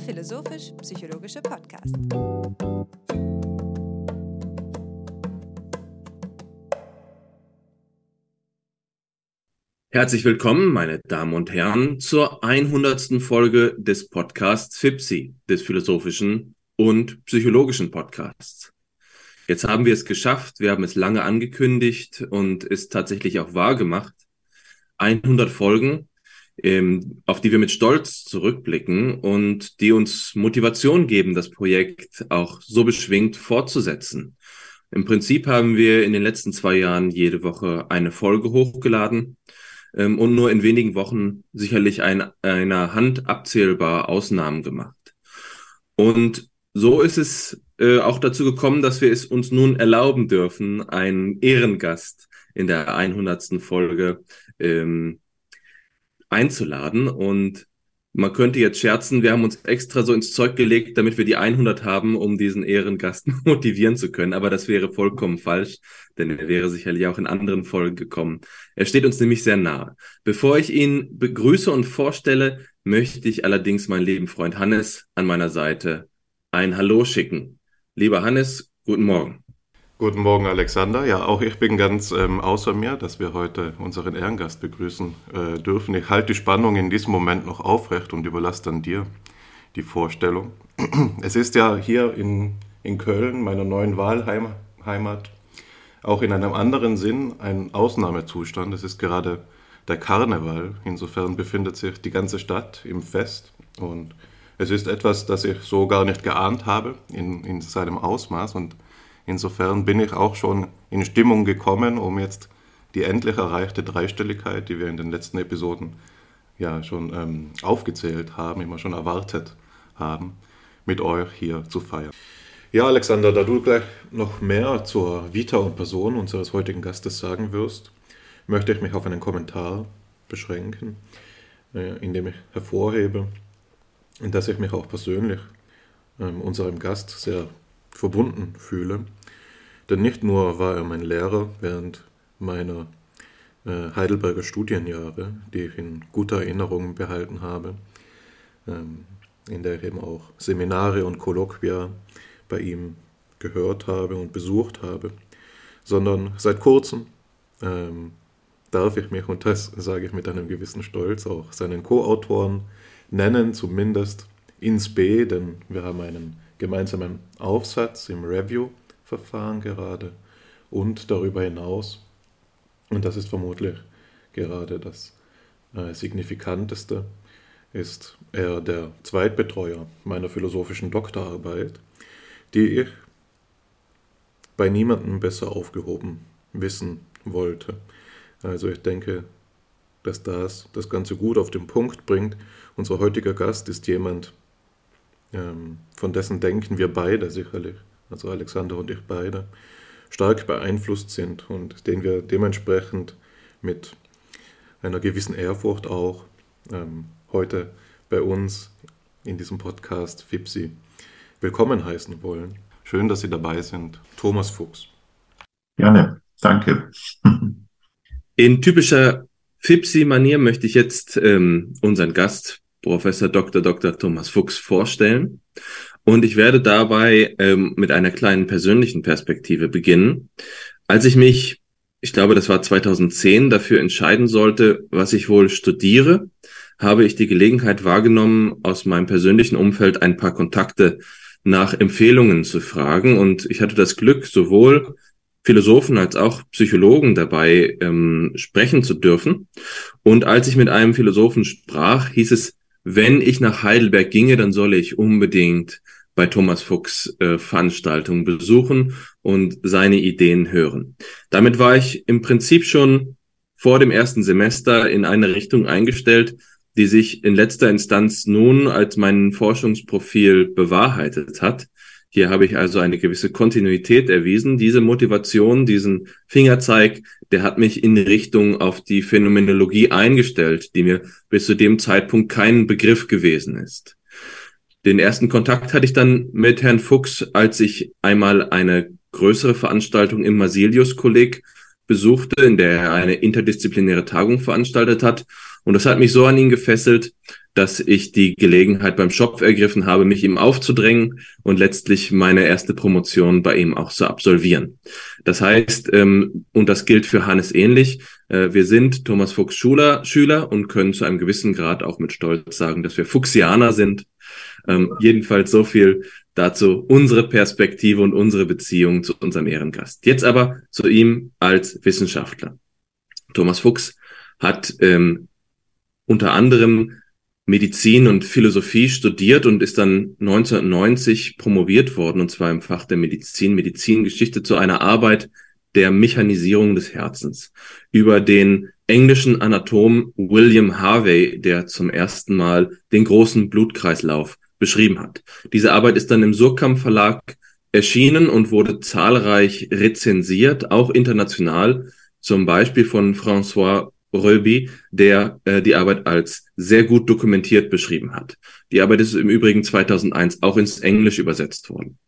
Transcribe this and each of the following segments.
philosophisch-psychologische Podcast. Herzlich willkommen, meine Damen und Herren, zur 100. Folge des Podcasts FIPSI, des philosophischen und psychologischen Podcasts. Jetzt haben wir es geschafft, wir haben es lange angekündigt und es tatsächlich auch wahr gemacht. 100 Folgen, ähm, auf die wir mit Stolz zurückblicken und die uns Motivation geben, das Projekt auch so beschwingt fortzusetzen. Im Prinzip haben wir in den letzten zwei Jahren jede Woche eine Folge hochgeladen ähm, und nur in wenigen Wochen sicherlich ein, einer Hand abzählbar Ausnahmen gemacht. Und so ist es äh, auch dazu gekommen, dass wir es uns nun erlauben dürfen, einen Ehrengast in der 100. Folge ähm, einzuladen. Und man könnte jetzt scherzen, wir haben uns extra so ins Zeug gelegt, damit wir die 100 haben, um diesen Ehrengast motivieren zu können. Aber das wäre vollkommen falsch, denn er wäre sicherlich auch in anderen Folgen gekommen. Er steht uns nämlich sehr nahe. Bevor ich ihn begrüße und vorstelle, möchte ich allerdings meinen lieben Freund Hannes an meiner Seite ein Hallo schicken. Lieber Hannes, guten Morgen. Guten Morgen, Alexander. Ja, auch ich bin ganz ähm, außer mir, dass wir heute unseren Ehrengast begrüßen äh, dürfen. Ich halte die Spannung in diesem Moment noch aufrecht und überlasse dann dir die Vorstellung. Es ist ja hier in, in Köln, meiner neuen Wahlheimat, auch in einem anderen Sinn ein Ausnahmezustand. Es ist gerade der Karneval. Insofern befindet sich die ganze Stadt im Fest. Und es ist etwas, das ich so gar nicht geahnt habe in, in seinem Ausmaß. Und Insofern bin ich auch schon in Stimmung gekommen, um jetzt die endlich erreichte Dreistelligkeit, die wir in den letzten Episoden ja schon ähm, aufgezählt haben, immer schon erwartet haben, mit euch hier zu feiern. Ja, Alexander, da du gleich noch mehr zur Vita und Person unseres heutigen Gastes sagen wirst, möchte ich mich auf einen Kommentar beschränken, äh, in dem ich hervorhebe, dass ich mich auch persönlich äh, unserem Gast sehr verbunden fühle. Denn nicht nur war er mein Lehrer während meiner äh, Heidelberger Studienjahre, die ich in guter Erinnerung behalten habe, ähm, in der ich eben auch Seminare und Kolloquia bei ihm gehört habe und besucht habe, sondern seit kurzem ähm, darf ich mich, und das sage ich mit einem gewissen Stolz, auch seinen Co-Autoren nennen, zumindest ins B, denn wir haben einen gemeinsamen Aufsatz im Review-Verfahren gerade und darüber hinaus, und das ist vermutlich gerade das äh, Signifikanteste, ist er der Zweitbetreuer meiner philosophischen Doktorarbeit, die ich bei niemandem besser aufgehoben wissen wollte. Also ich denke, dass das das Ganze gut auf den Punkt bringt. Unser heutiger Gast ist jemand, ähm, von dessen Denken wir beide sicherlich, also Alexander und ich beide, stark beeinflusst sind und den wir dementsprechend mit einer gewissen Ehrfurcht auch ähm, heute bei uns in diesem Podcast FIPSI willkommen heißen wollen. Schön, dass Sie dabei sind. Thomas Fuchs. Gerne, danke. In typischer FIPSI-Manier möchte ich jetzt ähm, unseren Gast Professor Dr. Dr. Thomas Fuchs vorstellen. Und ich werde dabei ähm, mit einer kleinen persönlichen Perspektive beginnen. Als ich mich, ich glaube, das war 2010, dafür entscheiden sollte, was ich wohl studiere, habe ich die Gelegenheit wahrgenommen, aus meinem persönlichen Umfeld ein paar Kontakte nach Empfehlungen zu fragen. Und ich hatte das Glück, sowohl Philosophen als auch Psychologen dabei ähm, sprechen zu dürfen. Und als ich mit einem Philosophen sprach, hieß es, wenn ich nach Heidelberg ginge, dann solle ich unbedingt bei Thomas Fuchs äh, Veranstaltungen besuchen und seine Ideen hören. Damit war ich im Prinzip schon vor dem ersten Semester in eine Richtung eingestellt, die sich in letzter Instanz nun als mein Forschungsprofil bewahrheitet hat. Hier habe ich also eine gewisse Kontinuität erwiesen. Diese Motivation, diesen Fingerzeig, der hat mich in Richtung auf die Phänomenologie eingestellt, die mir bis zu dem Zeitpunkt kein Begriff gewesen ist. Den ersten Kontakt hatte ich dann mit Herrn Fuchs, als ich einmal eine größere Veranstaltung im Masilius-Kolleg besuchte, in der er eine interdisziplinäre Tagung veranstaltet hat. Und das hat mich so an ihn gefesselt, dass ich die Gelegenheit beim Schopf ergriffen habe, mich ihm aufzudrängen und letztlich meine erste Promotion bei ihm auch zu absolvieren. Das heißt, ähm, und das gilt für Hannes ähnlich, äh, wir sind Thomas Fuchs Schüler, Schüler und können zu einem gewissen Grad auch mit Stolz sagen, dass wir Fuchsianer sind. Ähm, jedenfalls so viel dazu unsere Perspektive und unsere Beziehung zu unserem Ehrengast. Jetzt aber zu ihm als Wissenschaftler. Thomas Fuchs hat ähm, unter anderem Medizin und Philosophie studiert und ist dann 1990 promoviert worden, und zwar im Fach der Medizin, Medizingeschichte zu einer Arbeit der Mechanisierung des Herzens über den englischen Anatom William Harvey, der zum ersten Mal den großen Blutkreislauf beschrieben hat. Diese Arbeit ist dann im Surkamp Verlag erschienen und wurde zahlreich rezensiert, auch international, zum Beispiel von François Röbi, der äh, die Arbeit als sehr gut dokumentiert beschrieben hat. Die Arbeit ist im Übrigen 2001 auch ins Englisch übersetzt worden.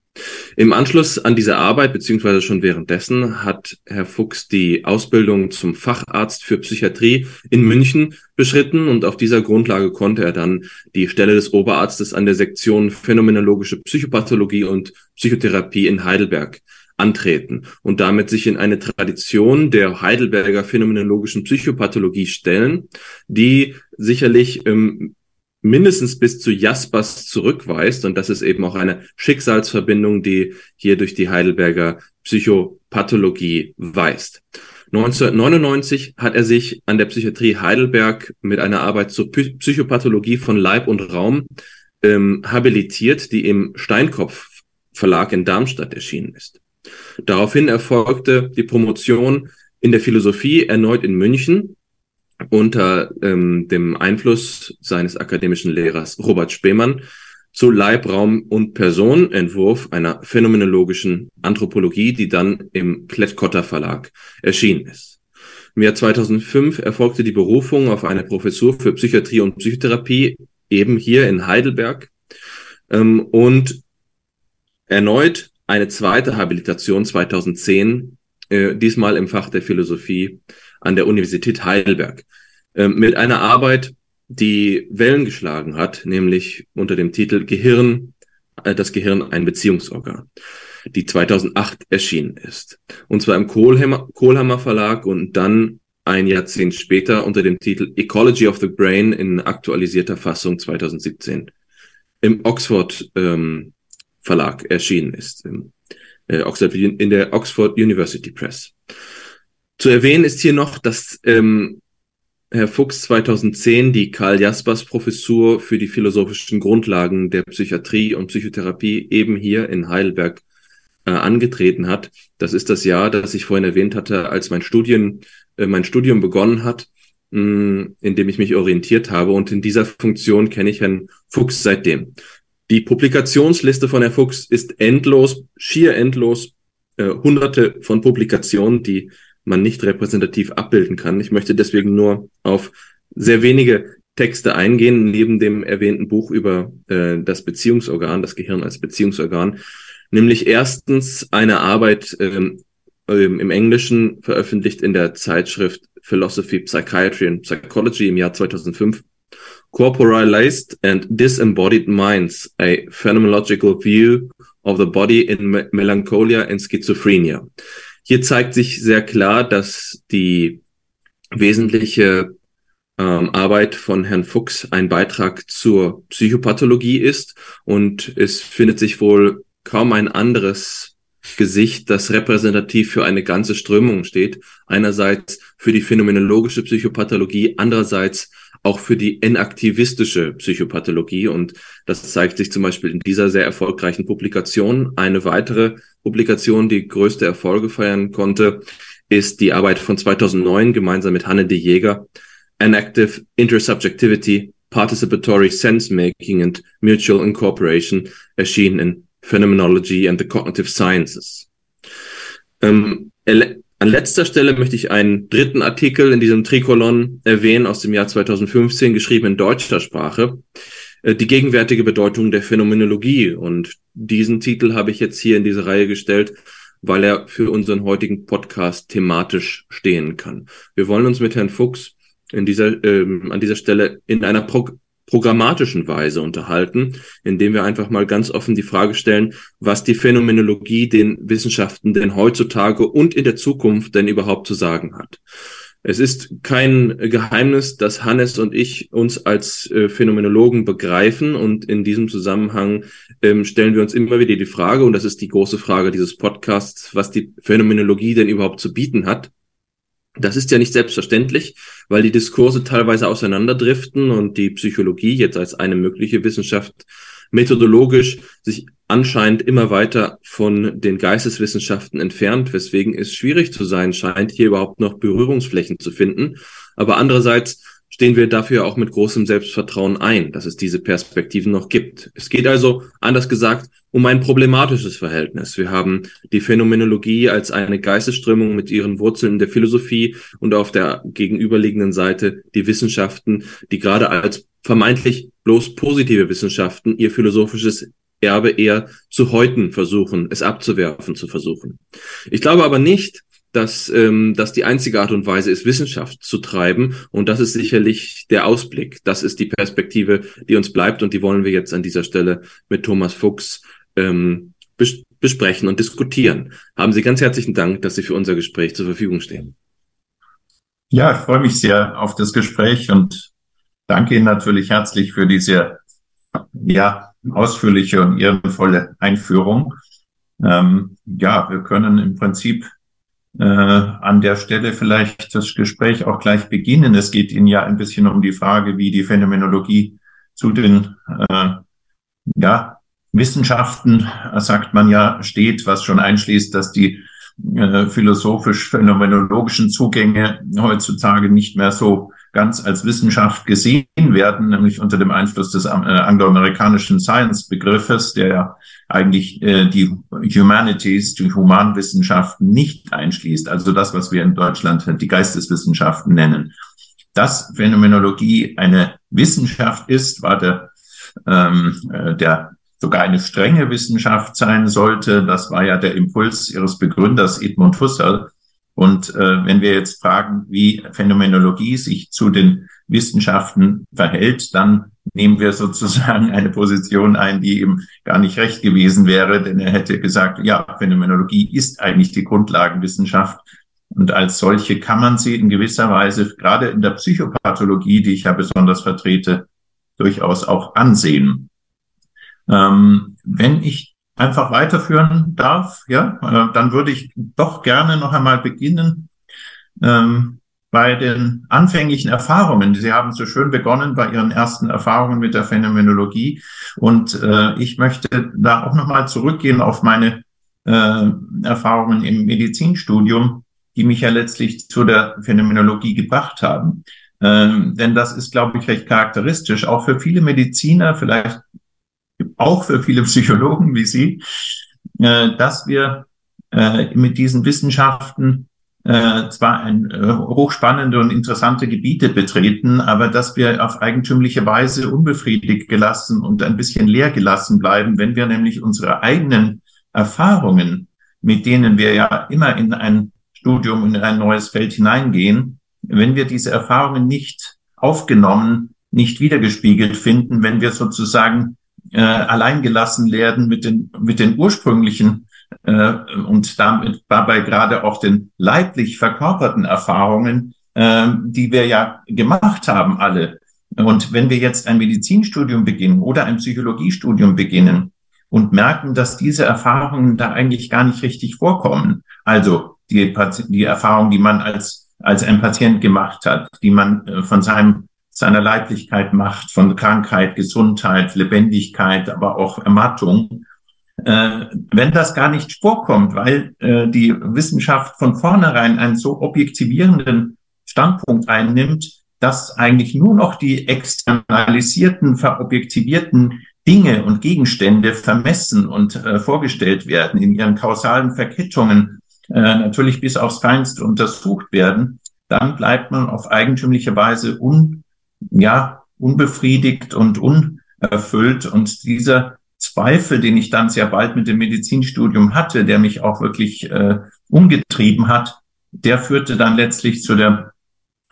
Im Anschluss an diese Arbeit, beziehungsweise schon währenddessen, hat Herr Fuchs die Ausbildung zum Facharzt für Psychiatrie in München beschritten und auf dieser Grundlage konnte er dann die Stelle des Oberarztes an der Sektion Phänomenologische Psychopathologie und Psychotherapie in Heidelberg antreten und damit sich in eine Tradition der Heidelberger phänomenologischen Psychopathologie stellen, die sicherlich ähm, mindestens bis zu Jaspers zurückweist. Und das ist eben auch eine Schicksalsverbindung, die hier durch die Heidelberger Psychopathologie weist. 1999 hat er sich an der Psychiatrie Heidelberg mit einer Arbeit zur Psychopathologie von Leib und Raum ähm, habilitiert, die im Steinkopf Verlag in Darmstadt erschienen ist. Daraufhin erfolgte die Promotion in der Philosophie erneut in München unter ähm, dem Einfluss seines akademischen Lehrers Robert Spemann zu Leib, Raum und Person, Entwurf einer phänomenologischen Anthropologie, die dann im Klett-Cotta Verlag erschienen ist. Im Jahr 2005 erfolgte die Berufung auf eine Professur für Psychiatrie und Psychotherapie eben hier in Heidelberg ähm, und erneut eine zweite Habilitation 2010, äh, diesmal im Fach der Philosophie an der Universität Heidelberg, äh, mit einer Arbeit, die Wellen geschlagen hat, nämlich unter dem Titel Gehirn, äh, das Gehirn ein Beziehungsorgan, die 2008 erschienen ist. Und zwar im Kohlhammer, Kohlhammer Verlag und dann ein Jahrzehnt später unter dem Titel Ecology of the Brain in aktualisierter Fassung 2017 im Oxford ähm, Verlag erschienen ist, im, äh, Oxford, in der Oxford University Press. Zu erwähnen ist hier noch, dass ähm, Herr Fuchs 2010 die Karl Jaspers Professur für die philosophischen Grundlagen der Psychiatrie und Psychotherapie eben hier in Heidelberg äh, angetreten hat. Das ist das Jahr, das ich vorhin erwähnt hatte, als mein Studien, äh, mein Studium begonnen hat, mh, mm, in dem ich mich orientiert habe. Und in dieser Funktion kenne ich Herrn Fuchs seitdem. Die Publikationsliste von Herrn Fuchs ist endlos, schier endlos, äh, hunderte von Publikationen, die man nicht repräsentativ abbilden kann. Ich möchte deswegen nur auf sehr wenige Texte eingehen, neben dem erwähnten Buch über äh, das Beziehungsorgan, das Gehirn als Beziehungsorgan. Nämlich erstens eine Arbeit ähm, im Englischen veröffentlicht in der Zeitschrift Philosophy, Psychiatry and Psychology im Jahr 2005 corporalized and disembodied minds, a phenomenological view of the body in me melancholia and schizophrenia. Hier zeigt sich sehr klar, dass die wesentliche ähm, Arbeit von Herrn Fuchs ein Beitrag zur Psychopathologie ist und es findet sich wohl kaum ein anderes Gesicht, das repräsentativ für eine ganze Strömung steht. Einerseits für die phänomenologische Psychopathologie, andererseits auch für die enaktivistische Psychopathologie. Und das zeigt sich zum Beispiel in dieser sehr erfolgreichen Publikation. Eine weitere Publikation, die größte Erfolge feiern konnte, ist die Arbeit von 2009 gemeinsam mit Hanne de Jäger, Enactive Intersubjectivity, Participatory Sense Making and Mutual Incorporation, erschienen in Phenomenology and the Cognitive Sciences. Ähm, an letzter Stelle möchte ich einen dritten Artikel in diesem Trikolon erwähnen aus dem Jahr 2015, geschrieben in deutscher Sprache. Äh, die gegenwärtige Bedeutung der Phänomenologie. Und diesen Titel habe ich jetzt hier in diese Reihe gestellt, weil er für unseren heutigen Podcast thematisch stehen kann. Wir wollen uns mit Herrn Fuchs in dieser, ähm, an dieser Stelle in einer Pro programmatischen Weise unterhalten, indem wir einfach mal ganz offen die Frage stellen, was die Phänomenologie den Wissenschaften denn heutzutage und in der Zukunft denn überhaupt zu sagen hat. Es ist kein Geheimnis, dass Hannes und ich uns als äh, Phänomenologen begreifen und in diesem Zusammenhang ähm, stellen wir uns immer wieder die Frage, und das ist die große Frage dieses Podcasts, was die Phänomenologie denn überhaupt zu bieten hat. Das ist ja nicht selbstverständlich, weil die Diskurse teilweise auseinanderdriften und die Psychologie jetzt als eine mögliche Wissenschaft methodologisch sich anscheinend immer weiter von den Geisteswissenschaften entfernt, weswegen es schwierig zu sein scheint, hier überhaupt noch Berührungsflächen zu finden. Aber andererseits stehen wir dafür auch mit großem Selbstvertrauen ein, dass es diese Perspektiven noch gibt. Es geht also, anders gesagt, um ein problematisches Verhältnis. Wir haben die Phänomenologie als eine Geistesströmung mit ihren Wurzeln in der Philosophie und auf der gegenüberliegenden Seite die Wissenschaften, die gerade als vermeintlich bloß positive Wissenschaften ihr philosophisches Erbe eher zu häuten versuchen, es abzuwerfen zu versuchen. Ich glaube aber nicht, dass ähm, das die einzige Art und Weise ist, Wissenschaft zu treiben. Und das ist sicherlich der Ausblick. Das ist die Perspektive, die uns bleibt. Und die wollen wir jetzt an dieser Stelle mit Thomas Fuchs ähm, bes besprechen und diskutieren. Haben Sie ganz herzlichen Dank, dass Sie für unser Gespräch zur Verfügung stehen. Ja, ich freue mich sehr auf das Gespräch und danke Ihnen natürlich herzlich für diese ja, ausführliche und ehrenvolle Einführung. Ähm, ja, wir können im Prinzip äh, an der Stelle vielleicht das Gespräch auch gleich beginnen. Es geht Ihnen ja ein bisschen um die Frage, wie die Phänomenologie zu den äh, ja, Wissenschaften, sagt man ja, steht, was schon einschließt, dass die äh, philosophisch-phänomenologischen Zugänge heutzutage nicht mehr so ganz als Wissenschaft gesehen werden, nämlich unter dem Einfluss des äh, angloamerikanischen Science-Begriffes, der ja eigentlich äh, die Humanities, die Humanwissenschaften nicht einschließt, also das, was wir in Deutschland die Geisteswissenschaften nennen. Dass Phänomenologie eine Wissenschaft ist, war der, ähm, äh, der sogar eine strenge Wissenschaft sein sollte. Das war ja der Impuls ihres Begründers Edmund Husserl. Und äh, wenn wir jetzt fragen, wie Phänomenologie sich zu den Wissenschaften verhält, dann nehmen wir sozusagen eine Position ein, die ihm gar nicht recht gewesen wäre, denn er hätte gesagt, ja, Phänomenologie ist eigentlich die Grundlagenwissenschaft. Und als solche kann man sie in gewisser Weise, gerade in der Psychopathologie, die ich ja besonders vertrete, durchaus auch ansehen. Ähm, wenn ich einfach weiterführen darf, ja, äh, dann würde ich doch gerne noch einmal beginnen ähm, bei den anfänglichen Erfahrungen. Sie haben so schön begonnen bei Ihren ersten Erfahrungen mit der Phänomenologie und äh, ich möchte da auch noch mal zurückgehen auf meine äh, Erfahrungen im Medizinstudium, die mich ja letztlich zu der Phänomenologie gebracht haben. Ähm, denn das ist, glaube ich, recht charakteristisch, auch für viele Mediziner, vielleicht auch für viele Psychologen wie Sie, äh, dass wir äh, mit diesen Wissenschaften äh, zwar ein hochspannende und interessante Gebiete betreten, aber dass wir auf eigentümliche Weise unbefriedigt gelassen und ein bisschen leer gelassen bleiben, wenn wir nämlich unsere eigenen Erfahrungen, mit denen wir ja immer in ein Studium in ein neues Feld hineingehen, wenn wir diese Erfahrungen nicht aufgenommen, nicht wiedergespiegelt finden, wenn wir sozusagen äh, alleingelassen werden mit den, mit den ursprünglichen äh, und damit dabei gerade auch den leiblich verkörperten Erfahrungen, äh, die wir ja gemacht haben alle. Und wenn wir jetzt ein Medizinstudium beginnen oder ein Psychologiestudium beginnen und merken, dass diese Erfahrungen da eigentlich gar nicht richtig vorkommen, also die, die Erfahrung, die man als, als ein Patient gemacht hat, die man äh, von seinem seiner Leiblichkeit macht, von Krankheit, Gesundheit, Lebendigkeit, aber auch Ermattung. Äh, wenn das gar nicht vorkommt, weil äh, die Wissenschaft von vornherein einen so objektivierenden Standpunkt einnimmt, dass eigentlich nur noch die externalisierten, verobjektivierten Dinge und Gegenstände vermessen und äh, vorgestellt werden, in ihren kausalen Verkettungen äh, natürlich bis aufs Feinste untersucht werden, dann bleibt man auf eigentümliche Weise un ja, unbefriedigt und unerfüllt. Und dieser Zweifel, den ich dann sehr bald mit dem Medizinstudium hatte, der mich auch wirklich äh, umgetrieben hat, der führte dann letztlich zu der,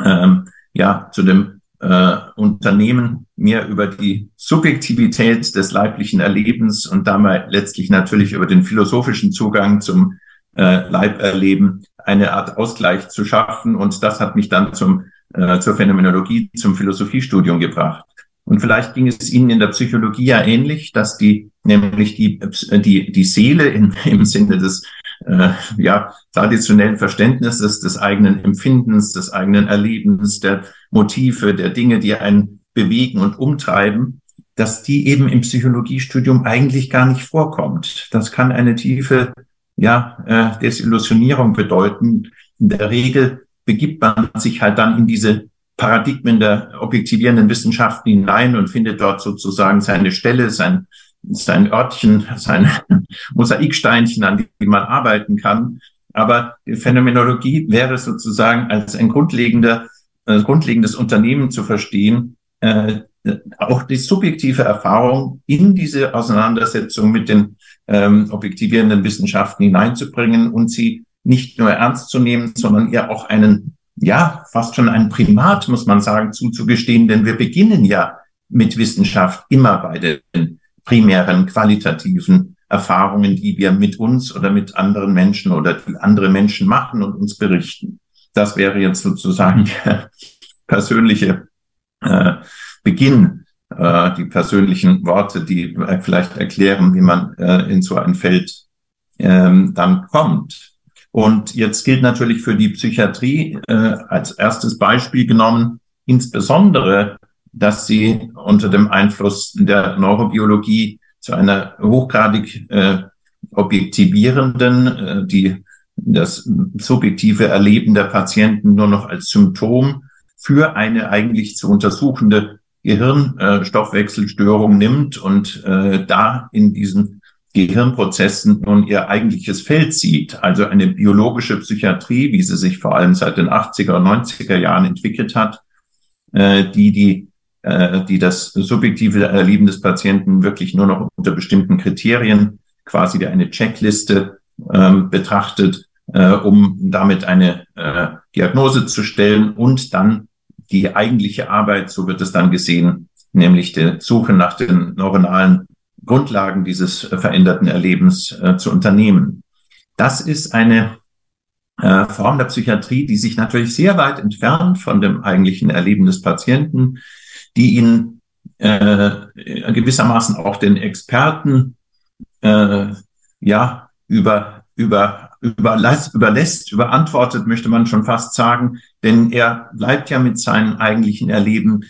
ähm, ja, zu dem äh, Unternehmen mehr über die Subjektivität des leiblichen Erlebens und damit letztlich natürlich über den philosophischen Zugang zum äh, Leiberleben eine Art Ausgleich zu schaffen. Und das hat mich dann zum, äh, zur Phänomenologie, zum Philosophiestudium gebracht. Und vielleicht ging es Ihnen in der Psychologie ja ähnlich, dass die, nämlich die, die, die Seele in, im Sinne des äh, ja, traditionellen Verständnisses, des eigenen Empfindens, des eigenen Erlebens, der Motive, der Dinge, die einen bewegen und umtreiben, dass die eben im Psychologiestudium eigentlich gar nicht vorkommt. Das kann eine tiefe ja, äh, Desillusionierung bedeuten. In der Regel begibt man sich halt dann in diese Paradigmen der objektivierenden Wissenschaften hinein und findet dort sozusagen seine Stelle, sein, sein Örtchen, sein Mosaiksteinchen, an dem man arbeiten kann. Aber die Phänomenologie wäre sozusagen als ein grundlegender, äh, grundlegendes Unternehmen zu verstehen, äh, auch die subjektive Erfahrung in diese Auseinandersetzung mit den ähm, objektivierenden Wissenschaften hineinzubringen und sie nicht nur ernst zu nehmen, sondern ihr auch einen, ja, fast schon ein Primat, muss man sagen, zuzugestehen, denn wir beginnen ja mit Wissenschaft immer bei den primären qualitativen Erfahrungen, die wir mit uns oder mit anderen Menschen oder die andere Menschen machen und uns berichten. Das wäre jetzt sozusagen der persönliche äh, Beginn, äh, die persönlichen Worte, die vielleicht erklären, wie man äh, in so ein Feld ähm, dann kommt. Und jetzt gilt natürlich für die Psychiatrie äh, als erstes Beispiel genommen, insbesondere, dass sie unter dem Einfluss der Neurobiologie zu einer hochgradig äh, objektivierenden, äh, die das subjektive Erleben der Patienten nur noch als Symptom für eine eigentlich zu untersuchende Gehirnstoffwechselstörung nimmt und äh, da in diesen Gehirnprozessen nun ihr eigentliches Feld sieht. Also eine biologische Psychiatrie, wie sie sich vor allem seit den 80er und 90er Jahren entwickelt hat, äh, die die äh, die das subjektive Erleben des Patienten wirklich nur noch unter bestimmten Kriterien quasi eine Checkliste ähm, betrachtet, äh, um damit eine äh, Diagnose zu stellen und dann die eigentliche Arbeit, so wird es dann gesehen, nämlich die Suche nach den neuronalen Grundlagen dieses veränderten Erlebens äh, zu unternehmen. Das ist eine äh, Form der Psychiatrie, die sich natürlich sehr weit entfernt von dem eigentlichen Erleben des Patienten, die ihn äh, gewissermaßen auch den Experten äh, ja über über überlässt, überlässt, überantwortet, möchte man schon fast sagen, denn er bleibt ja mit seinem eigentlichen Erleben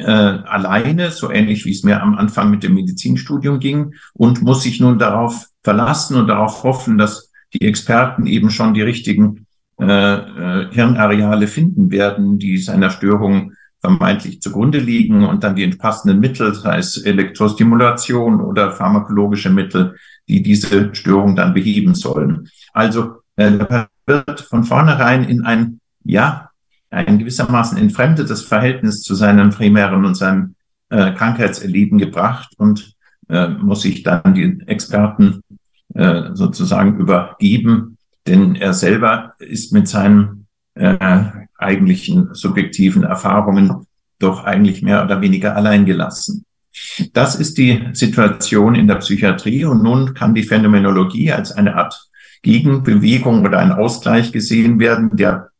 äh, alleine, so ähnlich wie es mir am Anfang mit dem Medizinstudium ging, und muss sich nun darauf verlassen und darauf hoffen, dass die Experten eben schon die richtigen äh, äh, Hirnareale finden werden, die seiner Störung vermeintlich zugrunde liegen und dann die entsprechenden Mittel, sei es Elektrostimulation oder pharmakologische Mittel, die diese Störung dann beheben sollen. Also äh, wird von vornherein in ein, ja, ein gewissermaßen entfremdetes Verhältnis zu seinem primären und seinem äh, Krankheitserleben gebracht und äh, muss sich dann die Experten äh, sozusagen übergeben, denn er selber ist mit seinen äh, eigentlichen subjektiven Erfahrungen doch eigentlich mehr oder weniger allein gelassen. Das ist die Situation in der Psychiatrie und nun kann die Phänomenologie als eine Art Gegenbewegung oder ein Ausgleich gesehen werden, der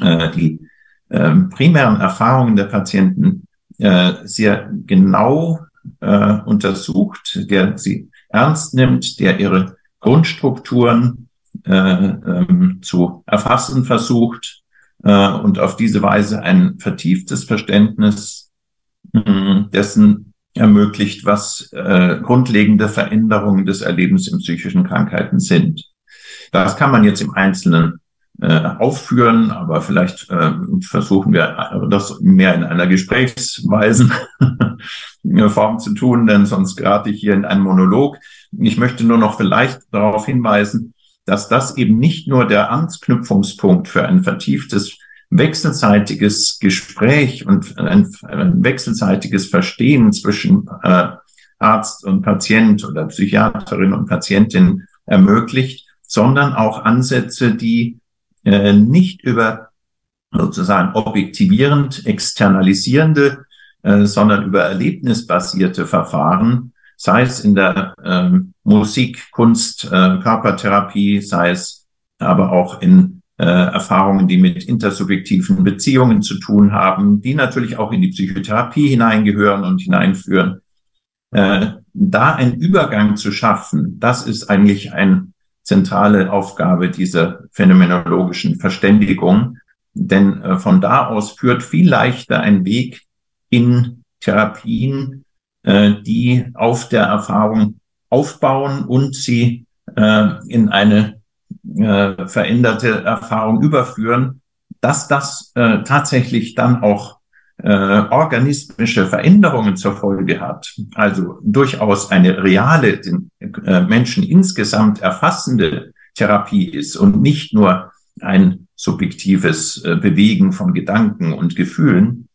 äh, die äh, primären Erfahrungen der Patienten äh, sehr genau äh, untersucht, der sie ernst nimmt, der ihre Grundstrukturen äh, ähm, zu erfassen versucht äh, und auf diese Weise ein vertieftes Verständnis äh, dessen ermöglicht, was äh, grundlegende Veränderungen des Erlebens in psychischen Krankheiten sind. Das kann man jetzt im Einzelnen äh, aufführen, aber vielleicht äh, versuchen wir das mehr in einer gesprächsweisen Form zu tun, denn sonst gerate ich hier in einen Monolog. Ich möchte nur noch vielleicht darauf hinweisen, dass das eben nicht nur der Anknüpfungspunkt für ein vertieftes wechselseitiges Gespräch und ein, ein wechselseitiges Verstehen zwischen äh, Arzt und Patient oder Psychiaterin und Patientin ermöglicht, sondern auch Ansätze, die äh, nicht über sozusagen objektivierend, externalisierende, äh, sondern über erlebnisbasierte Verfahren, sei es in der ähm, Musik, Kunst, äh, Körpertherapie, sei es aber auch in äh, Erfahrungen, die mit intersubjektiven Beziehungen zu tun haben, die natürlich auch in die Psychotherapie hineingehören und hineinführen. Äh, da einen Übergang zu schaffen, das ist eigentlich eine zentrale Aufgabe dieser phänomenologischen Verständigung. Denn äh, von da aus führt viel leichter ein Weg in Therapien, äh, die auf der Erfahrung aufbauen und sie äh, in eine äh, veränderte Erfahrung überführen, dass das äh, tatsächlich dann auch äh, organismische Veränderungen zur Folge hat, also durchaus eine reale, den äh, Menschen insgesamt erfassende Therapie ist und nicht nur ein subjektives äh, Bewegen von Gedanken und Gefühlen,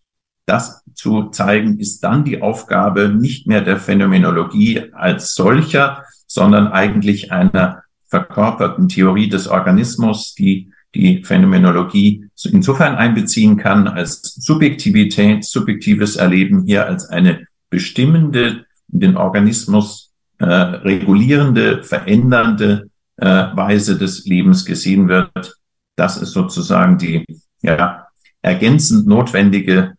das zu zeigen, ist dann die Aufgabe nicht mehr der Phänomenologie als solcher, sondern eigentlich einer verkörperten Theorie des Organismus, die die Phänomenologie insofern einbeziehen kann als Subjektivität, subjektives Erleben hier als eine bestimmende, den Organismus äh, regulierende, verändernde äh, Weise des Lebens gesehen wird. Das ist sozusagen die ja, ergänzend notwendige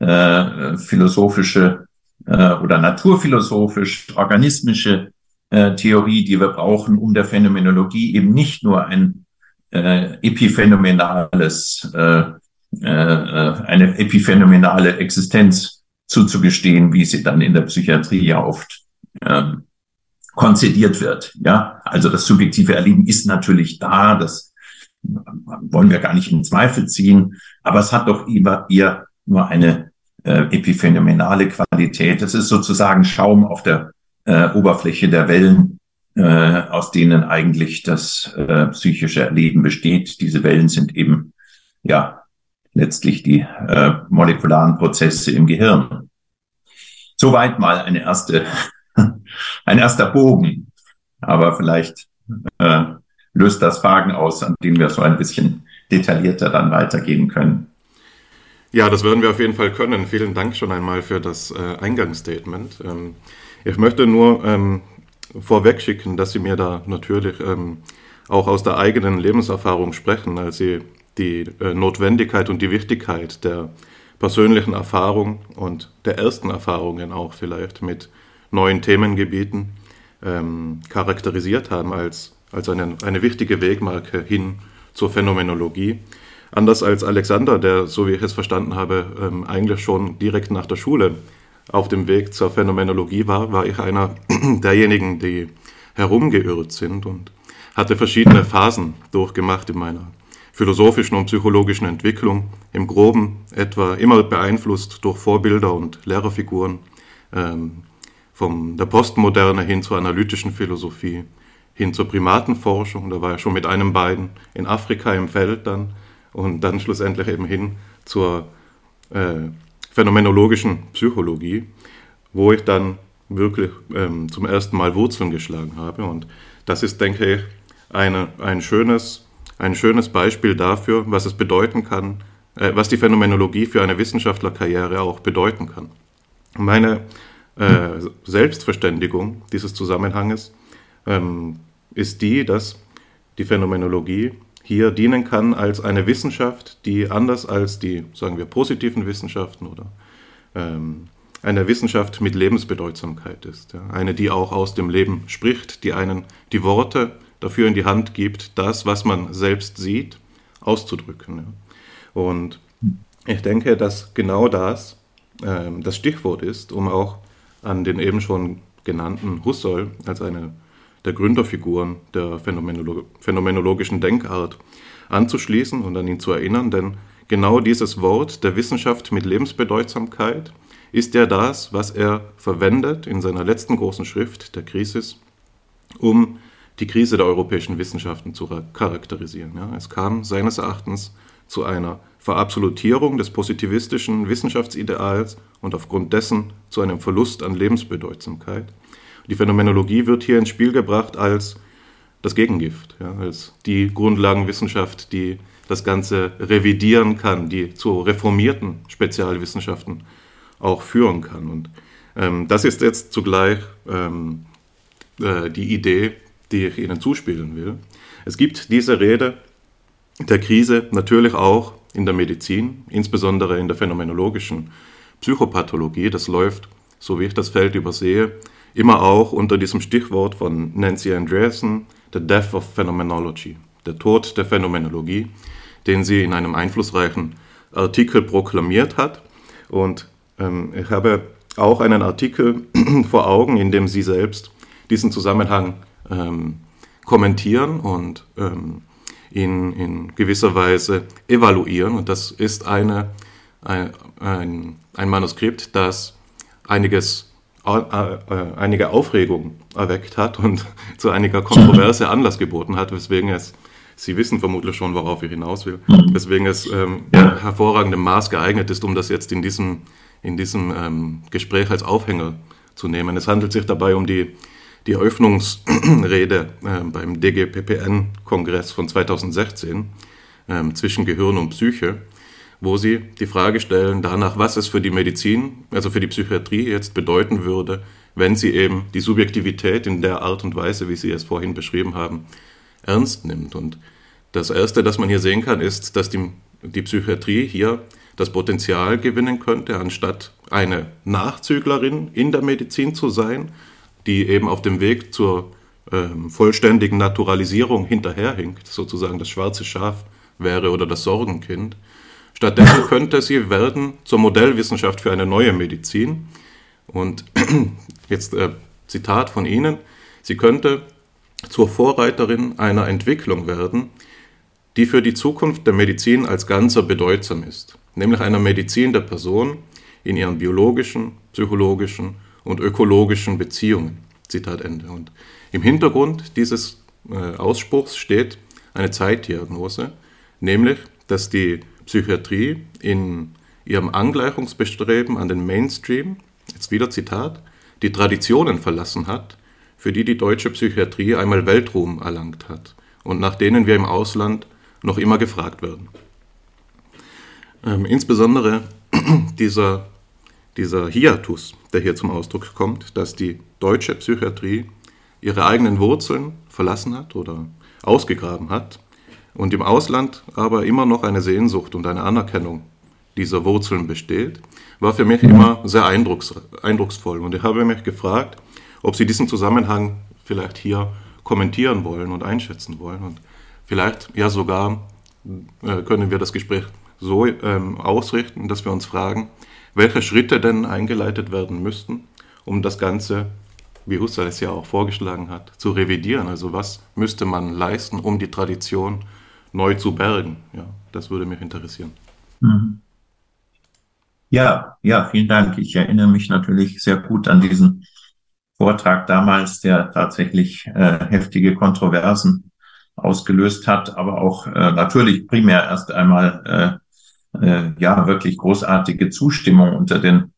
äh, philosophische äh, oder naturphilosophisch organismische äh, Theorie, die wir brauchen, um der Phänomenologie eben nicht nur ein äh, epiphänomenales, äh, äh, eine epiphänomenale Existenz zuzugestehen, wie sie dann in der Psychiatrie ja oft ähm, konzidiert wird. Ja, also das subjektive Erleben ist natürlich da, das wollen wir gar nicht in Zweifel ziehen, aber es hat doch eher, eher nur eine äh, epiphänomenale Qualität. Es ist sozusagen Schaum auf der äh, Oberfläche der Wellen, äh, aus denen eigentlich das äh, psychische Erleben besteht. Diese Wellen sind eben ja letztlich die äh, molekularen Prozesse im Gehirn. Soweit mal eine erste, ein erster Bogen. Aber vielleicht äh, löst das Fragen aus, an denen wir so ein bisschen detaillierter dann weitergehen können. Ja, das werden wir auf jeden Fall können. Vielen Dank schon einmal für das äh, Eingangsstatement. Ähm, ich möchte nur ähm, vorweg schicken, dass Sie mir da natürlich ähm, auch aus der eigenen Lebenserfahrung sprechen, als Sie die äh, Notwendigkeit und die Wichtigkeit der persönlichen Erfahrung und der ersten Erfahrungen auch vielleicht mit neuen Themengebieten ähm, charakterisiert haben als, als eine, eine wichtige Wegmarke hin zur Phänomenologie. Anders als Alexander, der, so wie ich es verstanden habe, ähm, eigentlich schon direkt nach der Schule auf dem Weg zur Phänomenologie war, war ich einer derjenigen, die herumgeirrt sind und hatte verschiedene Phasen durchgemacht in meiner philosophischen und psychologischen Entwicklung, im groben etwa immer beeinflusst durch Vorbilder und Lehrerfiguren, ähm, von der Postmoderne hin zur analytischen Philosophie, hin zur Primatenforschung, da war ich schon mit einem beiden in Afrika im Feld dann, und dann schlussendlich eben hin zur äh, phänomenologischen Psychologie, wo ich dann wirklich ähm, zum ersten Mal Wurzeln geschlagen habe. Und das ist, denke ich, eine, ein, schönes, ein schönes Beispiel dafür, was es bedeuten kann, äh, was die Phänomenologie für eine Wissenschaftlerkarriere auch bedeuten kann. Meine äh, Selbstverständigung dieses Zusammenhanges ähm, ist die, dass die Phänomenologie hier dienen kann als eine Wissenschaft, die anders als die, sagen wir, positiven Wissenschaften oder ähm, eine Wissenschaft mit Lebensbedeutsamkeit ist. Ja. Eine, die auch aus dem Leben spricht, die einen die Worte dafür in die Hand gibt, das, was man selbst sieht, auszudrücken. Ja. Und ich denke, dass genau das ähm, das Stichwort ist, um auch an den eben schon genannten Husserl als eine der Gründerfiguren der Phänomenolo phänomenologischen Denkart anzuschließen und an ihn zu erinnern, denn genau dieses Wort der Wissenschaft mit Lebensbedeutsamkeit ist ja das, was er verwendet in seiner letzten großen Schrift, der Krisis, um die Krise der europäischen Wissenschaften zu charakterisieren. Ja, es kam seines Erachtens zu einer Verabsolutierung des positivistischen Wissenschaftsideals und aufgrund dessen zu einem Verlust an Lebensbedeutsamkeit. Die Phänomenologie wird hier ins Spiel gebracht als das Gegengift, ja, als die Grundlagenwissenschaft, die das Ganze revidieren kann, die zu reformierten Spezialwissenschaften auch führen kann. Und ähm, das ist jetzt zugleich ähm, äh, die Idee, die ich Ihnen zuspielen will. Es gibt diese Rede der Krise natürlich auch in der Medizin, insbesondere in der phänomenologischen Psychopathologie. Das läuft, so wie ich das Feld übersehe, immer auch unter diesem Stichwort von Nancy Andreasen, The Death of Phenomenology, der Tod der Phänomenologie, den sie in einem einflussreichen Artikel proklamiert hat. Und ähm, ich habe auch einen Artikel vor Augen, in dem sie selbst diesen Zusammenhang ähm, kommentieren und ähm, ihn in gewisser Weise evaluieren. Und das ist eine, ein, ein, Manuskript, das einiges, einige Aufregung erweckt hat und zu einiger Kontroverse Anlass geboten hat, weswegen es Sie wissen vermutlich schon, worauf ich hinaus will. Weswegen es ähm, ja. hervorragendem Maß geeignet ist, um das jetzt in diesem, in diesem ähm, Gespräch als Aufhänger zu nehmen. Es handelt sich dabei um die die Eröffnungsrede äh, beim DGPPN-Kongress von 2016 äh, zwischen Gehirn und Psyche, wo sie die Frage stellen danach, was es für die Medizin, also für die Psychiatrie jetzt bedeuten würde, wenn sie eben die Subjektivität in der Art und Weise, wie Sie es vorhin beschrieben haben, ernst nimmt. Und das Erste, das man hier sehen kann, ist, dass die, die Psychiatrie hier das Potenzial gewinnen könnte, anstatt eine Nachzüglerin in der Medizin zu sein, die eben auf dem Weg zur ähm, vollständigen Naturalisierung hinterherhinkt, sozusagen das schwarze Schaf wäre oder das Sorgenkind. Stattdessen könnte sie werden zur Modellwissenschaft für eine neue Medizin. Und jetzt äh, Zitat von Ihnen, sie könnte zur Vorreiterin einer Entwicklung werden, die für die Zukunft der Medizin als Ganzer bedeutsam ist, nämlich einer Medizin der Person in ihren biologischen, psychologischen und ökologischen Beziehungen. Zitat Ende. Und im Hintergrund dieses äh, Ausspruchs steht eine Zeitdiagnose, nämlich, dass die Psychiatrie in ihrem Angleichungsbestreben an den Mainstream, jetzt wieder Zitat, die Traditionen verlassen hat, für die die deutsche Psychiatrie einmal Weltruhm erlangt hat und nach denen wir im Ausland noch immer gefragt werden. Ähm, insbesondere dieser dieser Hiatus, der hier zum Ausdruck kommt, dass die deutsche Psychiatrie ihre eigenen Wurzeln verlassen hat oder ausgegraben hat und im Ausland aber immer noch eine Sehnsucht und eine Anerkennung dieser Wurzeln besteht, war für mich immer sehr eindrucks, eindrucksvoll. Und ich habe mich gefragt, ob Sie diesen Zusammenhang vielleicht hier kommentieren wollen und einschätzen wollen. Und vielleicht ja sogar äh, können wir das Gespräch so ähm, ausrichten, dass wir uns fragen, welche Schritte denn eingeleitet werden müssten, um das Ganze, wie Husserl es ja auch vorgeschlagen hat, zu revidieren. Also was müsste man leisten, um die Tradition neu zu bergen? Ja, das würde mich interessieren. Mhm. Ja, ja, vielen Dank. Ich erinnere mich natürlich sehr gut an diesen Vortrag damals, der tatsächlich äh, heftige Kontroversen ausgelöst hat, aber auch äh, natürlich primär erst einmal äh, äh, ja wirklich großartige Zustimmung unter den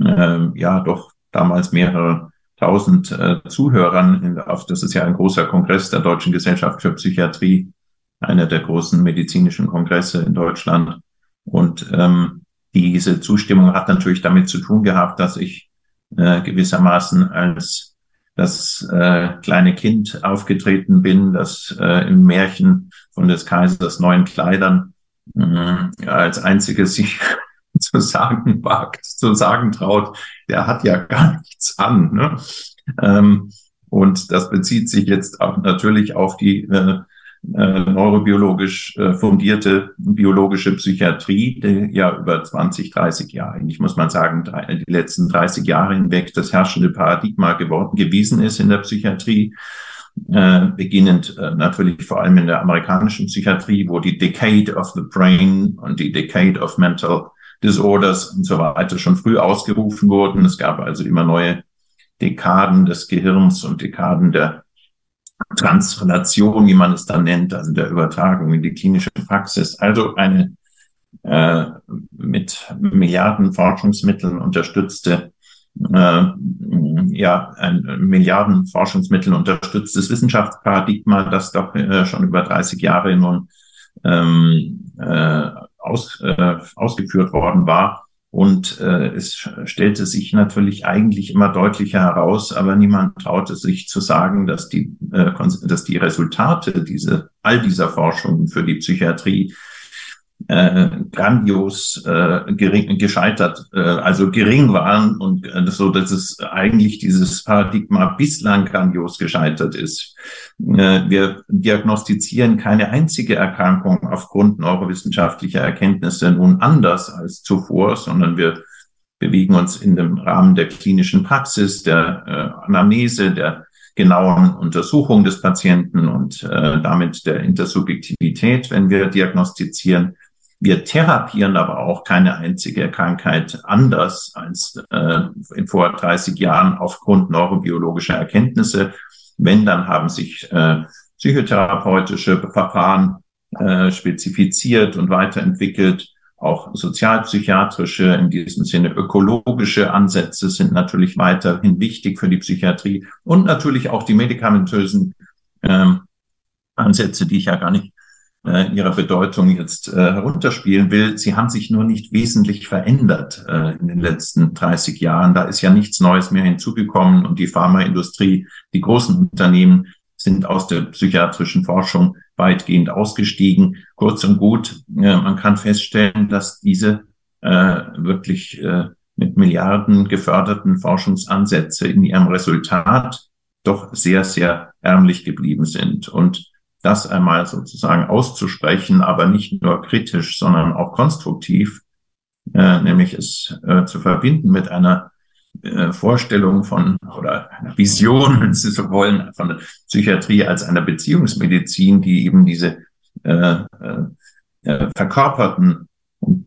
äh, ja doch damals mehrere tausend äh, Zuhörern. Auf, das ist ja ein großer Kongress der Deutschen Gesellschaft für Psychiatrie, einer der großen medizinischen Kongresse in Deutschland. Und ähm, diese Zustimmung hat natürlich damit zu tun gehabt, dass ich äh, gewissermaßen als das äh, kleine Kind aufgetreten bin, das äh, im Märchen von des Kaisers neuen Kleidern ja, als einziges sich zu sagen wagt, zu sagen traut, der hat ja gar nichts an. Ne? Ähm, und das bezieht sich jetzt auch natürlich auf die äh, äh, neurobiologisch äh, fundierte biologische Psychiatrie, die ja über 20, 30 Jahre, eigentlich muss man sagen, die letzten 30 Jahre hinweg das herrschende Paradigma geworden, gewesen ist in der Psychiatrie äh, beginnend äh, natürlich vor allem in der amerikanischen Psychiatrie, wo die Decade of the Brain und die Decade of Mental Disorders und so weiter schon früh ausgerufen wurden. Es gab also immer neue Dekaden des Gehirns und Dekaden der Translation, wie man es dann nennt, also der Übertragung in die klinische Praxis. Also eine äh, mit Milliarden Forschungsmitteln unterstützte äh, ja, ein Milliarden Forschungsmitteln unterstütztes Wissenschaftsparadigma, das doch äh, schon über 30 Jahre nun ähm, äh, aus, äh, ausgeführt worden war. Und äh, es stellte sich natürlich eigentlich immer deutlicher heraus, aber niemand traute sich zu sagen, dass die, äh, dass die Resultate diese, all dieser Forschungen für die Psychiatrie äh, grandios äh, gering, gescheitert, äh, also gering waren und äh, so, dass es eigentlich dieses Paradigma bislang grandios gescheitert ist. Äh, wir diagnostizieren keine einzige Erkrankung aufgrund neurowissenschaftlicher Erkenntnisse nun anders als zuvor, sondern wir bewegen uns in dem Rahmen der klinischen Praxis, der äh, Anamnese, der genauen Untersuchung des Patienten und äh, damit der Intersubjektivität, wenn wir diagnostizieren. Wir therapieren aber auch keine einzige Krankheit anders als äh, in vor 30 Jahren aufgrund neurobiologischer Erkenntnisse. Wenn, dann haben sich äh, psychotherapeutische Verfahren äh, spezifiziert und weiterentwickelt. Auch sozialpsychiatrische, in diesem Sinne ökologische Ansätze sind natürlich weiterhin wichtig für die Psychiatrie und natürlich auch die medikamentösen ähm, Ansätze, die ich ja gar nicht äh, ihrer Bedeutung jetzt äh, herunterspielen will. Sie haben sich nur nicht wesentlich verändert äh, in den letzten 30 Jahren. Da ist ja nichts Neues mehr hinzugekommen und die Pharmaindustrie, die großen Unternehmen sind aus der psychiatrischen Forschung weitgehend ausgestiegen. Kurz und gut, äh, man kann feststellen, dass diese äh, wirklich äh, mit Milliarden geförderten Forschungsansätze in ihrem Resultat doch sehr, sehr ärmlich geblieben sind. Und das einmal sozusagen auszusprechen, aber nicht nur kritisch, sondern auch konstruktiv, äh, nämlich es äh, zu verbinden mit einer äh, Vorstellung von oder Vision, wenn Sie so wollen, von der Psychiatrie als einer Beziehungsmedizin, die eben diese äh, äh, verkörperten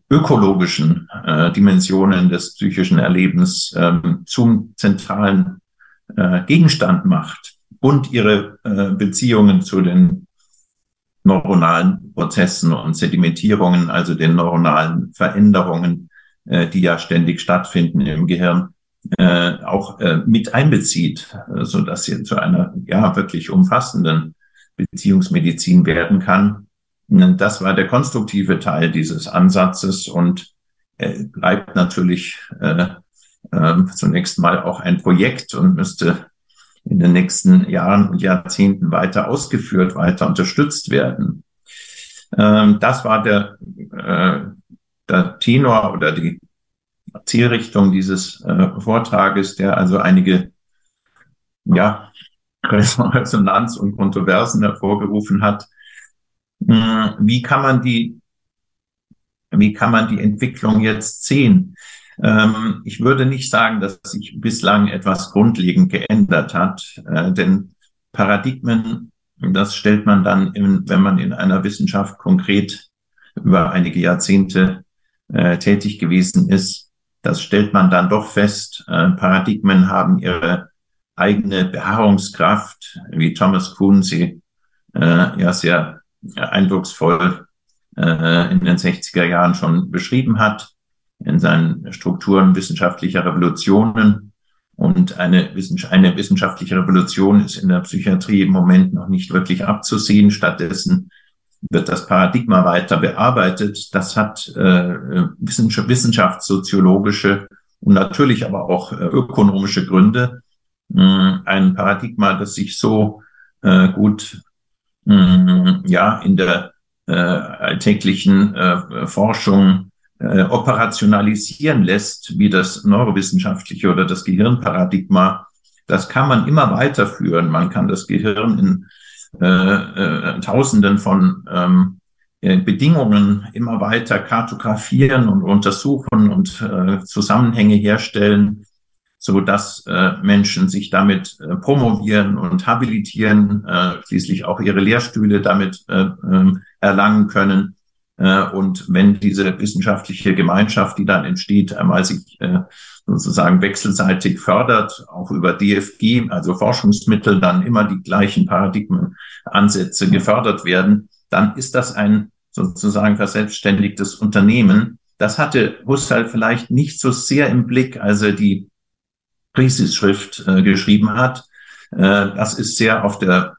ökologischen äh, Dimensionen des psychischen Erlebens ähm, zum zentralen äh, Gegenstand macht und ihre äh, Beziehungen zu den neuronalen Prozessen und Sedimentierungen, also den neuronalen Veränderungen, äh, die ja ständig stattfinden im Gehirn, äh, auch äh, mit einbezieht, äh, so dass sie zu einer ja wirklich umfassenden Beziehungsmedizin werden kann. Das war der konstruktive Teil dieses Ansatzes und äh, bleibt natürlich äh, äh, zunächst mal auch ein Projekt und müsste in den nächsten Jahren und Jahrzehnten weiter ausgeführt, weiter unterstützt werden. Ähm, das war der, äh, der Tenor oder die Zielrichtung dieses äh, Vortrages, der also einige ja, Resonanz und Kontroversen hervorgerufen hat. Hm, wie kann man die, wie kann man die Entwicklung jetzt sehen? Ähm, ich würde nicht sagen, dass sich bislang etwas grundlegend geändert hat, äh, denn Paradigmen, das stellt man dann, in, wenn man in einer Wissenschaft konkret über einige Jahrzehnte äh, tätig gewesen ist, das stellt man dann doch fest. Äh, Paradigmen haben ihre eigene Beharrungskraft, wie Thomas Kuhn sie äh, ja sehr eindrucksvoll äh, in den 60er Jahren schon beschrieben hat in seinen Strukturen wissenschaftlicher Revolutionen. Und eine, eine wissenschaftliche Revolution ist in der Psychiatrie im Moment noch nicht wirklich abzusehen. Stattdessen wird das Paradigma weiter bearbeitet. Das hat äh, wissenschaftssoziologische und natürlich aber auch äh, ökonomische Gründe. Äh, ein Paradigma, das sich so äh, gut äh, ja in der äh, alltäglichen äh, Forschung äh, operationalisieren lässt, wie das neurowissenschaftliche oder das Gehirnparadigma, das kann man immer weiterführen. Man kann das Gehirn in äh, äh, Tausenden von ähm, äh, Bedingungen immer weiter kartografieren und untersuchen und äh, Zusammenhänge herstellen, so dass äh, Menschen sich damit äh, promovieren und habilitieren, äh, schließlich auch ihre Lehrstühle damit äh, äh, erlangen können. Äh, und wenn diese wissenschaftliche Gemeinschaft, die dann entsteht, einmal sich äh, sozusagen wechselseitig fördert, auch über DFG, also Forschungsmittel, dann immer die gleichen Paradigmenansätze gefördert werden, dann ist das ein sozusagen verselbstständigtes Unternehmen. Das hatte Husserl vielleicht nicht so sehr im Blick, als er die Krisis-Schrift äh, geschrieben hat. Das ist sehr auf der,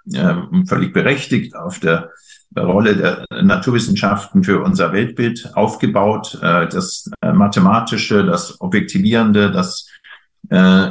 völlig berechtigt, auf der Rolle der Naturwissenschaften für unser Weltbild aufgebaut. Äh, das äh, Mathematische, das Objektivierende, das äh,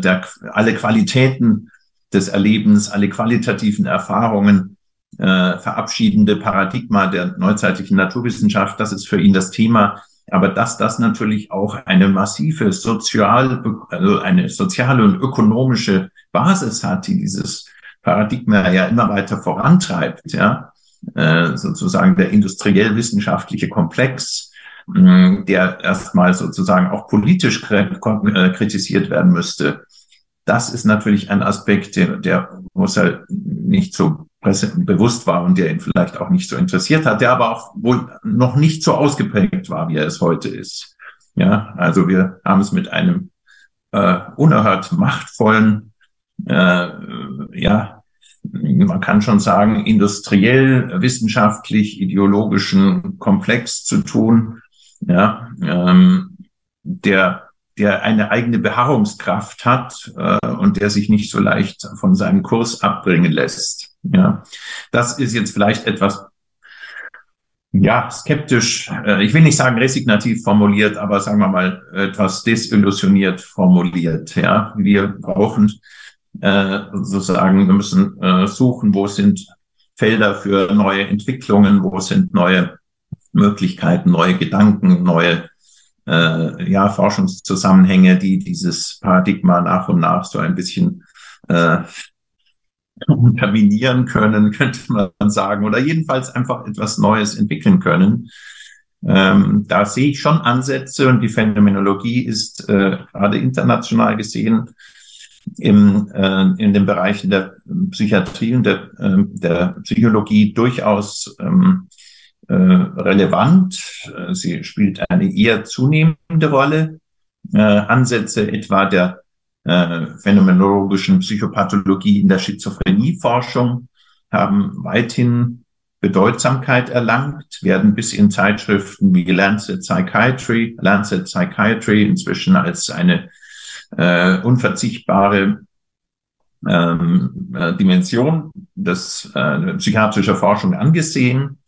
der, alle Qualitäten des Erlebens, alle qualitativen Erfahrungen äh, verabschiedende Paradigma der neuzeitlichen Naturwissenschaft, das ist für ihn das Thema. Aber dass das natürlich auch eine massive sozial, also eine soziale und ökonomische Basis hat, die dieses Paradigma ja immer weiter vorantreibt, ja, äh, sozusagen der industriell-wissenschaftliche Komplex, mh, der erstmal sozusagen auch politisch äh, kritisiert werden müsste. Das ist natürlich ein Aspekt, der, der Husserl nicht so bewusst war und der ihn vielleicht auch nicht so interessiert hat, der aber auch wohl noch nicht so ausgeprägt war, wie er es heute ist. Ja, also wir haben es mit einem äh, unerhört machtvollen, äh, ja, man kann schon sagen, industriell, wissenschaftlich, ideologischen Komplex zu tun, ja, ähm, der der eine eigene Beharrungskraft hat äh, und der sich nicht so leicht von seinem Kurs abbringen lässt. Ja, das ist jetzt vielleicht etwas ja, skeptisch, äh, ich will nicht sagen resignativ formuliert, aber sagen wir mal etwas desillusioniert formuliert. Ja, wir brauchen äh, sozusagen, wir müssen äh, suchen, wo sind Felder für neue Entwicklungen, wo sind neue Möglichkeiten, neue Gedanken, neue äh, ja, Forschungszusammenhänge, die dieses Paradigma nach und nach so ein bisschen äh, unterminieren können, könnte man sagen, oder jedenfalls einfach etwas Neues entwickeln können. Ähm, da sehe ich schon Ansätze und die Phänomenologie ist äh, gerade international gesehen im, äh, in den Bereichen der Psychiatrie und der, äh, der Psychologie durchaus ähm, äh, relevant. Sie spielt eine eher zunehmende Rolle. Äh, Ansätze etwa der äh, phänomenologischen Psychopathologie in der Schizophrenieforschung haben weithin Bedeutsamkeit erlangt, werden bis in Zeitschriften wie Lancet Psychiatry, Lancet Psychiatry inzwischen als eine äh, unverzichtbare ähm, äh, Dimension des äh, psychiatrischer Forschung angesehen.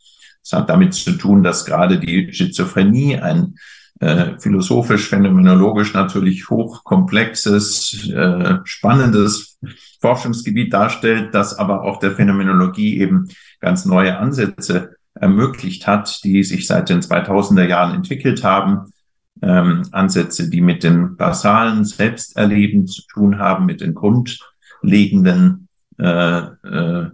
Es hat damit zu tun, dass gerade die Schizophrenie ein äh, philosophisch, phänomenologisch natürlich hochkomplexes, äh, spannendes Forschungsgebiet darstellt, das aber auch der Phänomenologie eben ganz neue Ansätze ermöglicht hat, die sich seit den 2000er Jahren entwickelt haben. Ähm, Ansätze, die mit dem basalen Selbsterleben zu tun haben, mit den grundlegenden äh, äh,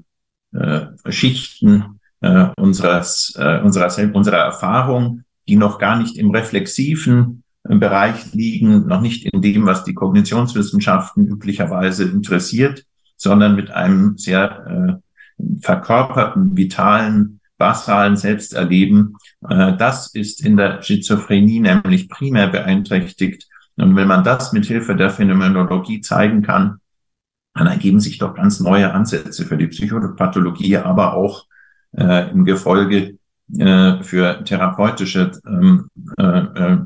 äh, Schichten äh, unseres, äh, unserer, unserer Erfahrung, die noch gar nicht im reflexiven äh, Bereich liegen, noch nicht in dem, was die Kognitionswissenschaften üblicherweise interessiert, sondern mit einem sehr äh, verkörperten, vitalen, basalen Selbsterleben. Äh, das ist in der Schizophrenie nämlich primär beeinträchtigt. Und wenn man das mit Hilfe der Phänomenologie zeigen kann, dann ergeben sich doch ganz neue Ansätze für die Psychopathologie, aber auch äh, im Gefolge äh, für therapeutische ähm, äh, äh,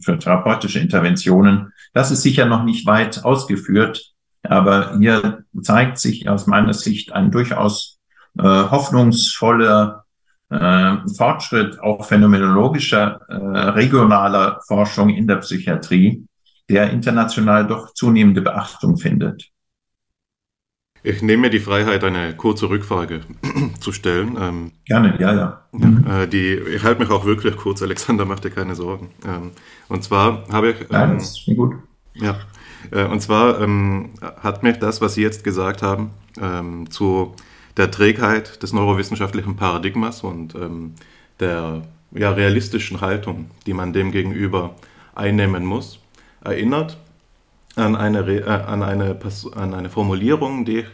für therapeutische Interventionen. Das ist sicher noch nicht weit ausgeführt, aber hier zeigt sich aus meiner Sicht ein durchaus äh, hoffnungsvoller äh, Fortschritt auch phänomenologischer äh, regionaler Forschung in der Psychiatrie, der international doch zunehmende Beachtung findet. Ich nehme mir die Freiheit, eine kurze Rückfrage zu stellen. Ähm, Gerne, ja, ja. Mhm. Äh, die, ich halte mich auch wirklich kurz, Alexander, mach dir keine Sorgen. Ähm, und zwar habe ich. Ähm, Nein, das ist gut. Ja. Äh, und zwar ähm, hat mich das, was Sie jetzt gesagt haben, ähm, zu der Trägheit des neurowissenschaftlichen Paradigmas und ähm, der ja, realistischen Haltung, die man dem gegenüber einnehmen muss, erinnert an eine, äh, an eine, an eine Formulierung, die ich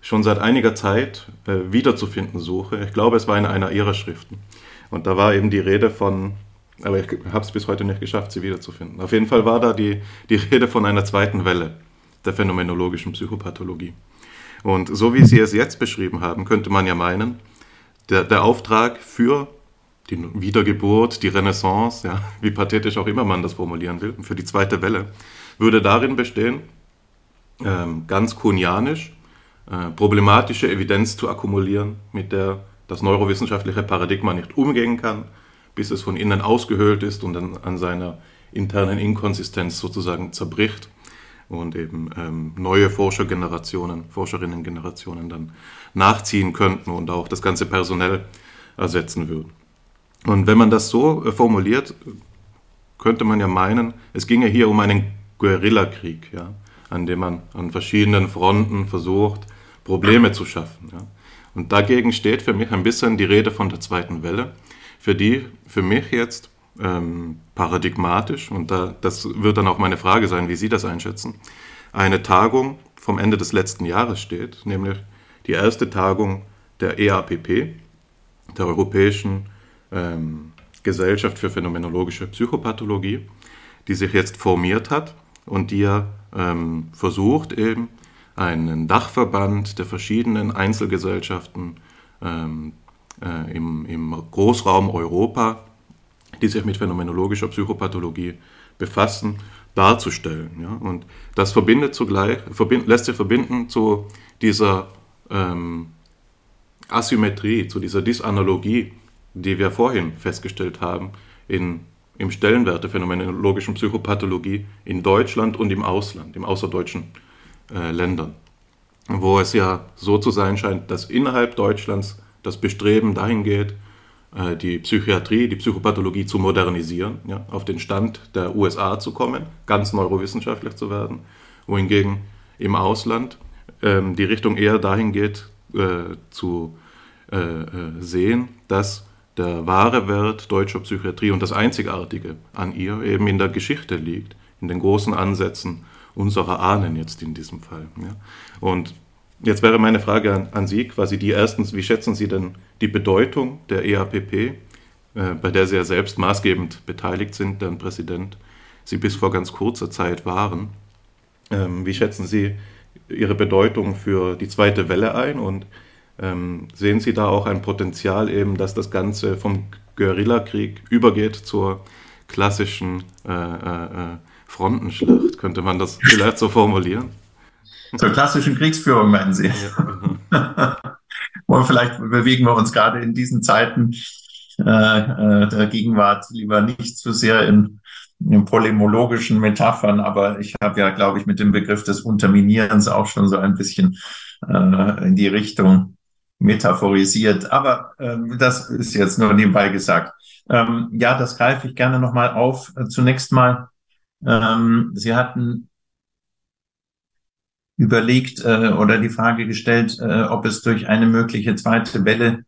schon seit einiger Zeit äh, wiederzufinden suche. Ich glaube, es war in einer ihrer Schriften. Und da war eben die Rede von, aber ich habe es bis heute nicht geschafft, sie wiederzufinden. Auf jeden Fall war da die, die Rede von einer zweiten Welle der phänomenologischen Psychopathologie. Und so wie Sie es jetzt beschrieben haben, könnte man ja meinen, der, der Auftrag für die Wiedergeburt, die Renaissance, ja, wie pathetisch auch immer man das formulieren will, für die zweite Welle, würde darin bestehen, ähm, ganz kunianisch, äh, problematische Evidenz zu akkumulieren, mit der das neurowissenschaftliche Paradigma nicht umgehen kann, bis es von innen ausgehöhlt ist und dann an seiner internen Inkonsistenz sozusagen zerbricht und eben ähm, neue Forschergenerationen, Forscherinnengenerationen dann nachziehen könnten und auch das ganze personell ersetzen würden. Und wenn man das so äh, formuliert, könnte man ja meinen, es ginge hier um einen Guerillakrieg, ja, an dem man an verschiedenen Fronten versucht, Probleme zu schaffen. Ja. Und dagegen steht für mich ein bisschen die Rede von der zweiten Welle, für die für mich jetzt ähm, paradigmatisch, und da, das wird dann auch meine Frage sein, wie Sie das einschätzen, eine Tagung vom Ende des letzten Jahres steht, nämlich die erste Tagung der EAPP, der Europäischen ähm, Gesellschaft für phänomenologische Psychopathologie, die sich jetzt formiert hat und die ja ähm, versucht, eben einen Dachverband der verschiedenen Einzelgesellschaften ähm, äh, im, im Großraum Europa, die sich mit phänomenologischer Psychopathologie befassen, darzustellen. Ja? Und das verbindet zugleich, verbind, lässt sich verbinden zu dieser ähm, Asymmetrie, zu dieser Disanalogie, die wir vorhin festgestellt haben in, im Stellenwert der phänomenologischen Psychopathologie in Deutschland und im Ausland, im außerdeutschen äh, Ländern, wo es ja so zu sein scheint, dass innerhalb Deutschlands das Bestreben dahin geht, die Psychiatrie, die Psychopathologie zu modernisieren, ja, auf den Stand der USA zu kommen, ganz neurowissenschaftlich zu werden, wohingegen im Ausland ähm, die Richtung eher dahin geht, äh, zu äh, äh, sehen, dass der wahre Wert deutscher Psychiatrie und das Einzigartige an ihr eben in der Geschichte liegt, in den großen Ansätzen unserer Ahnen jetzt in diesem Fall. Ja. Und jetzt wäre meine Frage an, an, Sie quasi die erstens, wie schätzen Sie denn die Bedeutung der EAPP, äh, bei der Sie ja selbst maßgebend beteiligt sind, deren Präsident Sie bis vor ganz kurzer Zeit waren. Ähm, wie schätzen Sie Ihre Bedeutung für die zweite Welle ein und ähm, sehen Sie da auch ein Potenzial eben, dass das Ganze vom Guerillakrieg übergeht zur klassischen äh, äh, äh, Frontenschlacht? Könnte man das vielleicht so formulieren? Zur klassischen Kriegsführung, meinen Sie? Ja, genau. vielleicht bewegen wir uns gerade in diesen Zeiten äh, äh, der Gegenwart lieber nicht zu sehr in, in polemologischen Metaphern, aber ich habe ja, glaube ich, mit dem Begriff des Unterminierens auch schon so ein bisschen äh, in die Richtung metaphorisiert. Aber ähm, das ist jetzt nur nebenbei gesagt. Ähm, ja, das greife ich gerne nochmal auf. Zunächst mal, ähm, Sie hatten überlegt äh, oder die Frage gestellt, äh, ob es durch eine mögliche zweite Welle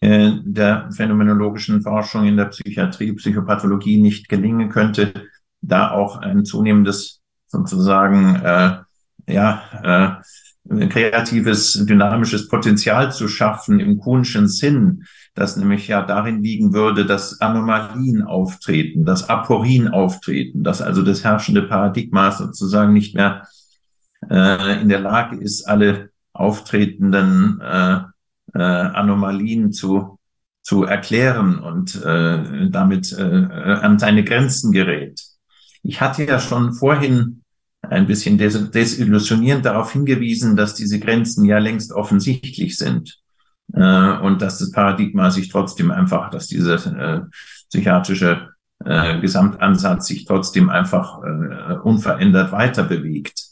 äh, der phänomenologischen Forschung in der Psychiatrie, Psychopathologie nicht gelingen könnte, da auch ein zunehmendes sozusagen äh, ja äh, kreatives, dynamisches Potenzial zu schaffen im Kuhnschen Sinn, das nämlich ja darin liegen würde, dass Anomalien auftreten, dass Aporien auftreten, dass also das herrschende Paradigma sozusagen nicht mehr äh, in der Lage ist, alle auftretenden äh, äh, Anomalien zu, zu erklären und äh, damit äh, an seine Grenzen gerät. Ich hatte ja schon vorhin ein bisschen des desillusionierend darauf hingewiesen, dass diese Grenzen ja längst offensichtlich sind äh, und dass das Paradigma sich trotzdem einfach, dass dieser äh, psychiatrische äh, Gesamtansatz sich trotzdem einfach äh, unverändert weiter bewegt.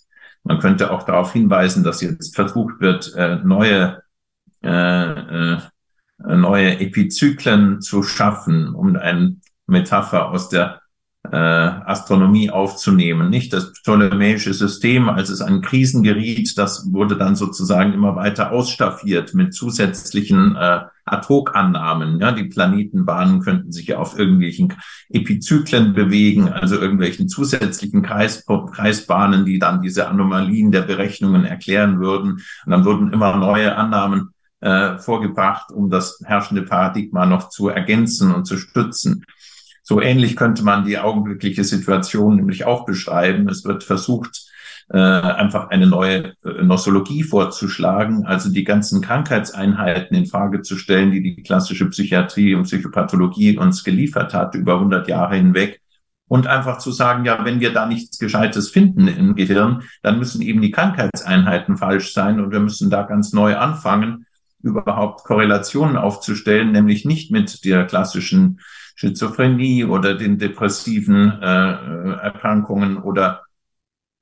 Man könnte auch darauf hinweisen, dass jetzt versucht wird, äh, neue äh, äh, neue Epizyklen zu schaffen, um eine Metapher aus der äh, Astronomie aufzunehmen. Nicht das ptolemäische System, als es an Krisen geriet, das wurde dann sozusagen immer weiter ausstaffiert mit zusätzlichen äh, Ad-Hoc-Annahmen. Ja, die Planetenbahnen könnten sich ja auf irgendwelchen Epizyklen bewegen, also irgendwelchen zusätzlichen Kreis, Kreisbahnen, die dann diese Anomalien der Berechnungen erklären würden. Und dann wurden immer neue Annahmen äh, vorgebracht, um das herrschende Paradigma noch zu ergänzen und zu stützen. So ähnlich könnte man die augenblickliche Situation nämlich auch beschreiben. Es wird versucht, äh, einfach eine neue äh, Nosologie vorzuschlagen, also die ganzen Krankheitseinheiten in Frage zu stellen, die die klassische Psychiatrie und Psychopathologie uns geliefert hat über 100 Jahre hinweg. Und einfach zu sagen, ja, wenn wir da nichts Gescheites finden im Gehirn, dann müssen eben die Krankheitseinheiten falsch sein und wir müssen da ganz neu anfangen überhaupt Korrelationen aufzustellen, nämlich nicht mit der klassischen Schizophrenie oder den depressiven äh, Erkrankungen oder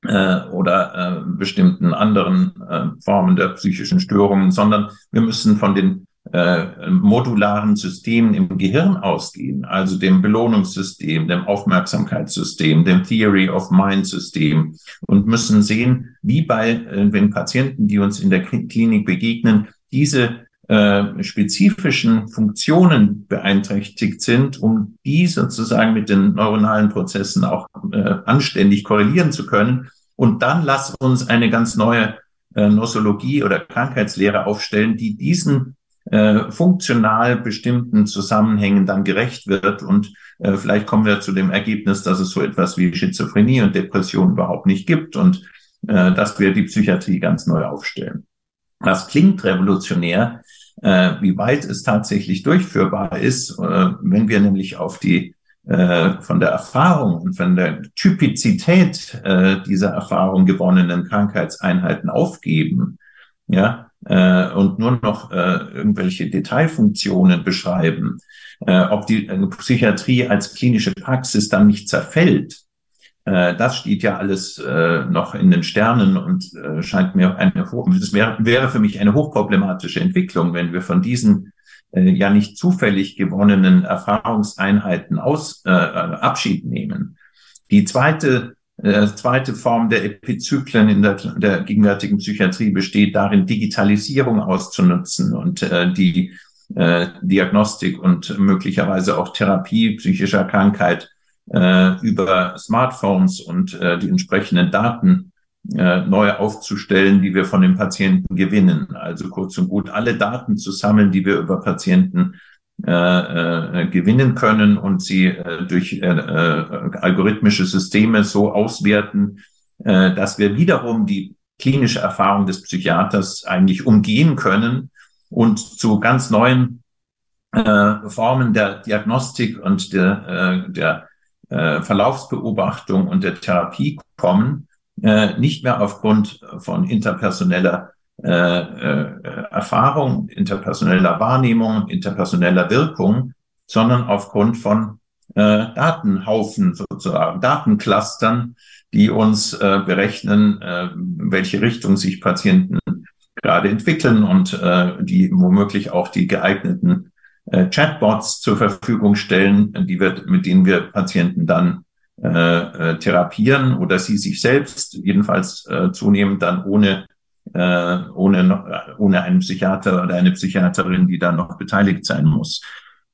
äh, oder äh, bestimmten anderen äh, Formen der psychischen Störungen, sondern wir müssen von den äh, modularen Systemen im Gehirn ausgehen, also dem Belohnungssystem, dem Aufmerksamkeitssystem, dem Theory of Mind System und müssen sehen, wie bei äh, den Patienten, die uns in der Klinik begegnen, diese äh, spezifischen Funktionen beeinträchtigt sind, um die sozusagen mit den neuronalen Prozessen auch äh, anständig korrelieren zu können. Und dann lass uns eine ganz neue äh, Nosologie oder Krankheitslehre aufstellen, die diesen äh, funktional bestimmten Zusammenhängen dann gerecht wird. Und äh, vielleicht kommen wir zu dem Ergebnis, dass es so etwas wie Schizophrenie und Depression überhaupt nicht gibt und äh, dass wir die Psychiatrie ganz neu aufstellen. Das klingt revolutionär, wie weit es tatsächlich durchführbar ist, äh, wenn wir nämlich auf die äh, von der Erfahrung und von der Typizität äh, dieser Erfahrung gewonnenen Krankheitseinheiten aufgeben, ja, äh, und nur noch äh, irgendwelche Detailfunktionen beschreiben, äh, ob die äh, Psychiatrie als klinische Praxis dann nicht zerfällt, äh, das steht ja alles äh, noch in den Sternen und äh, scheint mir eine das wäre, wäre für mich eine hochproblematische Entwicklung, wenn wir von diesen äh, ja nicht zufällig gewonnenen Erfahrungseinheiten aus äh, Abschied nehmen. Die zweite äh, zweite Form der Epizyklen in der, der gegenwärtigen Psychiatrie besteht darin, Digitalisierung auszunutzen und äh, die äh, Diagnostik und möglicherweise auch Therapie psychischer Krankheit äh, über Smartphones und äh, die entsprechenden Daten äh, neu aufzustellen, die wir von den Patienten gewinnen. Also kurz und gut alle Daten zu sammeln, die wir über Patienten äh, äh, gewinnen können und sie äh, durch äh, äh, algorithmische Systeme so auswerten, äh, dass wir wiederum die klinische Erfahrung des Psychiaters eigentlich umgehen können und zu ganz neuen äh, Formen der Diagnostik und der, äh, der äh, Verlaufsbeobachtung und der Therapie kommen, äh, nicht mehr aufgrund von interpersoneller äh, äh, Erfahrung, interpersoneller Wahrnehmung, interpersoneller Wirkung, sondern aufgrund von äh, Datenhaufen sozusagen, Datenclustern, die uns äh, berechnen, welche Richtung sich Patienten gerade entwickeln und die womöglich auch die geeigneten äh, Chatbots zur Verfügung stellen, die wir, mit denen wir Patienten dann äh, äh, therapieren oder sie sich selbst, jedenfalls äh, zunehmend dann ohne äh, ohne, ohne einen Psychiater oder eine Psychiaterin, die da noch beteiligt sein muss.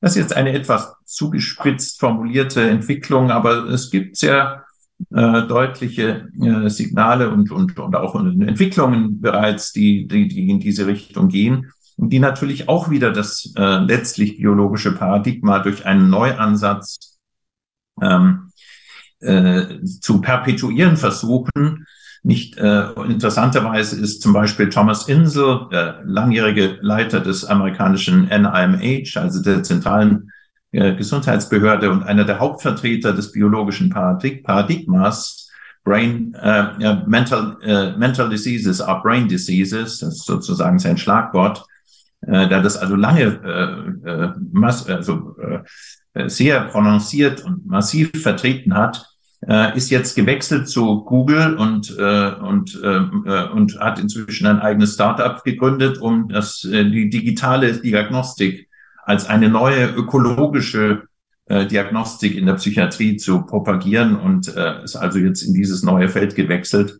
Das ist jetzt eine etwas zugespitzt formulierte Entwicklung, aber es gibt sehr äh, deutliche äh, Signale und, und, und auch Entwicklungen bereits, die, die, die in diese Richtung gehen und die natürlich auch wieder das äh, letztlich biologische Paradigma durch einen Neuansatz ähm, äh, zu perpetuieren versuchen. Nicht äh, interessanterweise ist zum Beispiel Thomas Insel, der langjährige Leiter des amerikanischen NIMH, also der zentralen äh, Gesundheitsbehörde und einer der Hauptvertreter des biologischen Paradig Paradigmas, Brain, äh, mental, äh, mental diseases are brain diseases, das ist sozusagen sein Schlagwort äh, der das also lange äh, äh, mass, also, äh, sehr prononciert und massiv vertreten hat, äh, ist jetzt gewechselt zu Google und, äh, und, äh, äh, und hat inzwischen ein eigenes Startup gegründet, um das, äh, die digitale Diagnostik als eine neue ökologische äh, Diagnostik in der Psychiatrie zu propagieren und äh, ist also jetzt in dieses neue Feld gewechselt.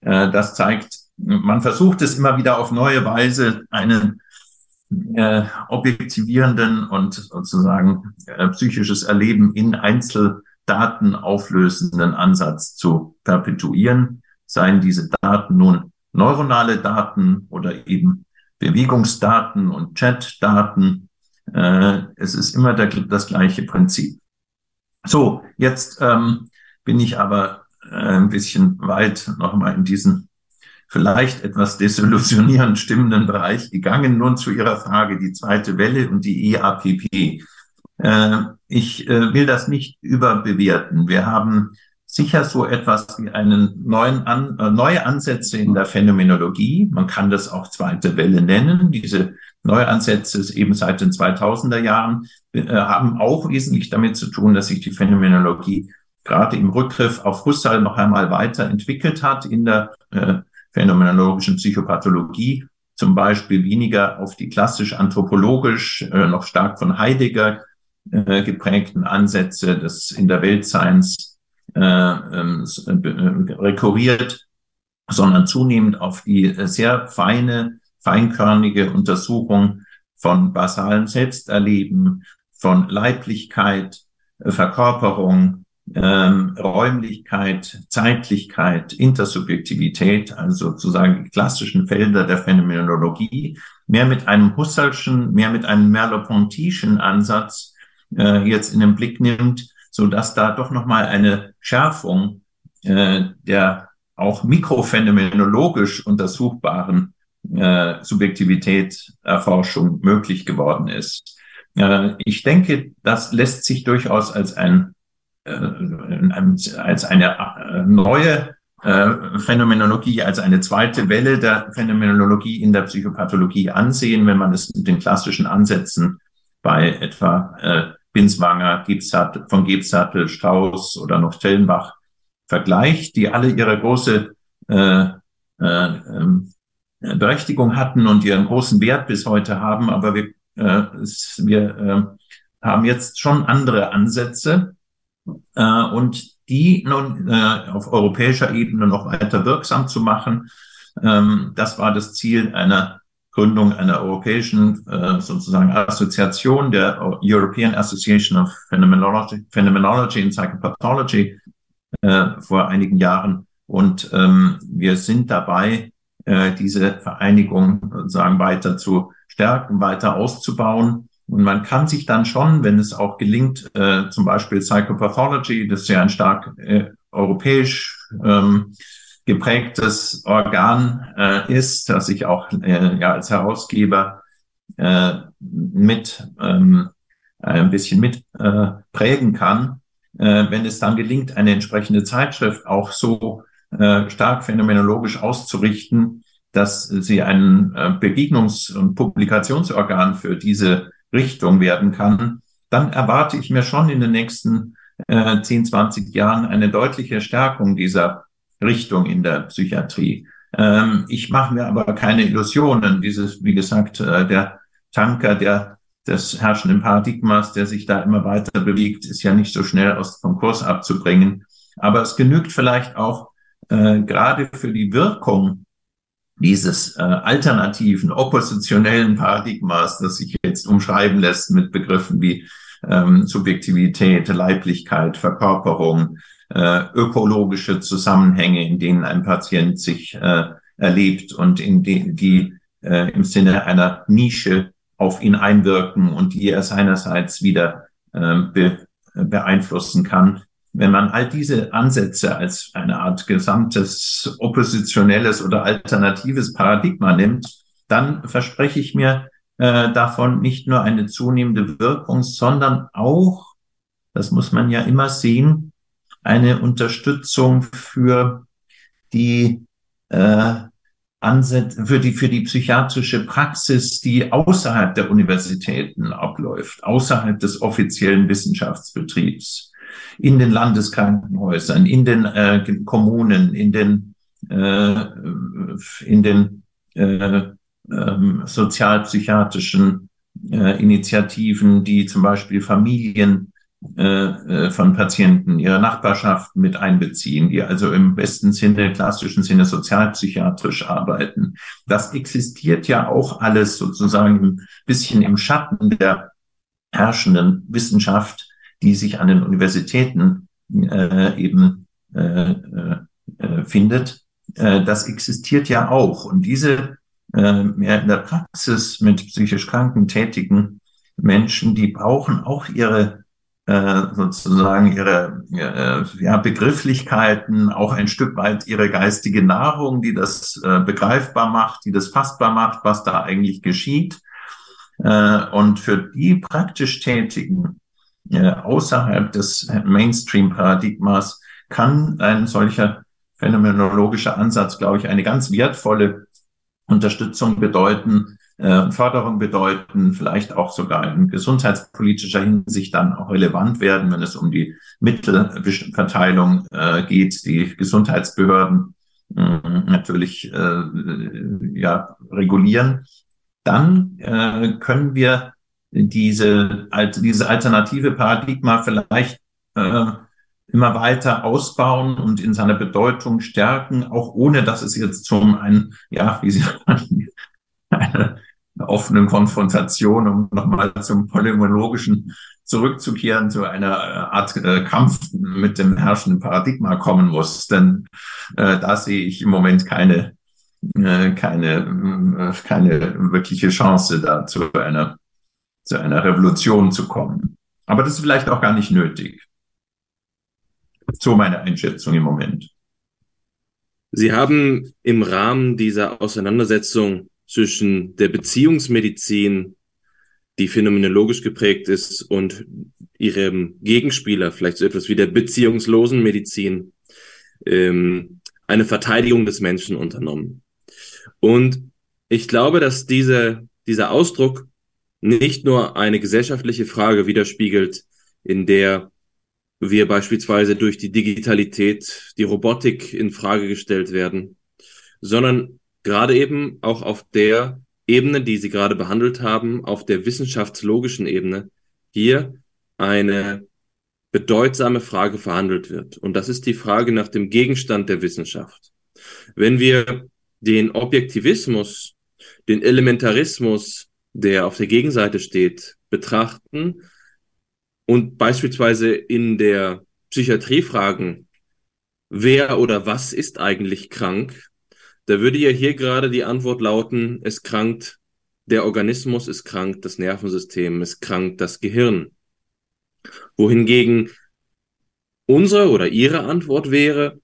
Äh, das zeigt, man versucht es immer wieder auf neue Weise, einen äh, objektivierenden und sozusagen äh, psychisches Erleben in Einzeldaten auflösenden Ansatz zu perpetuieren, seien diese Daten nun neuronale Daten oder eben Bewegungsdaten und Chatdaten. Äh, es ist immer der, das gleiche Prinzip. So, jetzt ähm, bin ich aber äh, ein bisschen weit nochmal in diesen vielleicht etwas desillusionierend stimmenden Bereich gegangen. Nun zu Ihrer Frage, die zweite Welle und die EAPP. Äh, ich äh, will das nicht überbewerten. Wir haben sicher so etwas wie einen neuen An äh, neue Ansätze in der Phänomenologie. Man kann das auch zweite Welle nennen. Diese neue Ansätze eben seit den 2000er Jahren äh, haben auch wesentlich damit zu tun, dass sich die Phänomenologie gerade im Rückgriff auf Husserl noch einmal weiterentwickelt hat in der äh, phänomenologischen Psychopathologie, zum Beispiel weniger auf die klassisch anthropologisch, äh, noch stark von Heidegger äh, geprägten Ansätze des in der Weltscience äh, ähm, äh, rekurriert, sondern zunehmend auf die äh, sehr feine, feinkörnige Untersuchung von basalem Selbsterleben, von Leiblichkeit, äh, Verkörperung, ähm, Räumlichkeit, Zeitlichkeit, Intersubjektivität, also sozusagen die klassischen Felder der Phänomenologie, mehr mit einem Husserlschen, mehr mit einem Merleau-Pontischen Ansatz äh, jetzt in den Blick nimmt, so dass da doch nochmal eine Schärfung äh, der auch mikrophänomenologisch untersuchbaren äh, Subjektivität-Erforschung möglich geworden ist. Äh, ich denke, das lässt sich durchaus als ein als eine äh, neue äh, Phänomenologie, als eine zweite Welle der Phänomenologie in der Psychopathologie ansehen, wenn man es mit den klassischen Ansätzen bei etwa äh, Binswanger, Giebsattel, von Giebsattel, Strauss oder noch Stellenbach vergleicht, die alle ihre große äh, äh, Berechtigung hatten und ihren großen Wert bis heute haben, aber wir, äh, wir äh, haben jetzt schon andere Ansätze äh, und die nun äh, auf europäischer Ebene noch weiter wirksam zu machen. Ähm, das war das Ziel einer Gründung einer europäischen äh, sozusagen Assoziation der European Association of Phenomenology, Phenomenology and Psychopathology äh, vor einigen Jahren. Und ähm, wir sind dabei, äh, diese Vereinigung sozusagen weiter zu stärken, weiter auszubauen. Und man kann sich dann schon, wenn es auch gelingt, äh, zum Beispiel Psychopathology, das ja ein stark äh, europäisch ähm, geprägtes Organ äh, ist, das ich auch äh, ja als Herausgeber äh, mit ähm, ein bisschen mit äh, prägen kann, äh, wenn es dann gelingt, eine entsprechende Zeitschrift auch so äh, stark phänomenologisch auszurichten, dass sie ein äh, Begegnungs- und Publikationsorgan für diese Richtung werden kann, dann erwarte ich mir schon in den nächsten äh, 10, 20 Jahren eine deutliche Stärkung dieser Richtung in der Psychiatrie. Ähm, ich mache mir aber keine Illusionen. Dieses, wie gesagt, äh, der Tanker der des herrschenden Paradigmas, der sich da immer weiter bewegt, ist ja nicht so schnell aus vom Kurs abzubringen. Aber es genügt vielleicht auch äh, gerade für die Wirkung dieses äh, alternativen, oppositionellen Paradigmas, das sich jetzt umschreiben lässt mit Begriffen wie ähm, Subjektivität, Leiblichkeit, Verkörperung, äh, ökologische Zusammenhänge, in denen ein Patient sich äh, erlebt und in denen die äh, im Sinne einer Nische auf ihn einwirken und die er seinerseits wieder äh, be beeinflussen kann. Wenn man all diese Ansätze als eine Art gesamtes oppositionelles oder alternatives Paradigma nimmt, dann verspreche ich mir äh, davon nicht nur eine zunehmende Wirkung, sondern auch, das muss man ja immer sehen, eine Unterstützung für die äh, Ansätze, für die, für die psychiatrische Praxis, die außerhalb der Universitäten abläuft, außerhalb des offiziellen Wissenschaftsbetriebs in den Landeskrankenhäusern, in den äh, Kommunen, in den, äh, in den äh, äh, sozialpsychiatrischen äh, Initiativen, die zum Beispiel Familien äh, äh, von Patienten, ihre Nachbarschaft mit einbeziehen, die also im besten Sinne, klassischen Sinne sozialpsychiatrisch arbeiten. Das existiert ja auch alles sozusagen ein bisschen im Schatten der herrschenden Wissenschaft die sich an den Universitäten äh, eben äh, äh, findet, äh, das existiert ja auch. Und diese äh, in der Praxis mit psychisch kranken tätigen Menschen, die brauchen auch ihre äh, sozusagen ihre äh, ja, Begrifflichkeiten, auch ein Stück weit ihre geistige Nahrung, die das äh, begreifbar macht, die das fassbar macht, was da eigentlich geschieht. Und für die praktisch Tätigen außerhalb des Mainstream-Paradigmas, kann ein solcher phänomenologischer Ansatz, glaube ich, eine ganz wertvolle Unterstützung bedeuten, äh, Förderung bedeuten, vielleicht auch sogar in gesundheitspolitischer Hinsicht dann auch relevant werden, wenn es um die Mittelverteilung äh, geht, die Gesundheitsbehörden äh, natürlich äh, ja, regulieren. Dann äh, können wir diese, diese alternative Paradigma vielleicht äh, immer weiter ausbauen und in seiner Bedeutung stärken, auch ohne dass es jetzt zum ein, ja, wie Sie eine offenen Konfrontation, um nochmal zum polemologischen zurückzukehren, zu einer Art äh, Kampf mit dem herrschenden Paradigma kommen muss. Denn äh, da sehe ich im Moment keine, äh, keine, äh, keine wirkliche Chance, da zu einer, zu einer Revolution zu kommen. Aber das ist vielleicht auch gar nicht nötig. So meine Einschätzung im Moment. Sie haben im Rahmen dieser Auseinandersetzung zwischen der Beziehungsmedizin, die phänomenologisch geprägt ist, und ihrem Gegenspieler, vielleicht so etwas wie der beziehungslosen Medizin, ähm, eine Verteidigung des Menschen unternommen. Und ich glaube, dass diese, dieser Ausdruck nicht nur eine gesellschaftliche Frage widerspiegelt, in der wir beispielsweise durch die Digitalität, die Robotik in Frage gestellt werden, sondern gerade eben auch auf der Ebene, die Sie gerade behandelt haben, auf der wissenschaftslogischen Ebene, hier eine bedeutsame Frage verhandelt wird. Und das ist die Frage nach dem Gegenstand der Wissenschaft. Wenn wir den Objektivismus, den Elementarismus, der auf der Gegenseite steht, betrachten, und beispielsweise in der Psychiatrie fragen, wer oder was ist eigentlich krank, da würde ja hier gerade die Antwort lauten, es krankt der Organismus, es krankt das Nervensystem, es krankt das Gehirn. Wohingegen unsere oder ihre Antwort wäre,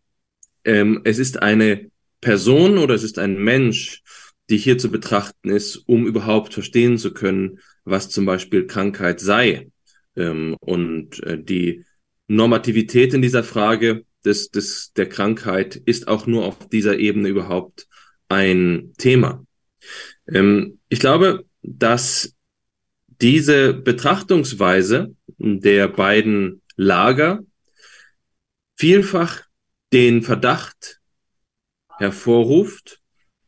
ähm, es ist eine Person oder es ist ein Mensch, die hier zu betrachten ist, um überhaupt verstehen zu können, was zum Beispiel Krankheit sei. Ähm, und äh, die Normativität in dieser Frage des, des, der Krankheit ist auch nur auf dieser Ebene überhaupt ein Thema. Ähm, ich glaube, dass diese Betrachtungsweise der beiden Lager vielfach den Verdacht hervorruft,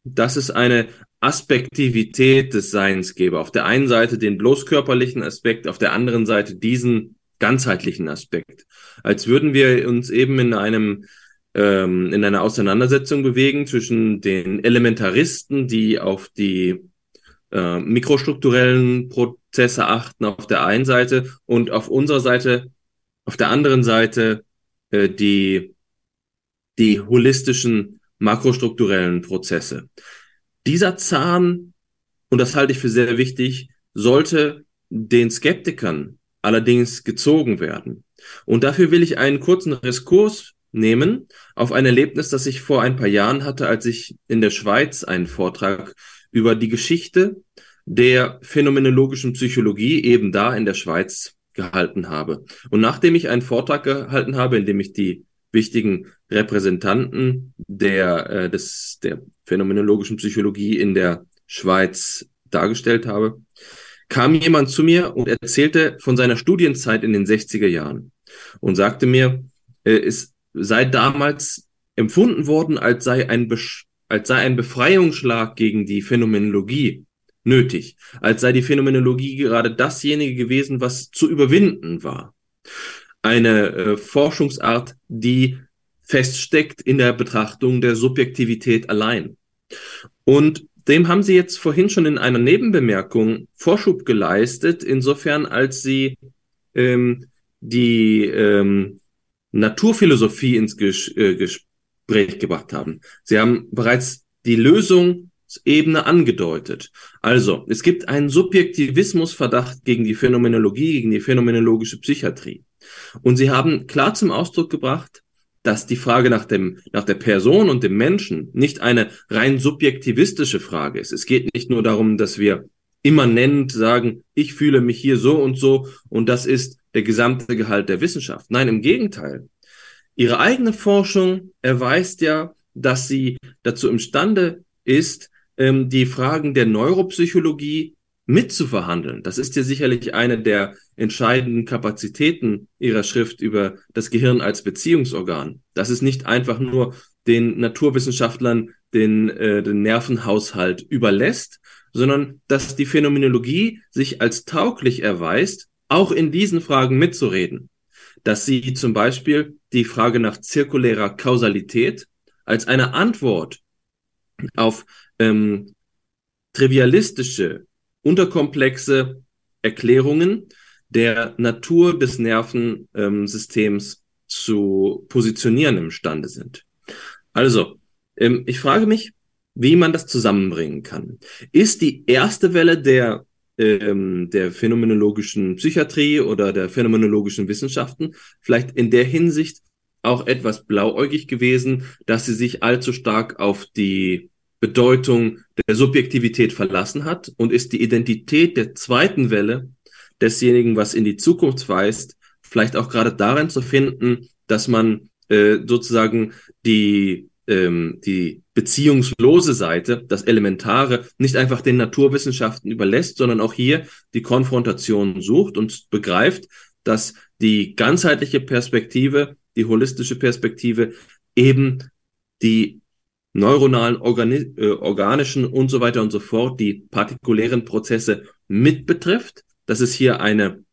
dass es eine Aspektivität des Seins gebe. Auf der einen Seite den bloß körperlichen Aspekt, auf der anderen Seite diesen ganzheitlichen Aspekt. Als würden wir uns eben in einem ähm, in einer Auseinandersetzung bewegen zwischen den Elementaristen, die auf die äh, mikrostrukturellen Prozesse achten auf der einen Seite und auf unserer Seite, auf der anderen Seite äh, die, die holistischen makrostrukturellen Prozesse. Dieser Zahn, und das halte ich für sehr wichtig, sollte den Skeptikern allerdings gezogen werden. Und dafür will ich einen kurzen Diskurs nehmen auf ein Erlebnis, das ich vor ein paar Jahren hatte, als ich in der Schweiz einen Vortrag über die Geschichte der phänomenologischen Psychologie eben da in der Schweiz gehalten habe. Und nachdem ich einen Vortrag gehalten habe, in dem ich die wichtigen Repräsentanten der, äh, des, der phänomenologischen Psychologie in der Schweiz dargestellt habe, kam jemand zu mir und erzählte von seiner Studienzeit in den 60er Jahren und sagte mir, äh, es sei damals empfunden worden, als sei ein, Besch als sei ein Befreiungsschlag gegen die Phänomenologie nötig, als sei die Phänomenologie gerade dasjenige gewesen, was zu überwinden war eine äh, Forschungsart, die feststeckt in der Betrachtung der Subjektivität allein. Und dem haben Sie jetzt vorhin schon in einer Nebenbemerkung Vorschub geleistet, insofern als Sie ähm, die ähm, Naturphilosophie ins Ges äh, Gespräch gebracht haben. Sie haben bereits die Lösungsebene angedeutet. Also, es gibt einen Subjektivismusverdacht gegen die Phänomenologie, gegen die phänomenologische Psychiatrie. Und sie haben klar zum Ausdruck gebracht, dass die Frage nach dem, nach der Person und dem Menschen nicht eine rein subjektivistische Frage ist. Es geht nicht nur darum, dass wir immanent sagen, ich fühle mich hier so und so und das ist der gesamte Gehalt der Wissenschaft. Nein, im Gegenteil. ihre eigene Forschung erweist ja, dass sie dazu imstande ist, ähm, die Fragen der Neuropsychologie mitzuverhandeln. Das ist ja sicherlich eine der entscheidenden Kapazitäten ihrer Schrift über das Gehirn als Beziehungsorgan. Das ist nicht einfach nur den Naturwissenschaftlern den, äh, den Nervenhaushalt überlässt, sondern dass die Phänomenologie sich als tauglich erweist, auch in diesen Fragen mitzureden. Dass sie zum Beispiel die Frage nach zirkulärer Kausalität als eine Antwort auf ähm, trivialistische, unterkomplexe Erklärungen der Natur des Nervensystems zu positionieren imstande sind. Also, ähm, ich frage mich, wie man das zusammenbringen kann. Ist die erste Welle der, ähm, der phänomenologischen Psychiatrie oder der phänomenologischen Wissenschaften vielleicht in der Hinsicht auch etwas blauäugig gewesen, dass sie sich allzu stark auf die Bedeutung der Subjektivität verlassen hat und ist die Identität der zweiten Welle desjenigen, was in die Zukunft weist, vielleicht auch gerade darin zu finden, dass man äh, sozusagen die, ähm, die beziehungslose Seite, das Elementare, nicht einfach den Naturwissenschaften überlässt, sondern auch hier die Konfrontation sucht und begreift, dass die ganzheitliche Perspektive, die holistische Perspektive eben die neuronalen, Organi äh, organischen und so weiter und so fort, die partikulären Prozesse mit betrifft, dass es hier eine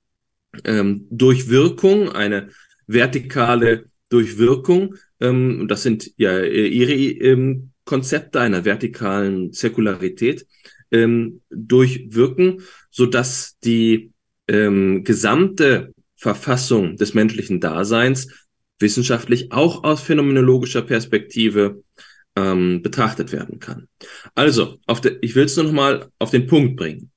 ähm, Durchwirkung, eine vertikale Durchwirkung, ähm, das sind ja äh, ihre ähm, Konzepte einer vertikalen Säkularität, ähm, durchwirken, so dass die ähm, gesamte Verfassung des menschlichen Daseins wissenschaftlich auch aus phänomenologischer Perspektive ähm, betrachtet werden kann. Also, auf der, ich will es nur noch mal auf den Punkt bringen.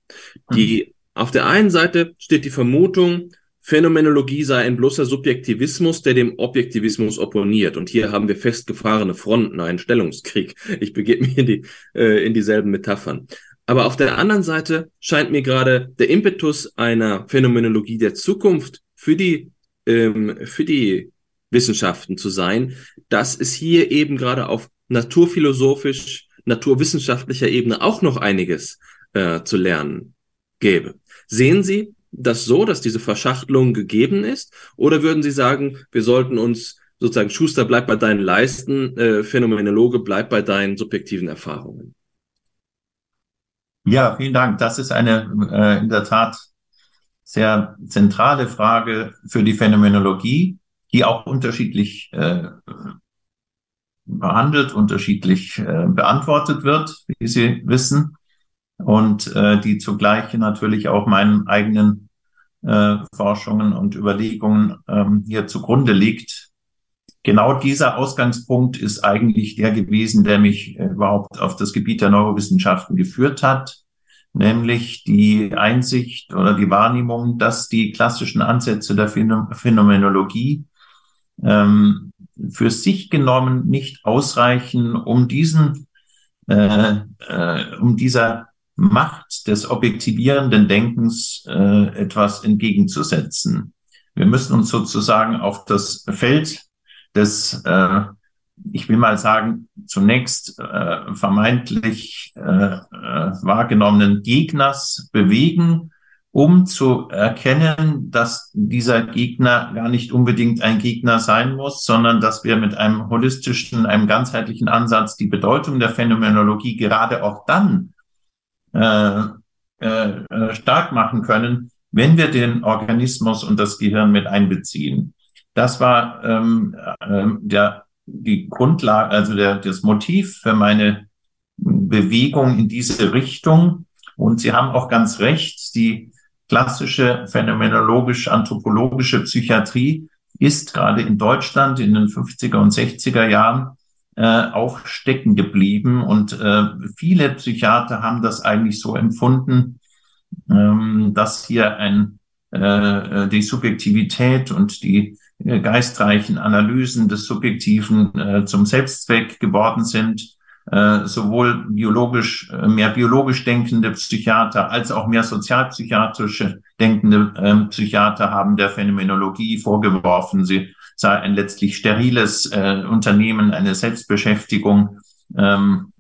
Die, mhm. Auf der einen Seite steht die Vermutung, Phänomenologie sei ein bloßer Subjektivismus, der dem Objektivismus opponiert. Und hier haben wir festgefahrene Fronten, einen Stellungskrieg. Ich begebe mich in, die, äh, in dieselben Metaphern. Aber auf der anderen Seite scheint mir gerade der Impetus einer Phänomenologie der Zukunft für die, ähm, für die Wissenschaften zu sein, dass es hier eben gerade auf naturphilosophisch, naturwissenschaftlicher Ebene auch noch einiges äh, zu lernen gäbe. Sehen Sie das so, dass diese Verschachtelung gegeben ist? Oder würden Sie sagen, wir sollten uns sozusagen, Schuster, bleib bei deinen Leisten, äh, Phänomenologe, bleib bei deinen subjektiven Erfahrungen? Ja, vielen Dank. Das ist eine äh, in der Tat sehr zentrale Frage für die Phänomenologie, die auch unterschiedlich äh, behandelt, unterschiedlich äh, beantwortet wird, wie Sie wissen, und äh, die zugleich natürlich auch meinen eigenen äh, Forschungen und Überlegungen ähm, hier zugrunde liegt. Genau dieser Ausgangspunkt ist eigentlich der gewesen, der mich äh, überhaupt auf das Gebiet der Neurowissenschaften geführt hat, nämlich die Einsicht oder die Wahrnehmung, dass die klassischen Ansätze der Phänomenologie ähm, für sich genommen nicht ausreichen, um diesen, äh, äh, um dieser Macht des objektivierenden Denkens äh, etwas entgegenzusetzen. Wir müssen uns sozusagen auf das Feld des, äh, ich will mal sagen, zunächst äh, vermeintlich äh, äh, wahrgenommenen Gegners bewegen, um zu erkennen, dass dieser Gegner gar nicht unbedingt ein Gegner sein muss, sondern dass wir mit einem holistischen, einem ganzheitlichen Ansatz die Bedeutung der Phänomenologie gerade auch dann äh, äh, äh, stark machen können, wenn wir den Organismus und das Gehirn mit einbeziehen. Das war ähm, äh, der, die Grundlage, also der, das Motiv für meine Bewegung in diese Richtung. Und Sie haben auch ganz recht, die klassische phänomenologisch-anthropologische Psychiatrie ist gerade in Deutschland in den 50er und 60er Jahren äh, auch stecken geblieben. Und äh, viele Psychiater haben das eigentlich so empfunden, ähm, dass hier ein, äh, die Subjektivität und die äh, geistreichen Analysen des Subjektiven äh, zum Selbstzweck geworden sind äh, sowohl biologisch, äh, mehr biologisch denkende Psychiater als auch mehr sozialpsychiatrische denkende äh, Psychiater haben der Phänomenologie vorgeworfen, sie sei ein letztlich steriles äh, Unternehmen, eine Selbstbeschäftigung, ähm,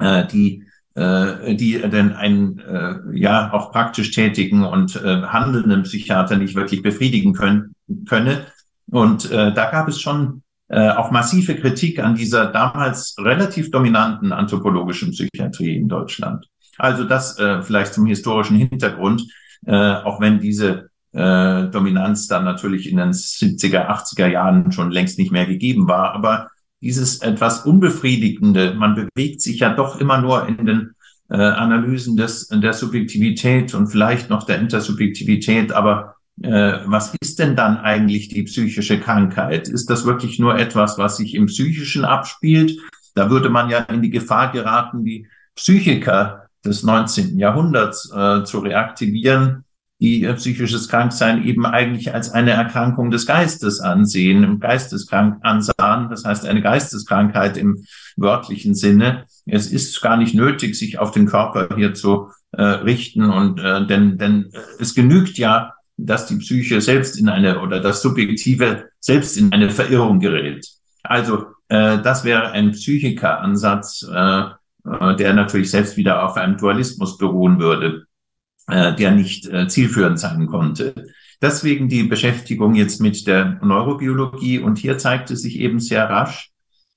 äh, die äh, die denn einen äh, ja auch praktisch tätigen und äh, handelnden Psychiater nicht wirklich befriedigen können könne. Und äh, da gab es schon äh, auch massive Kritik an dieser damals relativ dominanten anthropologischen Psychiatrie in Deutschland. Also das äh, vielleicht zum historischen Hintergrund, äh, auch wenn diese äh, Dominanz dann natürlich in den 70er, 80er Jahren schon längst nicht mehr gegeben war. Aber dieses etwas Unbefriedigende, man bewegt sich ja doch immer nur in den äh, Analysen des, der Subjektivität und vielleicht noch der Intersubjektivität, aber äh, was ist denn dann eigentlich die psychische Krankheit? Ist das wirklich nur etwas, was sich im Psychischen abspielt? Da würde man ja in die Gefahr geraten, die Psychiker des 19. Jahrhunderts äh, zu reaktivieren, die psychisches Kranksein eben eigentlich als eine Erkrankung des Geistes ansehen, im Geisteskrank ansahen, das heißt eine Geisteskrankheit im wörtlichen Sinne. Es ist gar nicht nötig, sich auf den Körper hier zu äh, richten und äh, denn denn es genügt ja, dass die Psyche selbst in eine oder das Subjektive selbst in eine Verirrung gerät. Also äh, das wäre ein Psychikeransatz, äh, äh, der natürlich selbst wieder auf einem Dualismus beruhen würde, äh, der nicht äh, zielführend sein konnte. Deswegen die Beschäftigung jetzt mit der Neurobiologie. Und hier zeigte sich eben sehr rasch,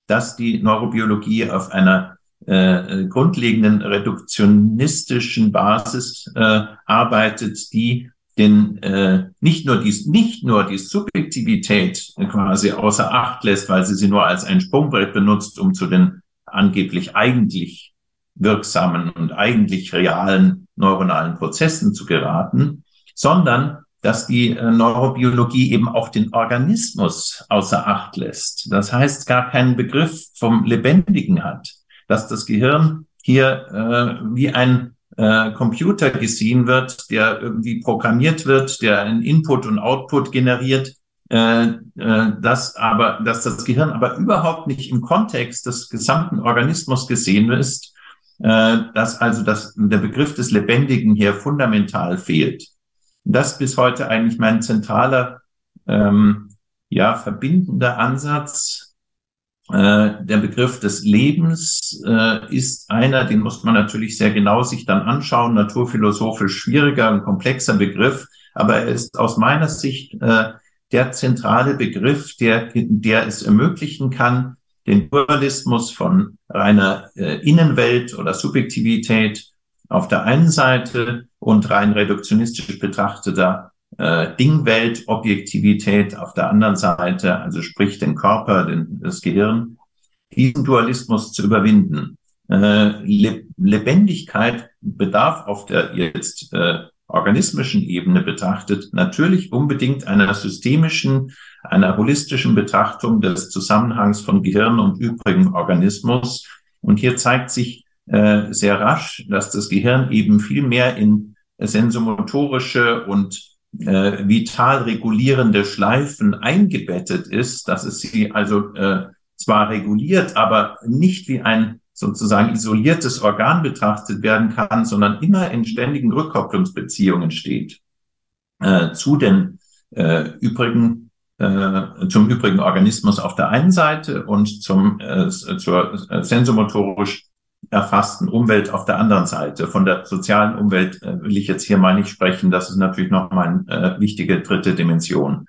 dass die Neurobiologie auf einer äh, grundlegenden reduktionistischen Basis äh, arbeitet, die den äh, nicht nur die nicht nur die Subjektivität quasi außer Acht lässt, weil sie sie nur als ein Sprungbrett benutzt, um zu den angeblich eigentlich wirksamen und eigentlich realen neuronalen Prozessen zu geraten, sondern dass die äh, Neurobiologie eben auch den Organismus außer Acht lässt. Das heißt, gar keinen Begriff vom Lebendigen hat, dass das Gehirn hier äh, wie ein äh, Computer gesehen wird, der irgendwie programmiert wird, der einen Input und Output generiert, äh, äh, dass aber, dass das Gehirn aber überhaupt nicht im Kontext des gesamten Organismus gesehen ist, dass also das, der Begriff des Lebendigen hier fundamental fehlt. Das bis heute eigentlich mein zentraler, ähm, ja, verbindender Ansatz. Äh, der Begriff des Lebens äh, ist einer, den muss man natürlich sehr genau sich dann anschauen, naturphilosophisch schwieriger und komplexer Begriff, aber er ist aus meiner Sicht äh, der zentrale Begriff, der, der es ermöglichen kann, den Dualismus von reiner äh, Innenwelt oder Subjektivität auf der einen Seite und rein reduktionistisch betrachteter äh, Dingwelt, Objektivität auf der anderen Seite, also sprich den Körper, den, das Gehirn, diesen Dualismus zu überwinden. Äh, Lebendigkeit bedarf auf der jetzt äh, organismischen Ebene betrachtet natürlich unbedingt einer systemischen, einer holistischen Betrachtung des Zusammenhangs von Gehirn und übrigen Organismus. Und hier zeigt sich äh, sehr rasch, dass das Gehirn eben viel mehr in sensomotorische und äh, vital regulierende Schleifen eingebettet ist, dass es sie also äh, zwar reguliert, aber nicht wie ein sozusagen isoliertes Organ betrachtet werden kann, sondern immer in ständigen Rückkopplungsbeziehungen steht äh, zu den äh, übrigen äh, zum übrigen Organismus auf der einen Seite und zum äh, zur äh, sensomotorisch erfassten Umwelt auf der anderen Seite. Von der sozialen Umwelt äh, will ich jetzt hier mal nicht sprechen. Das ist natürlich noch mal eine äh, wichtige dritte Dimension.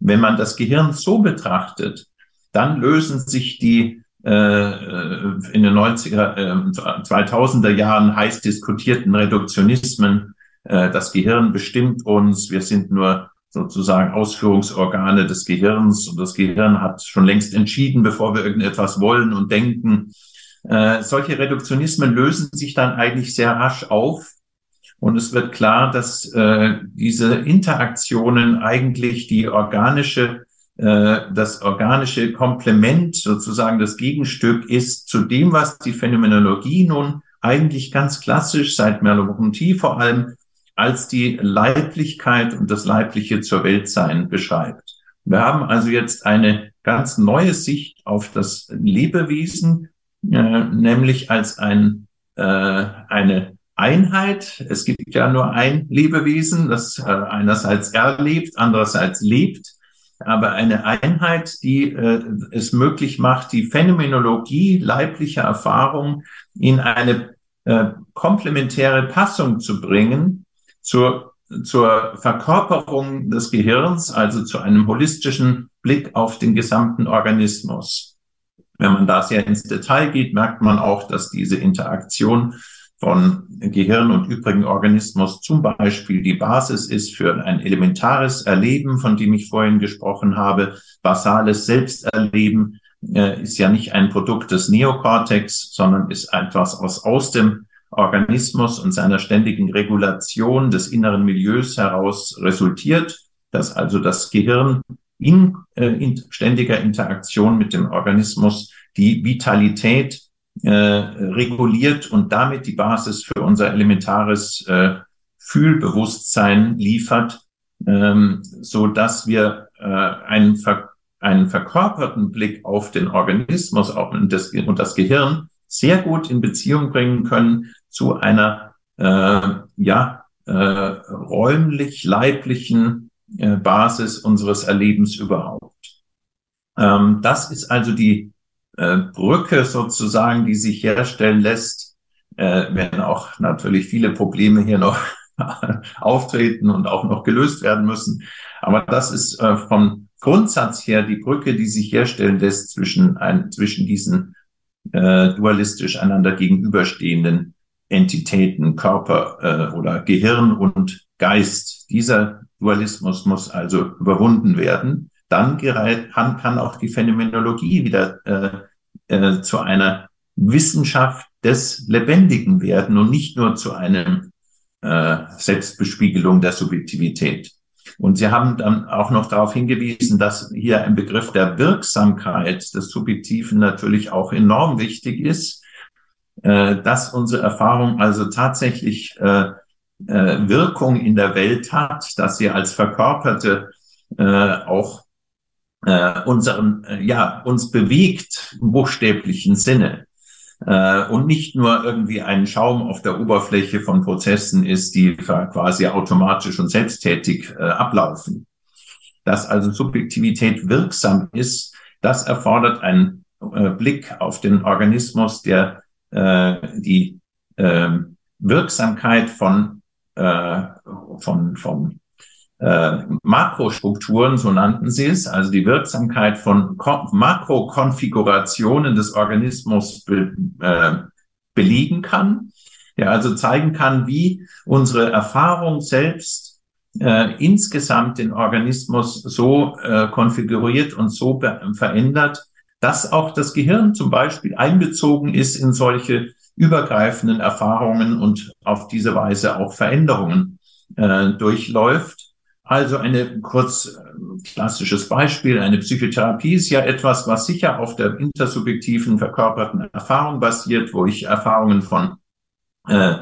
Wenn man das Gehirn so betrachtet, dann lösen sich die in den 90er, äh, 2000er Jahren heiß diskutierten Reduktionismen. Äh, das Gehirn bestimmt uns. Wir sind nur sozusagen Ausführungsorgane des Gehirns und das Gehirn hat schon längst entschieden, bevor wir irgendetwas wollen und denken. Äh, solche Reduktionismen lösen sich dann eigentlich sehr rasch auf. Und es wird klar, dass äh, diese Interaktionen eigentlich die organische, äh, das organische Komplement, sozusagen das Gegenstück ist zu dem, was die Phänomenologie nun eigentlich ganz klassisch seit Merleau-Ponty vor allem als die Leiblichkeit und das Leibliche zur Weltsein beschreibt. Wir haben also jetzt eine ganz neue Sicht auf das Lebewesen, äh, nämlich als ein, äh, eine Einheit. Es gibt ja nur ein Lebewesen, das äh, einerseits erlebt, andererseits lebt. Aber eine Einheit, die äh, es möglich macht, die Phänomenologie leiblicher Erfahrung in eine äh, komplementäre Passung zu bringen zur, zur Verkörperung des Gehirns, also zu einem holistischen Blick auf den gesamten Organismus. Wenn man da sehr ins Detail geht, merkt man auch, dass diese Interaktion von Gehirn und übrigen Organismus zum Beispiel die Basis ist für ein elementares Erleben, von dem ich vorhin gesprochen habe. Basales Selbsterleben äh, ist ja nicht ein Produkt des Neokortex, sondern ist etwas aus, aus dem Organismus und seiner ständigen Regulation des inneren Milieus heraus resultiert, dass also das Gehirn in, äh, in ständiger Interaktion mit dem Organismus die Vitalität äh, reguliert und damit die Basis für unser elementares äh, Fühlbewusstsein liefert, ähm, so dass wir äh, einen, ver einen verkörperten Blick auf den Organismus auch und das, und das Gehirn sehr gut in Beziehung bringen können zu einer äh, ja äh, räumlich leiblichen äh, Basis unseres Erlebens überhaupt. Ähm, das ist also die äh, Brücke sozusagen, die sich herstellen lässt, äh, wenn auch natürlich viele Probleme hier noch auftreten und auch noch gelöst werden müssen. Aber das ist äh, vom Grundsatz her die Brücke, die sich herstellen lässt zwischen, ein, zwischen diesen äh, dualistisch einander gegenüberstehenden Entitäten, Körper äh, oder Gehirn und Geist. Dieser Dualismus muss also überwunden werden dann kann, kann auch die Phänomenologie wieder äh, äh, zu einer Wissenschaft des Lebendigen werden und nicht nur zu einem äh, Selbstbespiegelung der Subjektivität. Und Sie haben dann auch noch darauf hingewiesen, dass hier ein Begriff der Wirksamkeit des Subjektiven natürlich auch enorm wichtig ist, äh, dass unsere Erfahrung also tatsächlich äh, äh, Wirkung in der Welt hat, dass sie als verkörperte äh, auch äh, unseren, äh, ja, uns bewegt im buchstäblichen Sinne äh, und nicht nur irgendwie ein Schaum auf der Oberfläche von Prozessen ist, die quasi automatisch und selbsttätig äh, ablaufen. Dass also Subjektivität wirksam ist, das erfordert einen äh, Blick auf den Organismus, der äh, die äh, Wirksamkeit von, äh, von, von äh, Makrostrukturen, so nannten sie es, also die Wirksamkeit von Makrokonfigurationen des Organismus be, äh, belegen kann. Ja, also zeigen kann, wie unsere Erfahrung selbst äh, insgesamt den Organismus so äh, konfiguriert und so verändert, dass auch das Gehirn zum Beispiel einbezogen ist in solche übergreifenden Erfahrungen und auf diese Weise auch Veränderungen äh, durchläuft. Also eine kurz äh, klassisches Beispiel, eine Psychotherapie ist ja etwas, was sicher auf der intersubjektiven verkörperten Erfahrung basiert, wo ich Erfahrungen von äh,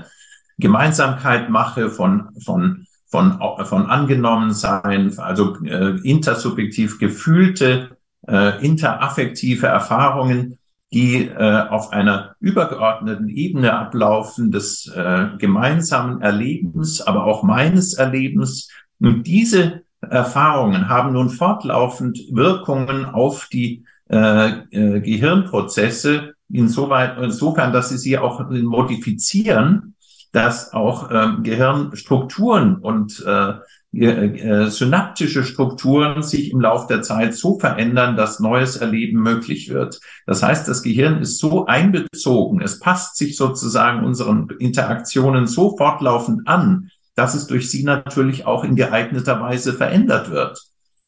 Gemeinsamkeit mache, von von von von angenommen sein, also äh, intersubjektiv gefühlte äh, interaffektive Erfahrungen, die äh, auf einer übergeordneten Ebene ablaufen des äh, gemeinsamen Erlebens, aber auch meines Erlebens und diese Erfahrungen haben nun fortlaufend Wirkungen auf die äh, äh, Gehirnprozesse, insoweit, insofern, dass sie sie auch modifizieren, dass auch ähm, Gehirnstrukturen und äh, äh, synaptische Strukturen sich im Laufe der Zeit so verändern, dass neues Erleben möglich wird. Das heißt, das Gehirn ist so einbezogen, es passt sich sozusagen unseren Interaktionen so fortlaufend an, dass es durch sie natürlich auch in geeigneter Weise verändert wird.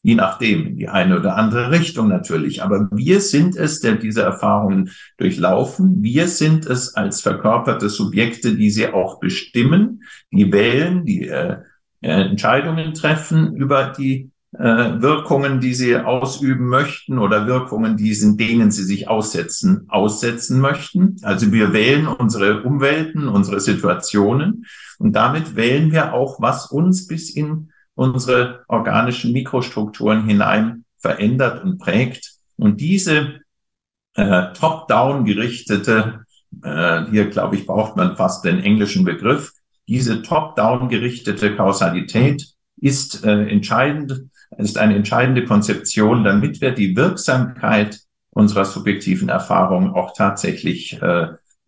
Je nachdem, in die eine oder andere Richtung natürlich. Aber wir sind es, der diese Erfahrungen durchlaufen. Wir sind es als verkörperte Subjekte, die sie auch bestimmen, die wählen, die äh, äh Entscheidungen treffen über die Wirkungen, die sie ausüben möchten oder Wirkungen, diesen, denen sie sich aussetzen, aussetzen möchten. Also wir wählen unsere Umwelten, unsere Situationen und damit wählen wir auch, was uns bis in unsere organischen Mikrostrukturen hinein verändert und prägt. Und diese äh, top-down gerichtete, äh, hier glaube ich, braucht man fast den englischen Begriff, diese top-down gerichtete Kausalität ist äh, entscheidend ist eine entscheidende Konzeption, damit wir die Wirksamkeit unserer subjektiven Erfahrung auch tatsächlich äh,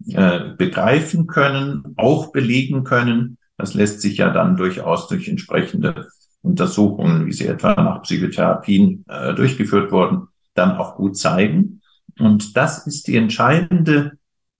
äh, begreifen können, auch belegen können. Das lässt sich ja dann durchaus durch entsprechende Untersuchungen, wie sie etwa nach Psychotherapien äh, durchgeführt wurden, dann auch gut zeigen. Und das ist die entscheidende,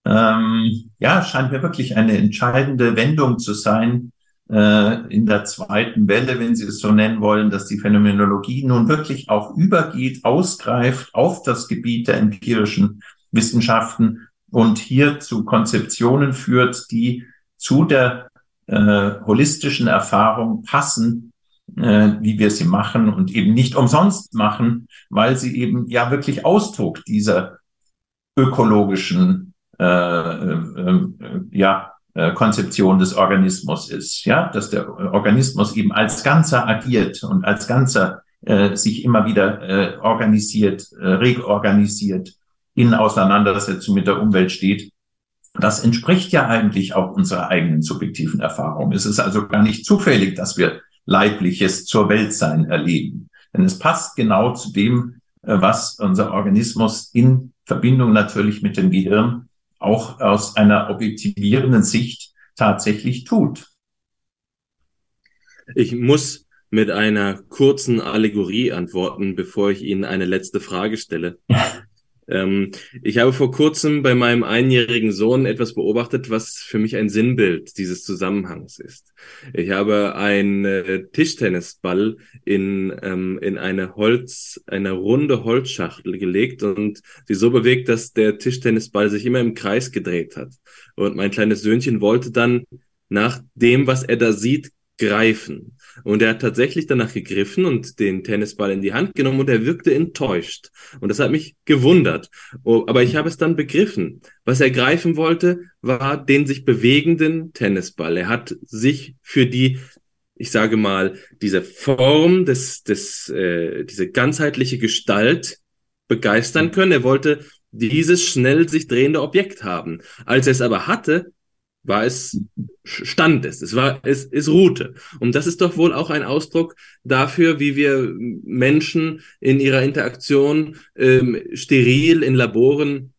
ähm, ja, scheint mir wirklich eine entscheidende Wendung zu sein in der zweiten Welle, wenn Sie es so nennen wollen, dass die Phänomenologie nun wirklich auch übergeht, ausgreift auf das Gebiet der empirischen Wissenschaften und hier zu Konzeptionen führt, die zu der äh, holistischen Erfahrung passen, äh, wie wir sie machen und eben nicht umsonst machen, weil sie eben ja wirklich Ausdruck dieser ökologischen äh, äh, äh ja, äh, Konzeption des Organismus ist, ja, dass der Organismus eben als Ganzer agiert und als Ganzer äh, sich immer wieder äh, organisiert, äh, reorganisiert, in Auseinandersetzung mit der Umwelt steht. Das entspricht ja eigentlich auch unserer eigenen subjektiven Erfahrung. Es ist also gar nicht zufällig, dass wir leibliches zur Weltsein erleben. Denn es passt genau zu dem, äh, was unser Organismus in Verbindung natürlich mit dem Gehirn auch aus einer objektivierenden Sicht tatsächlich tut. Ich muss mit einer kurzen Allegorie antworten, bevor ich Ihnen eine letzte Frage stelle. Ähm, ich habe vor kurzem bei meinem einjährigen Sohn etwas beobachtet, was für mich ein Sinnbild dieses Zusammenhangs ist. Ich habe einen äh, Tischtennisball in, ähm, in eine Holz, eine runde Holzschachtel gelegt und sie so bewegt, dass der Tischtennisball sich immer im Kreis gedreht hat. Und mein kleines Söhnchen wollte dann nach dem, was er da sieht, greifen. Und er hat tatsächlich danach gegriffen und den Tennisball in die Hand genommen und er wirkte enttäuscht. Und das hat mich gewundert. Oh, aber ich habe es dann begriffen. Was er greifen wollte, war den sich bewegenden Tennisball. Er hat sich für die, ich sage mal, diese Form des, des, äh, diese ganzheitliche Gestalt begeistern können. Er wollte dieses schnell sich drehende Objekt haben. Als er es aber hatte, war es, stand es, es war, es, es ruhte. Und das ist doch wohl auch ein Ausdruck dafür, wie wir Menschen in ihrer Interaktion ähm, steril in Laboren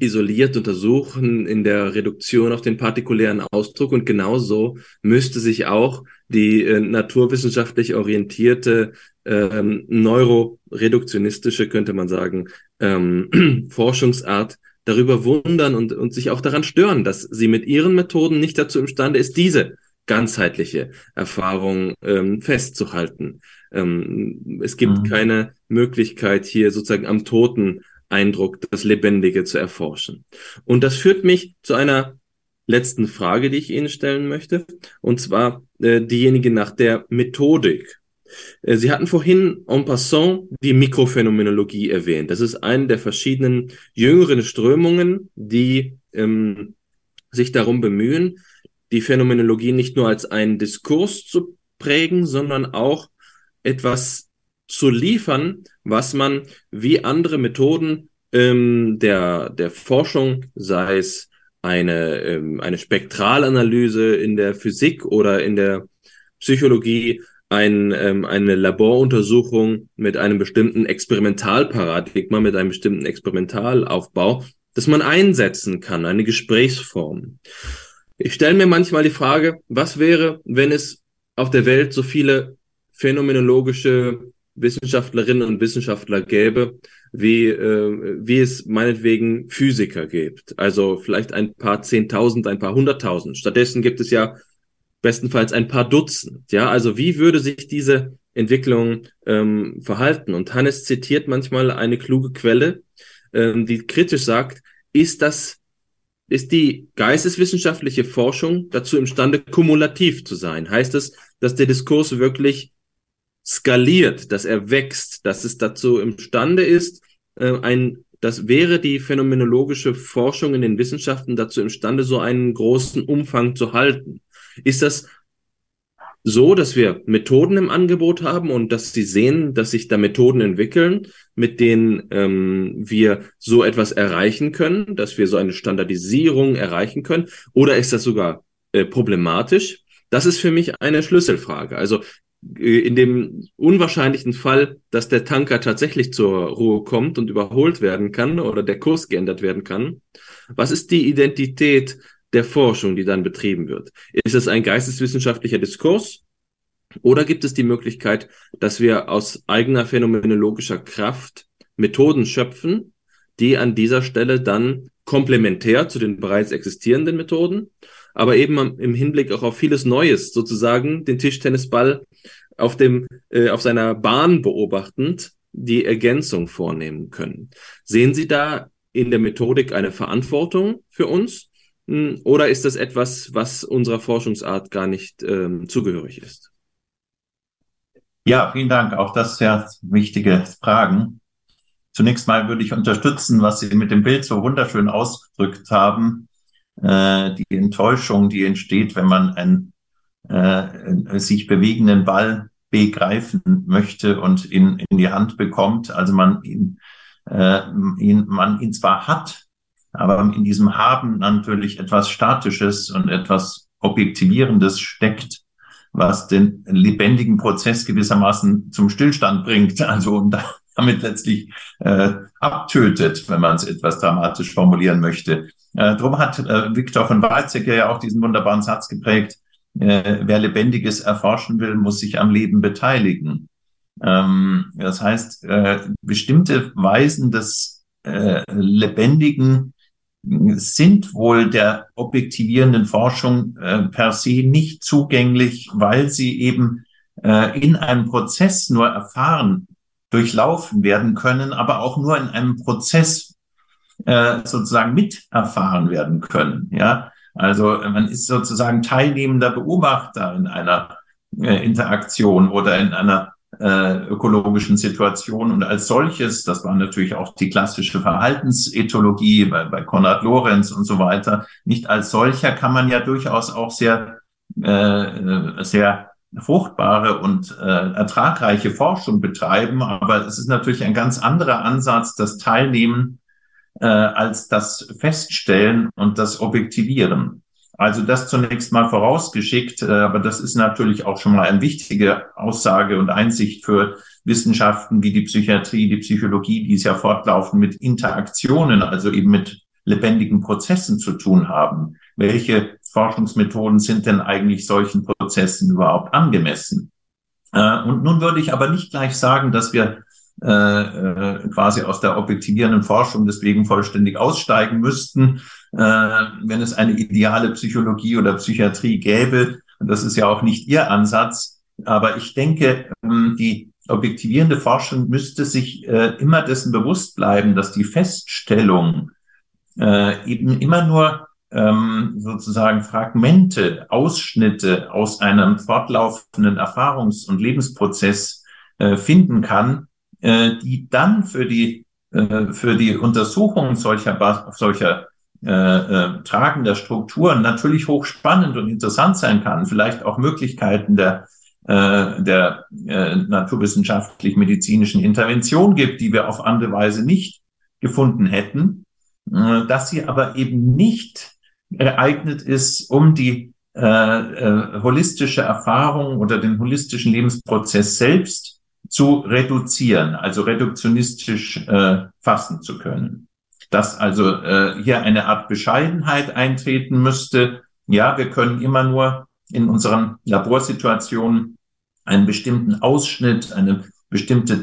isoliert untersuchen in der Reduktion auf den partikulären Ausdruck und genauso müsste sich auch die äh, naturwissenschaftlich orientierte ähm, neuroreduktionistische, könnte man sagen, ähm, Forschungsart darüber wundern und, und sich auch daran stören, dass sie mit ihren Methoden nicht dazu imstande ist, diese ganzheitliche Erfahrung ähm, festzuhalten. Ähm, es gibt mhm. keine Möglichkeit, hier sozusagen am toten Eindruck das Lebendige zu erforschen. Und das führt mich zu einer letzten Frage, die ich Ihnen stellen möchte, und zwar äh, diejenige nach der Methodik Sie hatten vorhin en passant die Mikrophänomenologie erwähnt. Das ist eine der verschiedenen jüngeren Strömungen, die ähm, sich darum bemühen, die Phänomenologie nicht nur als einen Diskurs zu prägen, sondern auch etwas zu liefern, was man wie andere Methoden ähm, der, der Forschung, sei es eine, ähm, eine Spektralanalyse in der Physik oder in der Psychologie, ein, ähm, eine Laboruntersuchung mit einem bestimmten Experimentalparadigma, mit einem bestimmten Experimentalaufbau, das man einsetzen kann, eine Gesprächsform. Ich stelle mir manchmal die Frage, was wäre, wenn es auf der Welt so viele phänomenologische Wissenschaftlerinnen und Wissenschaftler gäbe, wie, äh, wie es meinetwegen Physiker gibt. Also vielleicht ein paar Zehntausend, ein paar Hunderttausend. Stattdessen gibt es ja bestenfalls ein paar Dutzend. Ja, also wie würde sich diese Entwicklung ähm, verhalten? Und Hannes zitiert manchmal eine kluge Quelle, ähm, die kritisch sagt, ist das ist die geisteswissenschaftliche Forschung dazu imstande, kumulativ zu sein? Heißt es, dass der Diskurs wirklich skaliert, dass er wächst, dass es dazu imstande ist, äh, ein, das wäre die phänomenologische Forschung in den Wissenschaften dazu imstande, so einen großen Umfang zu halten? Ist das so, dass wir Methoden im Angebot haben und dass Sie sehen, dass sich da Methoden entwickeln, mit denen ähm, wir so etwas erreichen können, dass wir so eine Standardisierung erreichen können? Oder ist das sogar äh, problematisch? Das ist für mich eine Schlüsselfrage. Also äh, in dem unwahrscheinlichen Fall, dass der Tanker tatsächlich zur Ruhe kommt und überholt werden kann oder der Kurs geändert werden kann, was ist die Identität der Forschung, die dann betrieben wird? Ist es ein geisteswissenschaftlicher Diskurs? Oder gibt es die Möglichkeit, dass wir aus eigener phänomenologischer Kraft Methoden schöpfen, die an dieser Stelle dann komplementär zu den bereits existierenden Methoden, aber eben im Hinblick auch auf vieles Neues sozusagen den Tischtennisball auf dem äh, auf seiner Bahn beobachtend die Ergänzung vornehmen können. Sehen Sie da in der Methodik eine Verantwortung für uns oder ist das etwas, was unserer Forschungsart gar nicht ähm, zugehörig ist? Ja, vielen Dank. Auch das sehr wichtige Fragen. Zunächst mal würde ich unterstützen, was Sie mit dem Bild so wunderschön ausgedrückt haben. Äh, die Enttäuschung, die entsteht, wenn man einen äh, sich bewegenden Ball begreifen möchte und ihn in die Hand bekommt. Also man ihn, äh, ihn, man ihn zwar hat, aber in diesem Haben natürlich etwas Statisches und etwas Objektivierendes steckt was den lebendigen Prozess gewissermaßen zum Stillstand bringt, also und damit letztlich äh, abtötet, wenn man es etwas dramatisch formulieren möchte. Äh, drum hat äh, Viktor von Weizsäcker ja auch diesen wunderbaren Satz geprägt, äh, wer Lebendiges erforschen will, muss sich am Leben beteiligen. Ähm, das heißt, äh, bestimmte Weisen des äh, Lebendigen sind wohl der objektivierenden Forschung äh, per se nicht zugänglich, weil sie eben äh, in einem Prozess nur erfahren, durchlaufen werden können, aber auch nur in einem Prozess äh, sozusagen miterfahren werden können. Ja, also man ist sozusagen teilnehmender Beobachter in einer äh, Interaktion oder in einer äh, ökologischen Situation. Und als solches, das war natürlich auch die klassische Verhaltensethologie bei, bei Konrad Lorenz und so weiter, nicht als solcher kann man ja durchaus auch sehr, äh, sehr fruchtbare und äh, ertragreiche Forschung betreiben. Aber es ist natürlich ein ganz anderer Ansatz, das Teilnehmen äh, als das Feststellen und das Objektivieren. Also das zunächst mal vorausgeschickt, äh, aber das ist natürlich auch schon mal eine wichtige Aussage und Einsicht für Wissenschaften wie die Psychiatrie, die Psychologie, die es ja fortlaufend mit Interaktionen, also eben mit lebendigen Prozessen zu tun haben. Welche Forschungsmethoden sind denn eigentlich solchen Prozessen überhaupt angemessen? Äh, und nun würde ich aber nicht gleich sagen, dass wir äh, äh, quasi aus der objektivierenden Forschung deswegen vollständig aussteigen müssten, äh, wenn es eine ideale Psychologie oder Psychiatrie gäbe. Und das ist ja auch nicht Ihr Ansatz. Aber ich denke, ähm, die objektivierende Forschung müsste sich äh, immer dessen bewusst bleiben, dass die Feststellung äh, eben immer nur ähm, sozusagen Fragmente, Ausschnitte aus einem fortlaufenden Erfahrungs- und Lebensprozess äh, finden kann, äh, die dann für die, äh, für die Untersuchung solcher, solcher äh, äh, tragender Strukturen natürlich hochspannend und interessant sein kann, vielleicht auch Möglichkeiten der, äh, der äh, naturwissenschaftlich-medizinischen Intervention gibt, die wir auf andere Weise nicht gefunden hätten, äh, dass sie aber eben nicht geeignet ist, um die äh, äh, holistische Erfahrung oder den holistischen Lebensprozess selbst zu reduzieren, also reduktionistisch äh, fassen zu können. Dass also äh, hier eine Art Bescheidenheit eintreten müsste. Ja, wir können immer nur in unseren Laborsituationen einen bestimmten Ausschnitt, eine bestimmte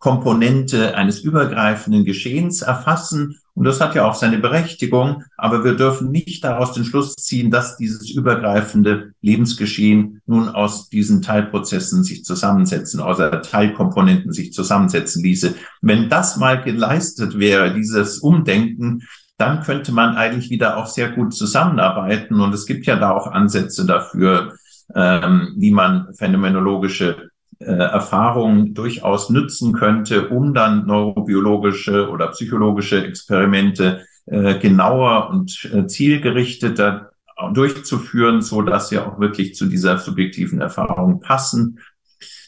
Teilkomponente eines übergreifenden Geschehens erfassen und das hat ja auch seine Berechtigung, aber wir dürfen nicht daraus den Schluss ziehen, dass dieses übergreifende Lebensgeschehen nun aus diesen Teilprozessen sich zusammensetzen, aus Teilkomponenten sich zusammensetzen ließe. Wenn das mal geleistet wäre, dieses Umdenken, dann könnte man eigentlich wieder auch sehr gut zusammenarbeiten. Und es gibt ja da auch Ansätze dafür, ähm, wie man phänomenologische äh, Erfahrung durchaus nützen könnte, um dann neurobiologische oder psychologische Experimente äh, genauer und äh, zielgerichteter durchzuführen, so dass sie auch wirklich zu dieser subjektiven Erfahrung passen.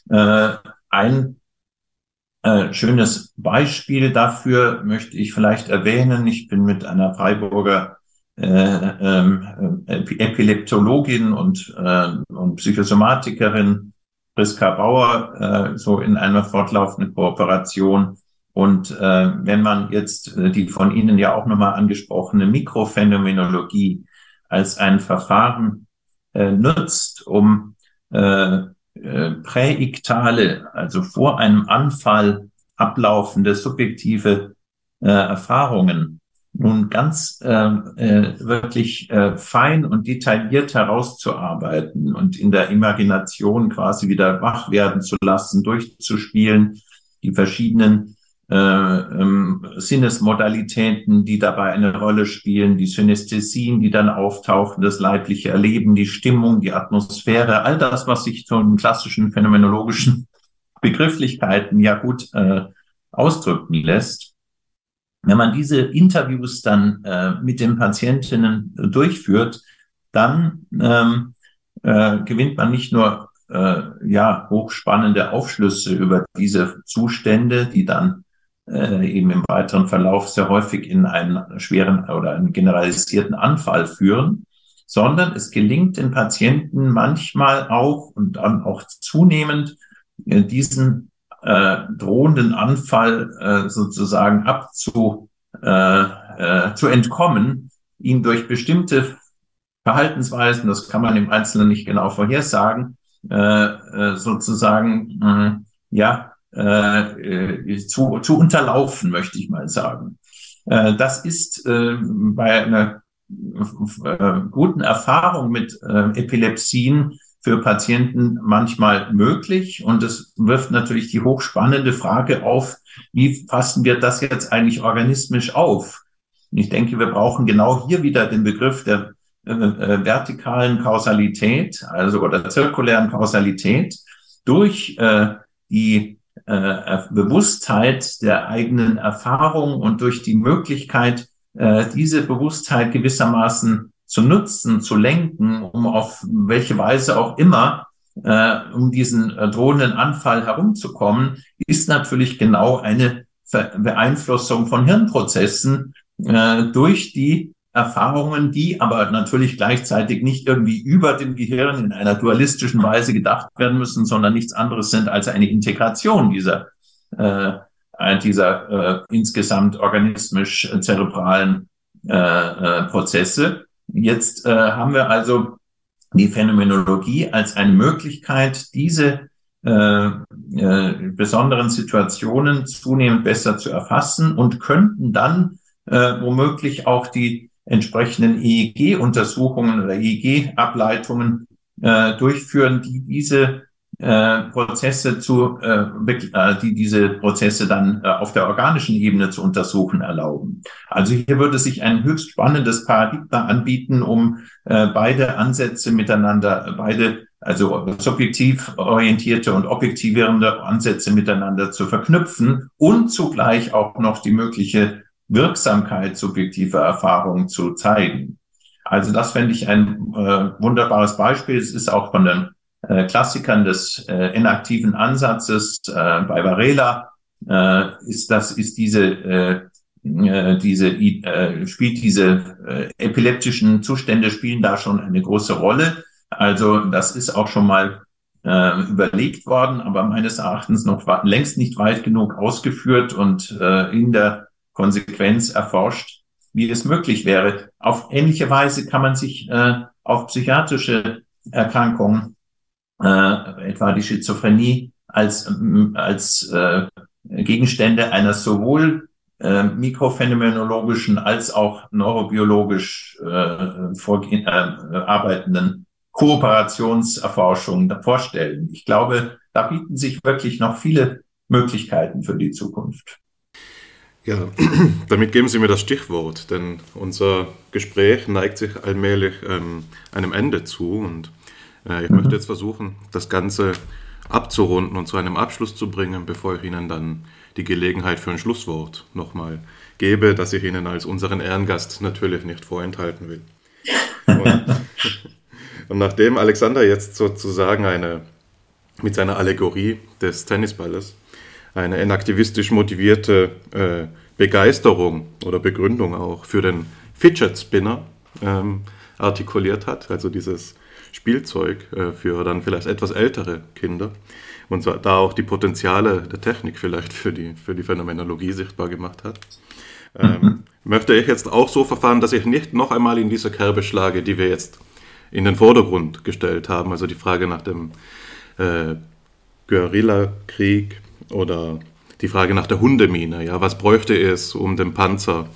Äh, ein äh, schönes Beispiel dafür möchte ich vielleicht erwähnen. Ich bin mit einer Freiburger äh, ähm, äh, Epileptologin und, äh, und Psychosomatikerin Priska Bauer, äh, so in einer fortlaufenden Kooperation. Und äh, wenn man jetzt äh, die von Ihnen ja auch nochmal angesprochene Mikrophänomenologie als ein Verfahren äh, nutzt, um äh, äh, präiktale, also vor einem Anfall ablaufende subjektive äh, Erfahrungen nun ganz äh, äh, wirklich äh, fein und detailliert herauszuarbeiten und in der Imagination quasi wieder wach werden zu lassen, durchzuspielen, die verschiedenen äh, ähm, Sinnesmodalitäten, die dabei eine Rolle spielen, die Synästhesien, die dann auftauchen, das leibliche Erleben, die Stimmung, die Atmosphäre, all das, was sich so in klassischen phänomenologischen Begrifflichkeiten ja gut äh, ausdrücken lässt. Wenn man diese Interviews dann äh, mit den Patientinnen durchführt, dann ähm, äh, gewinnt man nicht nur äh, ja hochspannende Aufschlüsse über diese Zustände, die dann äh, eben im weiteren Verlauf sehr häufig in einen schweren oder einen generalisierten Anfall führen, sondern es gelingt den Patienten manchmal auch und dann auch zunehmend äh, diesen äh, drohenden Anfall äh, sozusagen abzu äh, äh, zu entkommen, ihn durch bestimmte Verhaltensweisen, das kann man im Einzelnen nicht genau vorhersagen, äh, äh, sozusagen äh, ja äh, äh, zu, zu unterlaufen, möchte ich mal sagen. Äh, das ist äh, bei einer äh, guten Erfahrung mit äh, Epilepsien für Patienten manchmal möglich. Und es wirft natürlich die hochspannende Frage auf, wie fassen wir das jetzt eigentlich organismisch auf? Und ich denke, wir brauchen genau hier wieder den Begriff der äh, äh, vertikalen Kausalität, also oder zirkulären Kausalität durch äh, die äh, Bewusstheit der eigenen Erfahrung und durch die Möglichkeit, äh, diese Bewusstheit gewissermaßen zu nutzen, zu lenken, um auf welche Weise auch immer äh, um diesen äh, drohenden Anfall herumzukommen, ist natürlich genau eine Beeinflussung von Hirnprozessen äh, durch die Erfahrungen, die aber natürlich gleichzeitig nicht irgendwie über dem Gehirn in einer dualistischen Weise gedacht werden müssen, sondern nichts anderes sind als eine Integration dieser, äh, dieser äh, insgesamt organismisch zerebralen äh, äh, Prozesse. Jetzt äh, haben wir also die Phänomenologie als eine Möglichkeit, diese äh, äh, besonderen Situationen zunehmend besser zu erfassen und könnten dann äh, womöglich auch die entsprechenden EEG-Untersuchungen oder EEG-Ableitungen äh, durchführen, die diese äh, Prozesse zu, äh, äh, die diese Prozesse dann äh, auf der organischen Ebene zu untersuchen erlauben. Also hier würde sich ein höchst spannendes Paradigma anbieten, um äh, beide Ansätze miteinander, beide also subjektiv orientierte und objektivierende Ansätze miteinander zu verknüpfen und zugleich auch noch die mögliche Wirksamkeit subjektiver Erfahrungen zu zeigen. Also das fände ich ein äh, wunderbares Beispiel. Es ist auch von den äh, Klassikern des äh, inaktiven Ansatzes äh, bei Varela äh, ist das ist diese äh, äh, diese äh, spielt diese äh, epileptischen Zustände spielen da schon eine große Rolle. Also das ist auch schon mal äh, überlegt worden, aber meines Erachtens noch längst nicht weit genug ausgeführt und äh, in der Konsequenz erforscht, wie es möglich wäre. Auf ähnliche Weise kann man sich äh, auf psychiatrische Erkrankungen äh, etwa die Schizophrenie als, als äh, Gegenstände einer sowohl äh, mikrophänomenologischen als auch neurobiologisch äh, vorgehen, äh, arbeitenden Kooperationserforschung vorstellen. Ich glaube, da bieten sich wirklich noch viele Möglichkeiten für die Zukunft. Ja, damit geben Sie mir das Stichwort, denn unser Gespräch neigt sich allmählich ähm, einem Ende zu und äh, ich mhm. möchte jetzt versuchen, das Ganze abzurunden und zu einem Abschluss zu bringen, bevor ich Ihnen dann die Gelegenheit für ein Schlusswort nochmal gebe, das ich Ihnen als unseren Ehrengast natürlich nicht vorenthalten will. Und, und nachdem Alexander jetzt sozusagen eine, mit seiner Allegorie des Tennisballes eine enaktivistisch motivierte äh, Begeisterung oder Begründung auch für den Fidget Spinner ähm, artikuliert hat, also dieses Spielzeug äh, für dann vielleicht etwas ältere Kinder und so, da auch die Potenziale der Technik vielleicht für die, für die Phänomenologie sichtbar gemacht hat. Ähm, mhm. Möchte ich jetzt auch so verfahren, dass ich nicht noch einmal in diese Kerbe schlage, die wir jetzt in den Vordergrund gestellt haben, also die Frage nach dem äh, Guerillakrieg oder die Frage nach der Hundemine. Ja, was bräuchte es, um den Panzer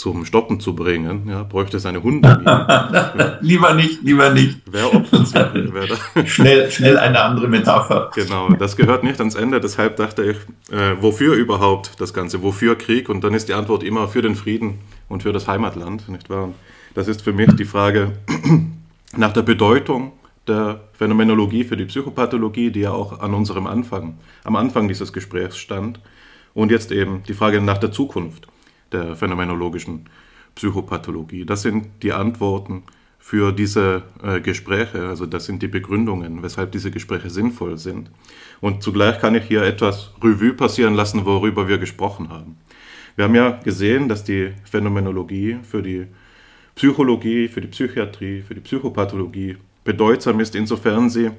zum Stoppen zu bringen? Ja, bräuchte es eine Hundemine? lieber nicht, lieber nicht. Wer opfert sich? Wer schnell, schnell eine andere Metapher. Genau, das gehört nicht ans Ende. Deshalb dachte ich, äh, wofür überhaupt das Ganze? Wofür Krieg? Und dann ist die Antwort immer für den Frieden und für das Heimatland, nicht wahr? Und das ist für mich die Frage nach der Bedeutung der Phänomenologie für die Psychopathologie, die ja auch an unserem Anfang, am Anfang dieses Gesprächs stand. Und jetzt eben die Frage nach der Zukunft der phänomenologischen Psychopathologie. Das sind die Antworten für diese äh, Gespräche, also das sind die Begründungen, weshalb diese Gespräche sinnvoll sind. Und zugleich kann ich hier etwas Revue passieren lassen, worüber wir gesprochen haben. Wir haben ja gesehen, dass die Phänomenologie für die Psychologie, für die Psychiatrie, für die Psychopathologie bedeutsam ist, insofern sie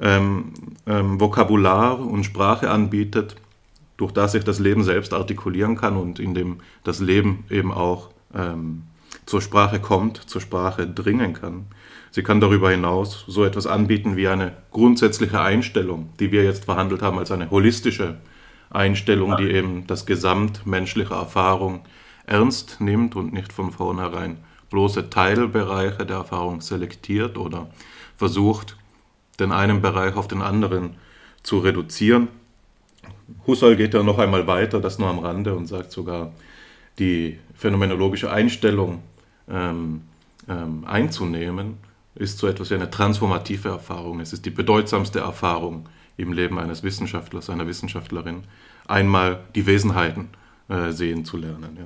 ähm, ähm, Vokabular und Sprache anbietet, durch das sich das Leben selbst artikulieren kann und in dem das Leben eben auch ähm, zur Sprache kommt, zur Sprache dringen kann. Sie kann darüber hinaus so etwas anbieten wie eine grundsätzliche Einstellung, die wir jetzt verhandelt haben als eine holistische Einstellung, die eben das Gesamt menschlicher Erfahrung ernst nimmt und nicht von vornherein bloße Teilbereiche der Erfahrung selektiert oder versucht, den einen Bereich auf den anderen zu reduzieren. Husserl geht ja noch einmal weiter, das nur am Rande, und sagt sogar, die phänomenologische Einstellung ähm, ähm, einzunehmen, ist so etwas wie eine transformative Erfahrung. Es ist die bedeutsamste Erfahrung im Leben eines Wissenschaftlers, einer Wissenschaftlerin, einmal die Wesenheiten äh, sehen zu lernen. Ja.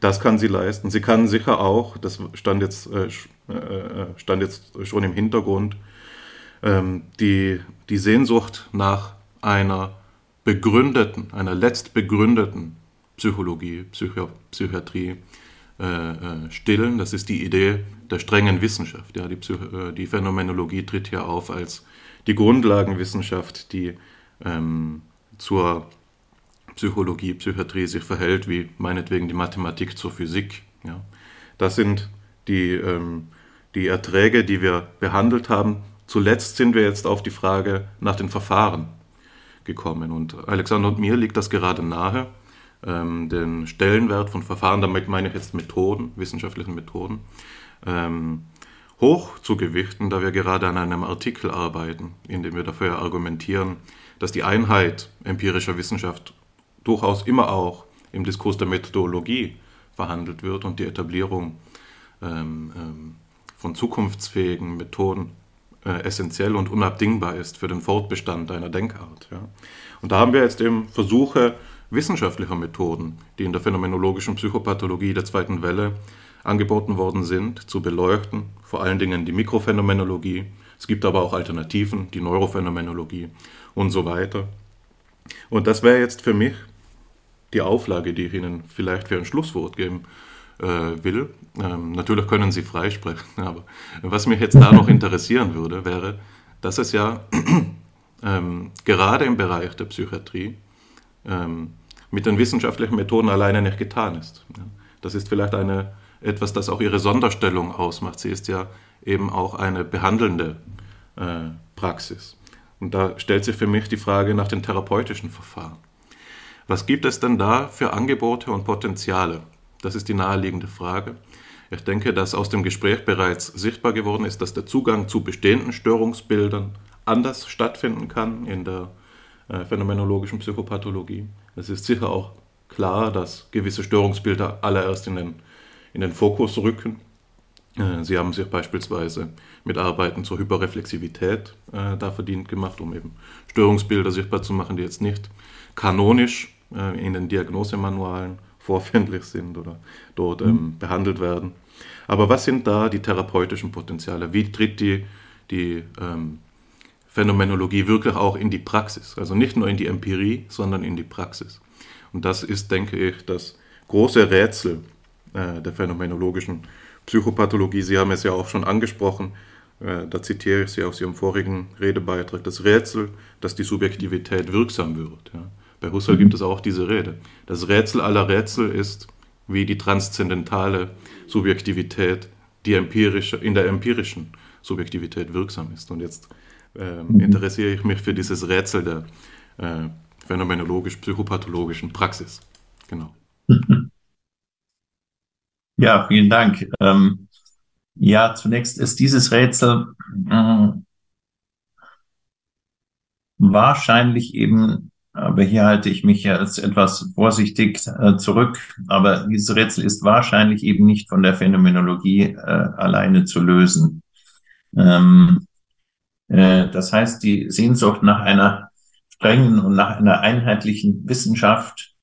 Das kann sie leisten. Sie kann sicher auch, das stand jetzt, äh, äh, stand jetzt schon im Hintergrund, ähm, die, die Sehnsucht nach einer begründeten, einer letzt begründeten Psychologie, Psycho Psychiatrie äh, äh, stillen. Das ist die Idee der strengen Wissenschaft. Ja, die, Psycho die Phänomenologie tritt hier auf als die Grundlagenwissenschaft, die ähm, zur Psychologie, Psychiatrie sich verhält, wie meinetwegen die Mathematik zur Physik. Ja. Das sind die, ähm, die Erträge, die wir behandelt haben. Zuletzt sind wir jetzt auf die Frage nach den Verfahren gekommen. Und Alexander und mir liegt das gerade nahe, ähm, den Stellenwert von Verfahren, damit meine ich jetzt Methoden, wissenschaftlichen Methoden, ähm, hoch zu gewichten, da wir gerade an einem Artikel arbeiten, in dem wir dafür argumentieren, dass die Einheit empirischer Wissenschaft durchaus immer auch im Diskurs der Methodologie verhandelt wird und die Etablierung ähm, ähm, von zukunftsfähigen Methoden äh, essentiell und unabdingbar ist für den Fortbestand einer Denkart. Ja. Und da haben wir jetzt eben Versuche wissenschaftlicher Methoden, die in der phänomenologischen Psychopathologie der zweiten Welle angeboten worden sind, zu beleuchten, vor allen Dingen die Mikrophänomenologie. Es gibt aber auch Alternativen, die Neurophänomenologie und so weiter. Und das wäre jetzt für mich die Auflage, die ich Ihnen vielleicht für ein Schlusswort geben will. Ähm, natürlich können Sie freisprechen, aber was mich jetzt da noch interessieren würde, wäre, dass es ja ähm, gerade im Bereich der Psychiatrie ähm, mit den wissenschaftlichen Methoden alleine nicht getan ist. Das ist vielleicht eine, etwas, das auch Ihre Sonderstellung ausmacht. Sie ist ja eben auch eine behandelnde äh, Praxis. Und da stellt sich für mich die Frage nach den therapeutischen Verfahren. Was gibt es denn da für Angebote und Potenziale? Das ist die naheliegende Frage. Ich denke, dass aus dem Gespräch bereits sichtbar geworden ist, dass der Zugang zu bestehenden Störungsbildern anders stattfinden kann in der äh, phänomenologischen Psychopathologie. Es ist sicher auch klar, dass gewisse Störungsbilder allererst in den, in den Fokus rücken. Äh, Sie haben sich beispielsweise mit Arbeiten zur Hyperreflexivität äh, da verdient gemacht, um eben Störungsbilder sichtbar zu machen, die jetzt nicht kanonisch äh, in den Diagnosemanualen vorfindlich sind oder dort ähm, mhm. behandelt werden. Aber was sind da die therapeutischen Potenziale? Wie tritt die, die ähm, Phänomenologie wirklich auch in die Praxis? Also nicht nur in die Empirie, sondern in die Praxis. Und das ist, denke ich, das große Rätsel äh, der phänomenologischen Psychopathologie. Sie haben es ja auch schon angesprochen. äh, da zitiere ich Sie aus Ihrem vorigen Redebeitrag, das Rätsel, dass die Subjektivität wirksam wird. Ja. Bei Husserl gibt es auch diese Rede. Das Rätsel aller Rätsel ist, wie die transzendentale Subjektivität die empirische, in der empirischen Subjektivität wirksam ist. Und jetzt äh, interessiere ich mich für dieses Rätsel der äh, phänomenologisch-psychopathologischen Praxis. Genau. Ja, vielen Dank. Ähm, ja, zunächst ist dieses Rätsel äh, wahrscheinlich eben, aber hier halte ich mich jetzt etwas vorsichtig äh, zurück, aber dieses Rätsel ist wahrscheinlich eben nicht von der Phänomenologie äh, alleine zu lösen. Ähm, äh, das heißt, die Sehnsucht nach einer strengen und nach einer einheitlichen Wissenschaft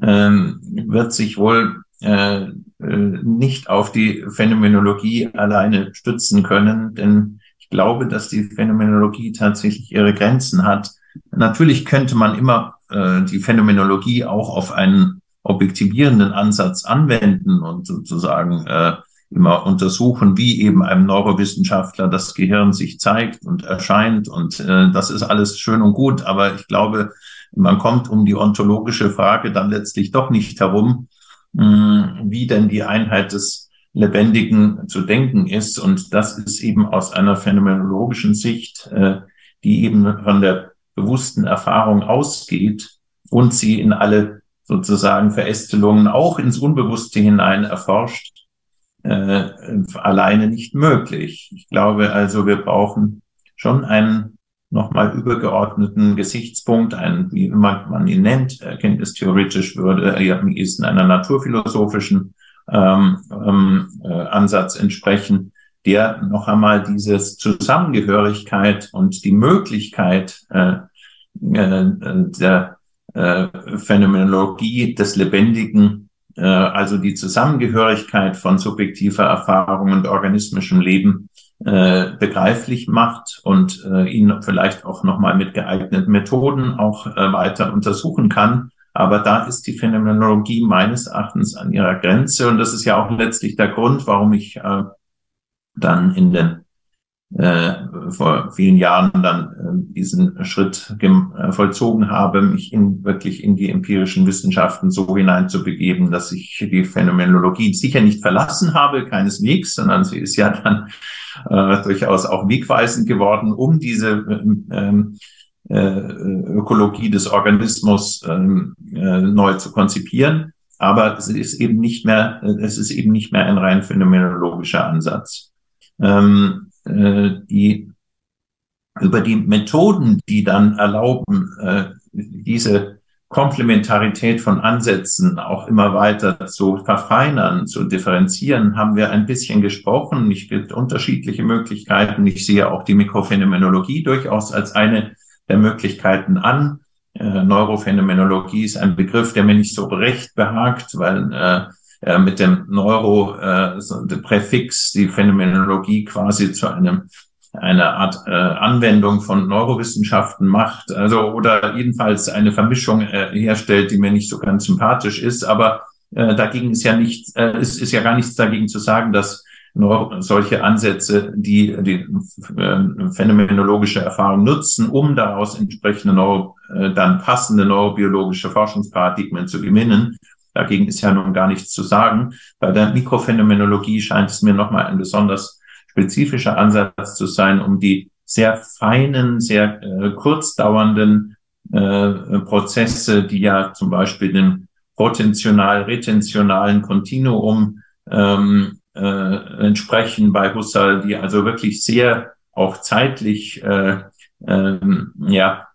ähm, wird sich wohl äh, äh, nicht auf die Phänomenologie alleine stützen können, denn ich glaube, dass die Phänomenologie tatsächlich ihre Grenzen hat. Natürlich könnte man immer äh, die Phänomenologie auch auf einen objektivierenden Ansatz anwenden und sozusagen äh, immer untersuchen, wie eben einem Neurowissenschaftler das Gehirn sich zeigt und erscheint. Und äh, das ist alles schön und gut, aber ich glaube, man kommt um die ontologische Frage dann letztlich doch nicht herum, wie denn die Einheit des Lebendigen zu denken ist. Und das ist eben aus einer phänomenologischen Sicht, äh, die eben von der bewussten Erfahrung ausgeht und sie in alle sozusagen Verästelungen auch ins Unbewusste hinein erforscht, äh, alleine nicht möglich. Ich glaube also, wir brauchen schon einen nochmal übergeordneten Gesichtspunkt, ein, wie immer man ihn nennt, erkenntnistheoretisch würde er am ehesten einer naturphilosophischen ähm, ähm, äh, Ansatz entsprechen, der noch einmal dieses Zusammengehörigkeit und die Möglichkeit äh, äh, der äh, Phänomenologie des Lebendigen, äh, also die Zusammengehörigkeit von subjektiver Erfahrung und organismischem Leben äh, begreiflich macht und äh, ihn vielleicht auch nochmal mit geeigneten Methoden auch äh, weiter untersuchen kann. Aber da ist die Phänomenologie meines Erachtens an ihrer Grenze. Und das ist ja auch letztlich der Grund, warum ich äh, dann in den äh, vor vielen Jahren dann äh, diesen Schritt äh, vollzogen habe, mich in, wirklich in die empirischen Wissenschaften so hineinzubegeben, dass ich die Phänomenologie sicher nicht verlassen habe, keineswegs, sondern sie ist ja dann äh, durchaus auch wegweisend geworden, um diese ähm, äh, Ökologie des Organismus ähm, äh, neu zu konzipieren. Aber es ist eben nicht mehr, es ist eben nicht mehr ein rein phänomenologischer Ansatz. Ähm, äh, die über die Methoden, die dann erlauben, äh, diese Komplementarität von Ansätzen auch immer weiter zu verfeinern, zu differenzieren, haben wir ein bisschen gesprochen. Es gibt unterschiedliche Möglichkeiten. Ich sehe auch die Mikrophänomenologie durchaus als eine der Möglichkeiten an. Äh, Neurophänomenologie ist ein Begriff, der mir nicht so recht behagt, weil äh, äh, mit dem Neuro äh, so Präfix die Phänomenologie quasi zu einem eine Art äh, Anwendung von Neurowissenschaften macht, also oder jedenfalls eine Vermischung äh, herstellt, die mir nicht so ganz sympathisch ist. Aber äh, dagegen ist ja nicht, äh, ist, ist ja gar nichts dagegen zu sagen, dass nur solche Ansätze, die die äh, phänomenologische Erfahrung nutzen, um daraus entsprechende Neuro, äh, dann passende neurobiologische Forschungsparadigmen zu gewinnen, Dagegen ist ja nun gar nichts zu sagen. Bei der Mikrophänomenologie scheint es mir nochmal ein besonders spezifischer Ansatz zu sein, um die sehr feinen, sehr äh, kurzdauernden äh, Prozesse, die ja zum Beispiel dem potentional-retentionalen Kontinuum ähm, äh, entsprechen bei Husserl, die also wirklich sehr auch zeitlich äh, äh, ja,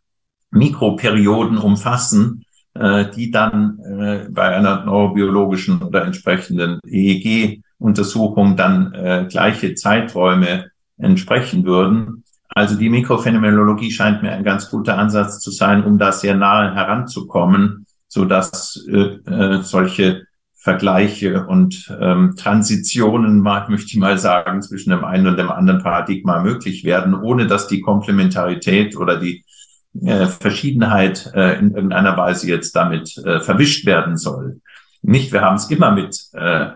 Mikroperioden umfassen, die dann äh, bei einer neurobiologischen oder entsprechenden EEG-Untersuchung dann äh, gleiche Zeiträume entsprechen würden. Also die Mikrophänomenologie scheint mir ein ganz guter Ansatz zu sein, um da sehr nahe heranzukommen, so dass äh, äh, solche Vergleiche und ähm, Transitionen, mag, möchte ich mal sagen, zwischen dem einen und dem anderen Paradigma möglich werden, ohne dass die Komplementarität oder die äh, Verschiedenheit äh, in irgendeiner Weise jetzt damit äh, verwischt werden soll. Nicht, wir haben es immer mit äh,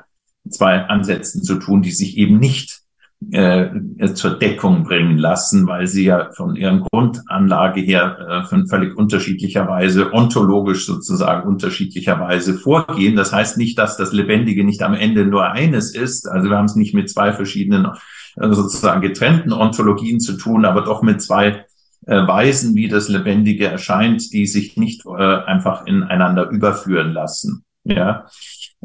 zwei Ansätzen zu tun, die sich eben nicht äh, zur Deckung bringen lassen, weil sie ja von ihren Grundanlage her äh, von völlig unterschiedlicher Weise, ontologisch sozusagen unterschiedlicherweise vorgehen. Das heißt nicht, dass das Lebendige nicht am Ende nur eines ist. Also wir haben es nicht mit zwei verschiedenen äh, sozusagen getrennten Ontologien zu tun, aber doch mit zwei äh, Weisen, wie das Lebendige erscheint, die sich nicht äh, einfach ineinander überführen lassen. Ja,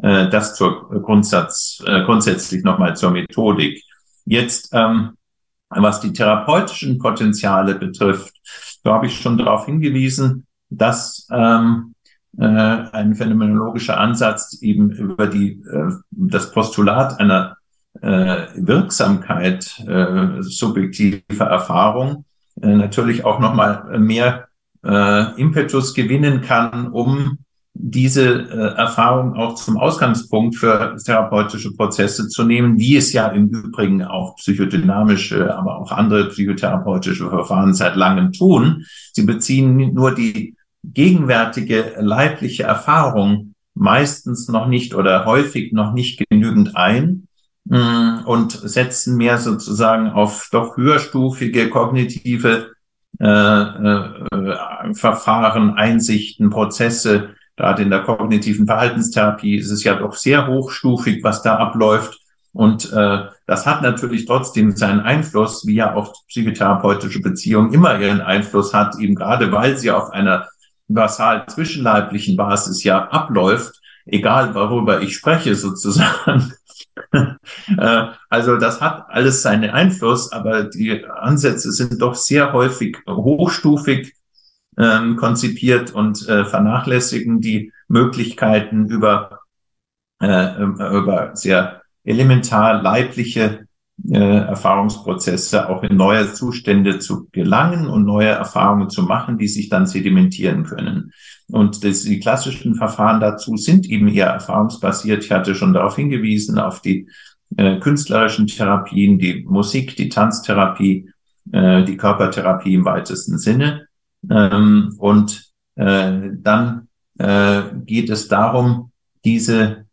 äh, das zur Grundsatz, äh, grundsätzlich nochmal zur Methodik. Jetzt, ähm, was die therapeutischen Potenziale betrifft, so habe ich schon darauf hingewiesen, dass ähm, äh, ein phänomenologischer Ansatz eben über die, äh, das Postulat einer äh, Wirksamkeit äh, subjektiver Erfahrung äh, natürlich auch nochmal mehr äh, Impetus gewinnen kann, um diese äh, Erfahrung auch zum Ausgangspunkt für therapeutische Prozesse zu nehmen, wie es ja im Übrigen auch psychodynamische, aber auch andere psychotherapeutische Verfahren seit langem tun. Sie beziehen nur die gegenwärtige leibliche Erfahrung meistens noch nicht oder häufig noch nicht genügend ein und setzen mehr sozusagen auf doch höherstufige kognitive äh, äh, Verfahren, Einsichten, Prozesse, Gerade in der kognitiven Verhaltenstherapie ist es ja doch sehr hochstufig, was da abläuft. Und äh, das hat natürlich trotzdem seinen Einfluss, wie ja auch psychotherapeutische Beziehung immer ihren Einfluss hat, eben gerade weil sie auf einer basal zwischenleiblichen Basis ja abläuft, egal worüber ich spreche sozusagen. Äh, also das hat alles seinen Einfluss, aber die Ansätze sind doch sehr häufig hochstufig ähm, konzipiert und äh, vernachlässigen die Möglichkeiten über, äh, über sehr elementar leibliche äh, Erfahrungsprozesse auch in neue Zustände zu gelangen und neue Erfahrungen zu machen, die sich dann sedimentieren können. Und das, die klassischen Verfahren dazu sind eben eher erfahrungsbasiert. Ich hatte schon darauf hingewiesen, auf die äh, künstlerischen Therapien, die Musik, die Tanztherapie, äh, die Körpertherapie im weitesten Sinne. Ähm, und äh, dann äh, geht es darum, diese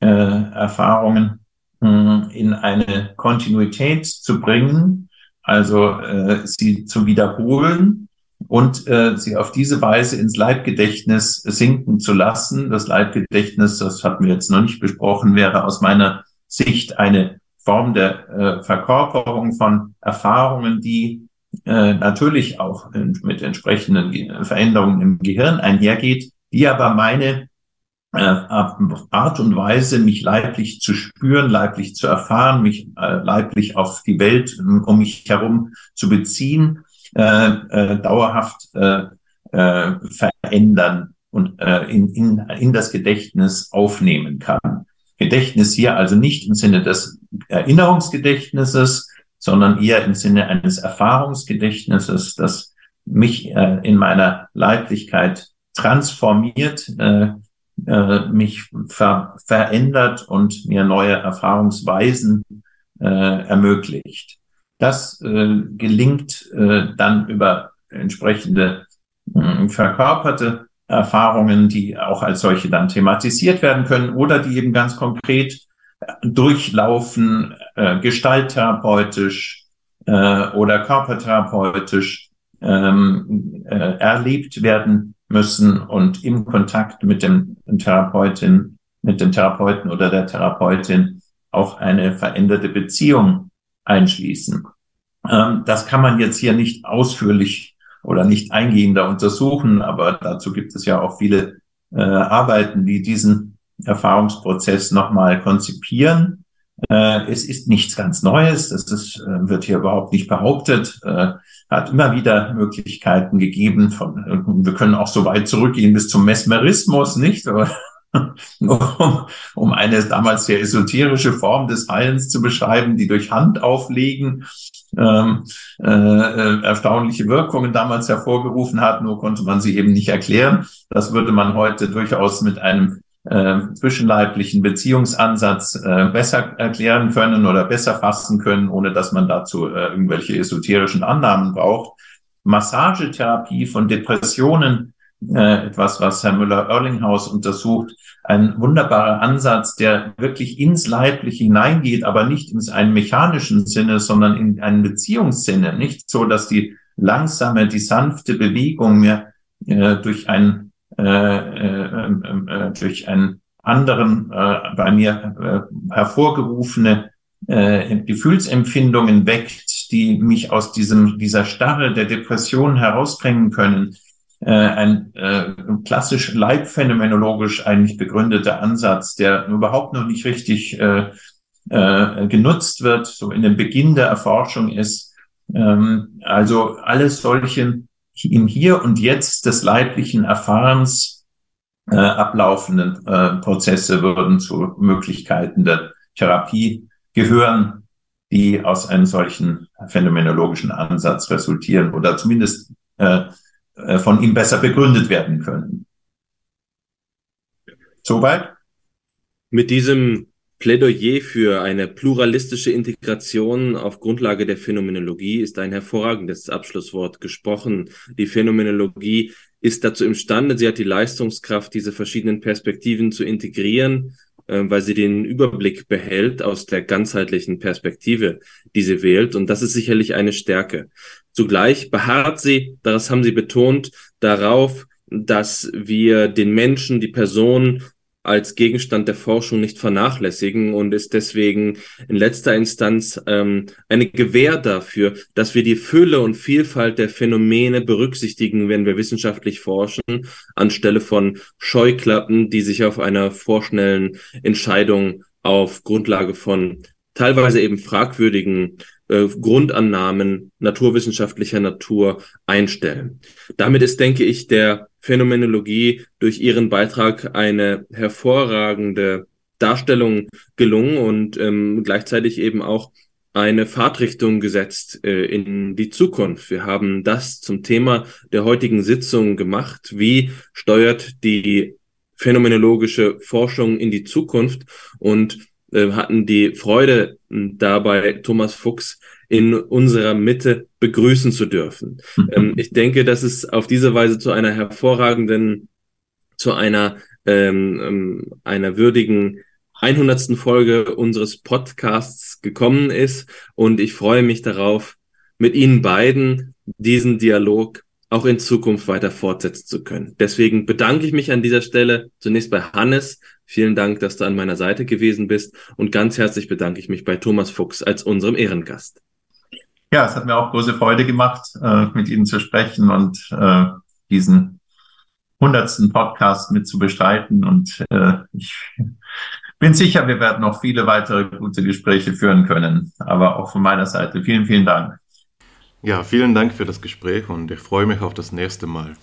äh, Erfahrungen in eine Kontinuität zu bringen, also äh, sie zu wiederholen und äh, sie auf diese Weise ins Leibgedächtnis sinken zu lassen. Das Leibgedächtnis, das hatten wir jetzt noch nicht besprochen, wäre aus meiner Sicht eine Form der äh, Verkörperung von Erfahrungen, die äh, natürlich auch mit entsprechenden Veränderungen im Gehirn einhergeht, die aber meine Art und Weise, mich leiblich zu spüren, leiblich zu erfahren, mich äh, leiblich auf die Welt um mich herum zu beziehen, äh, äh, dauerhaft äh, äh, verändern und äh, in, in, in das Gedächtnis aufnehmen kann. Gedächtnis hier also nicht im Sinne des Erinnerungsgedächtnisses, sondern eher im Sinne eines Erfahrungsgedächtnisses, das mich äh, in meiner Leiblichkeit transformiert, äh, mich ver verändert und mir neue Erfahrungsweisen äh, ermöglicht. Das äh, gelingt äh, dann über entsprechende äh, verkörperte Erfahrungen, die auch als solche dann thematisiert werden können oder die eben ganz konkret durchlaufen, äh, gestalttherapeutisch äh, oder körpertherapeutisch ähm, äh, erlebt werden müssen und im Kontakt mit dem Therapeutin, mit dem Therapeuten oder der Therapeutin auch eine veränderte Beziehung einschließen. Ähm, das kann man jetzt hier nicht ausführlich oder nicht eingehender untersuchen, aber dazu gibt es ja auch viele äh, Arbeiten, die diesen Erfahrungsprozess nochmal konzipieren. Äh, es ist nichts ganz Neues, das ist, äh, wird hier überhaupt nicht behauptet, äh, hat immer wieder Möglichkeiten gegeben. Von, wir können auch so weit zurückgehen bis zum Mesmerismus, nicht? Um, um eine damals sehr esoterische Form des Heilens zu beschreiben, die durch Hand auflegen ähm, äh, erstaunliche Wirkungen damals hervorgerufen hat, nur konnte man sie eben nicht erklären. Das würde man heute durchaus mit einem äh, zwischenleiblichen Beziehungsansatz äh, besser erklären können oder besser fassen können, ohne dass man dazu äh, irgendwelche esoterischen Annahmen braucht. Massagetherapie von Depressionen äh, etwas, was Herr Müller-Erlinghaus untersucht, ein wunderbarer Ansatz, der wirklich ins Leibliche hineingeht, aber nicht in einen mechanischen Sinne, sondern in einen Beziehungssinne. Nicht so, dass die langsame, die sanfte Bewegung mir äh, durch ein äh, durch einen anderen äh, bei mir äh, hervorgerufene äh, Gefühlsempfindungen weckt, die mich aus diesem dieser Starre der Depression herausbringen können, äh, ein äh, klassisch leibphänomenologisch eigentlich begründeter Ansatz, der überhaupt noch nicht richtig äh, äh, genutzt wird, so in dem Beginn der Erforschung ist. Ähm, also alles solche im Hier und Jetzt des leiblichen Erfahrens äh, ablaufenden äh, Prozesse würden zu Möglichkeiten der Therapie gehören, die aus einem solchen phänomenologischen Ansatz resultieren oder zumindest äh, äh, von ihm besser begründet werden können. Soweit? Mit diesem Plädoyer für eine pluralistische Integration auf Grundlage der Phänomenologie ist ein hervorragendes Abschlusswort gesprochen. Die Phänomenologie ist dazu imstande, sie hat die Leistungskraft, diese verschiedenen Perspektiven zu integrieren, äh, weil sie den Überblick behält aus der ganzheitlichen Perspektive, die sie wählt. Und das ist sicherlich eine Stärke. Zugleich beharrt sie, das haben sie betont, darauf, dass wir den Menschen, die Person als Gegenstand der Forschung nicht vernachlässigen und ist deswegen in letzter Instanz ähm, eine Gewähr dafür, dass wir die Fülle und Vielfalt der Phänomene berücksichtigen, wenn wir wissenschaftlich forschen, anstelle von Scheuklappen, die sich auf einer vorschnellen Entscheidung auf Grundlage von teilweise eben fragwürdigen äh, Grundannahmen naturwissenschaftlicher Natur einstellen. Damit ist, denke ich, der Phänomenologie durch ihren Beitrag eine hervorragende Darstellung gelungen und ähm, gleichzeitig eben auch eine Fahrtrichtung gesetzt äh, in die Zukunft. Wir haben das zum Thema der heutigen Sitzung gemacht. Wie steuert die phänomenologische Forschung in die Zukunft? Und äh, hatten die Freude dabei, Thomas Fuchs in unserer Mitte begrüßen zu dürfen. Mhm. Ähm, ich denke, dass es auf diese Weise zu einer hervorragenden, zu einer, ähm, ähm einer würdigen 100. Folge unseres Podcasts gekommen ist und ich freue mich darauf, mit Ihnen beiden diesen Dialog auch in Zukunft weiter fortsetzen zu können. Deswegen bedanke ich mich an dieser Stelle zunächst bei Hannes. Vielen Dank, dass du an meiner Seite gewesen bist und ganz herzlich bedanke ich mich bei Thomas Fuchs als unserem Ehrengast. Ja, es hat mir auch große Freude gemacht, äh, mit Ihnen zu sprechen und äh, diesen hundertsten Podcast mit zu bestreiten. Und äh, ich bin sicher, wir werden noch viele weitere gute Gespräche führen können. Aber auch von meiner Seite vielen, vielen Dank. Ja, vielen Dank für das Gespräch und ich freue mich auf das nächste Mal.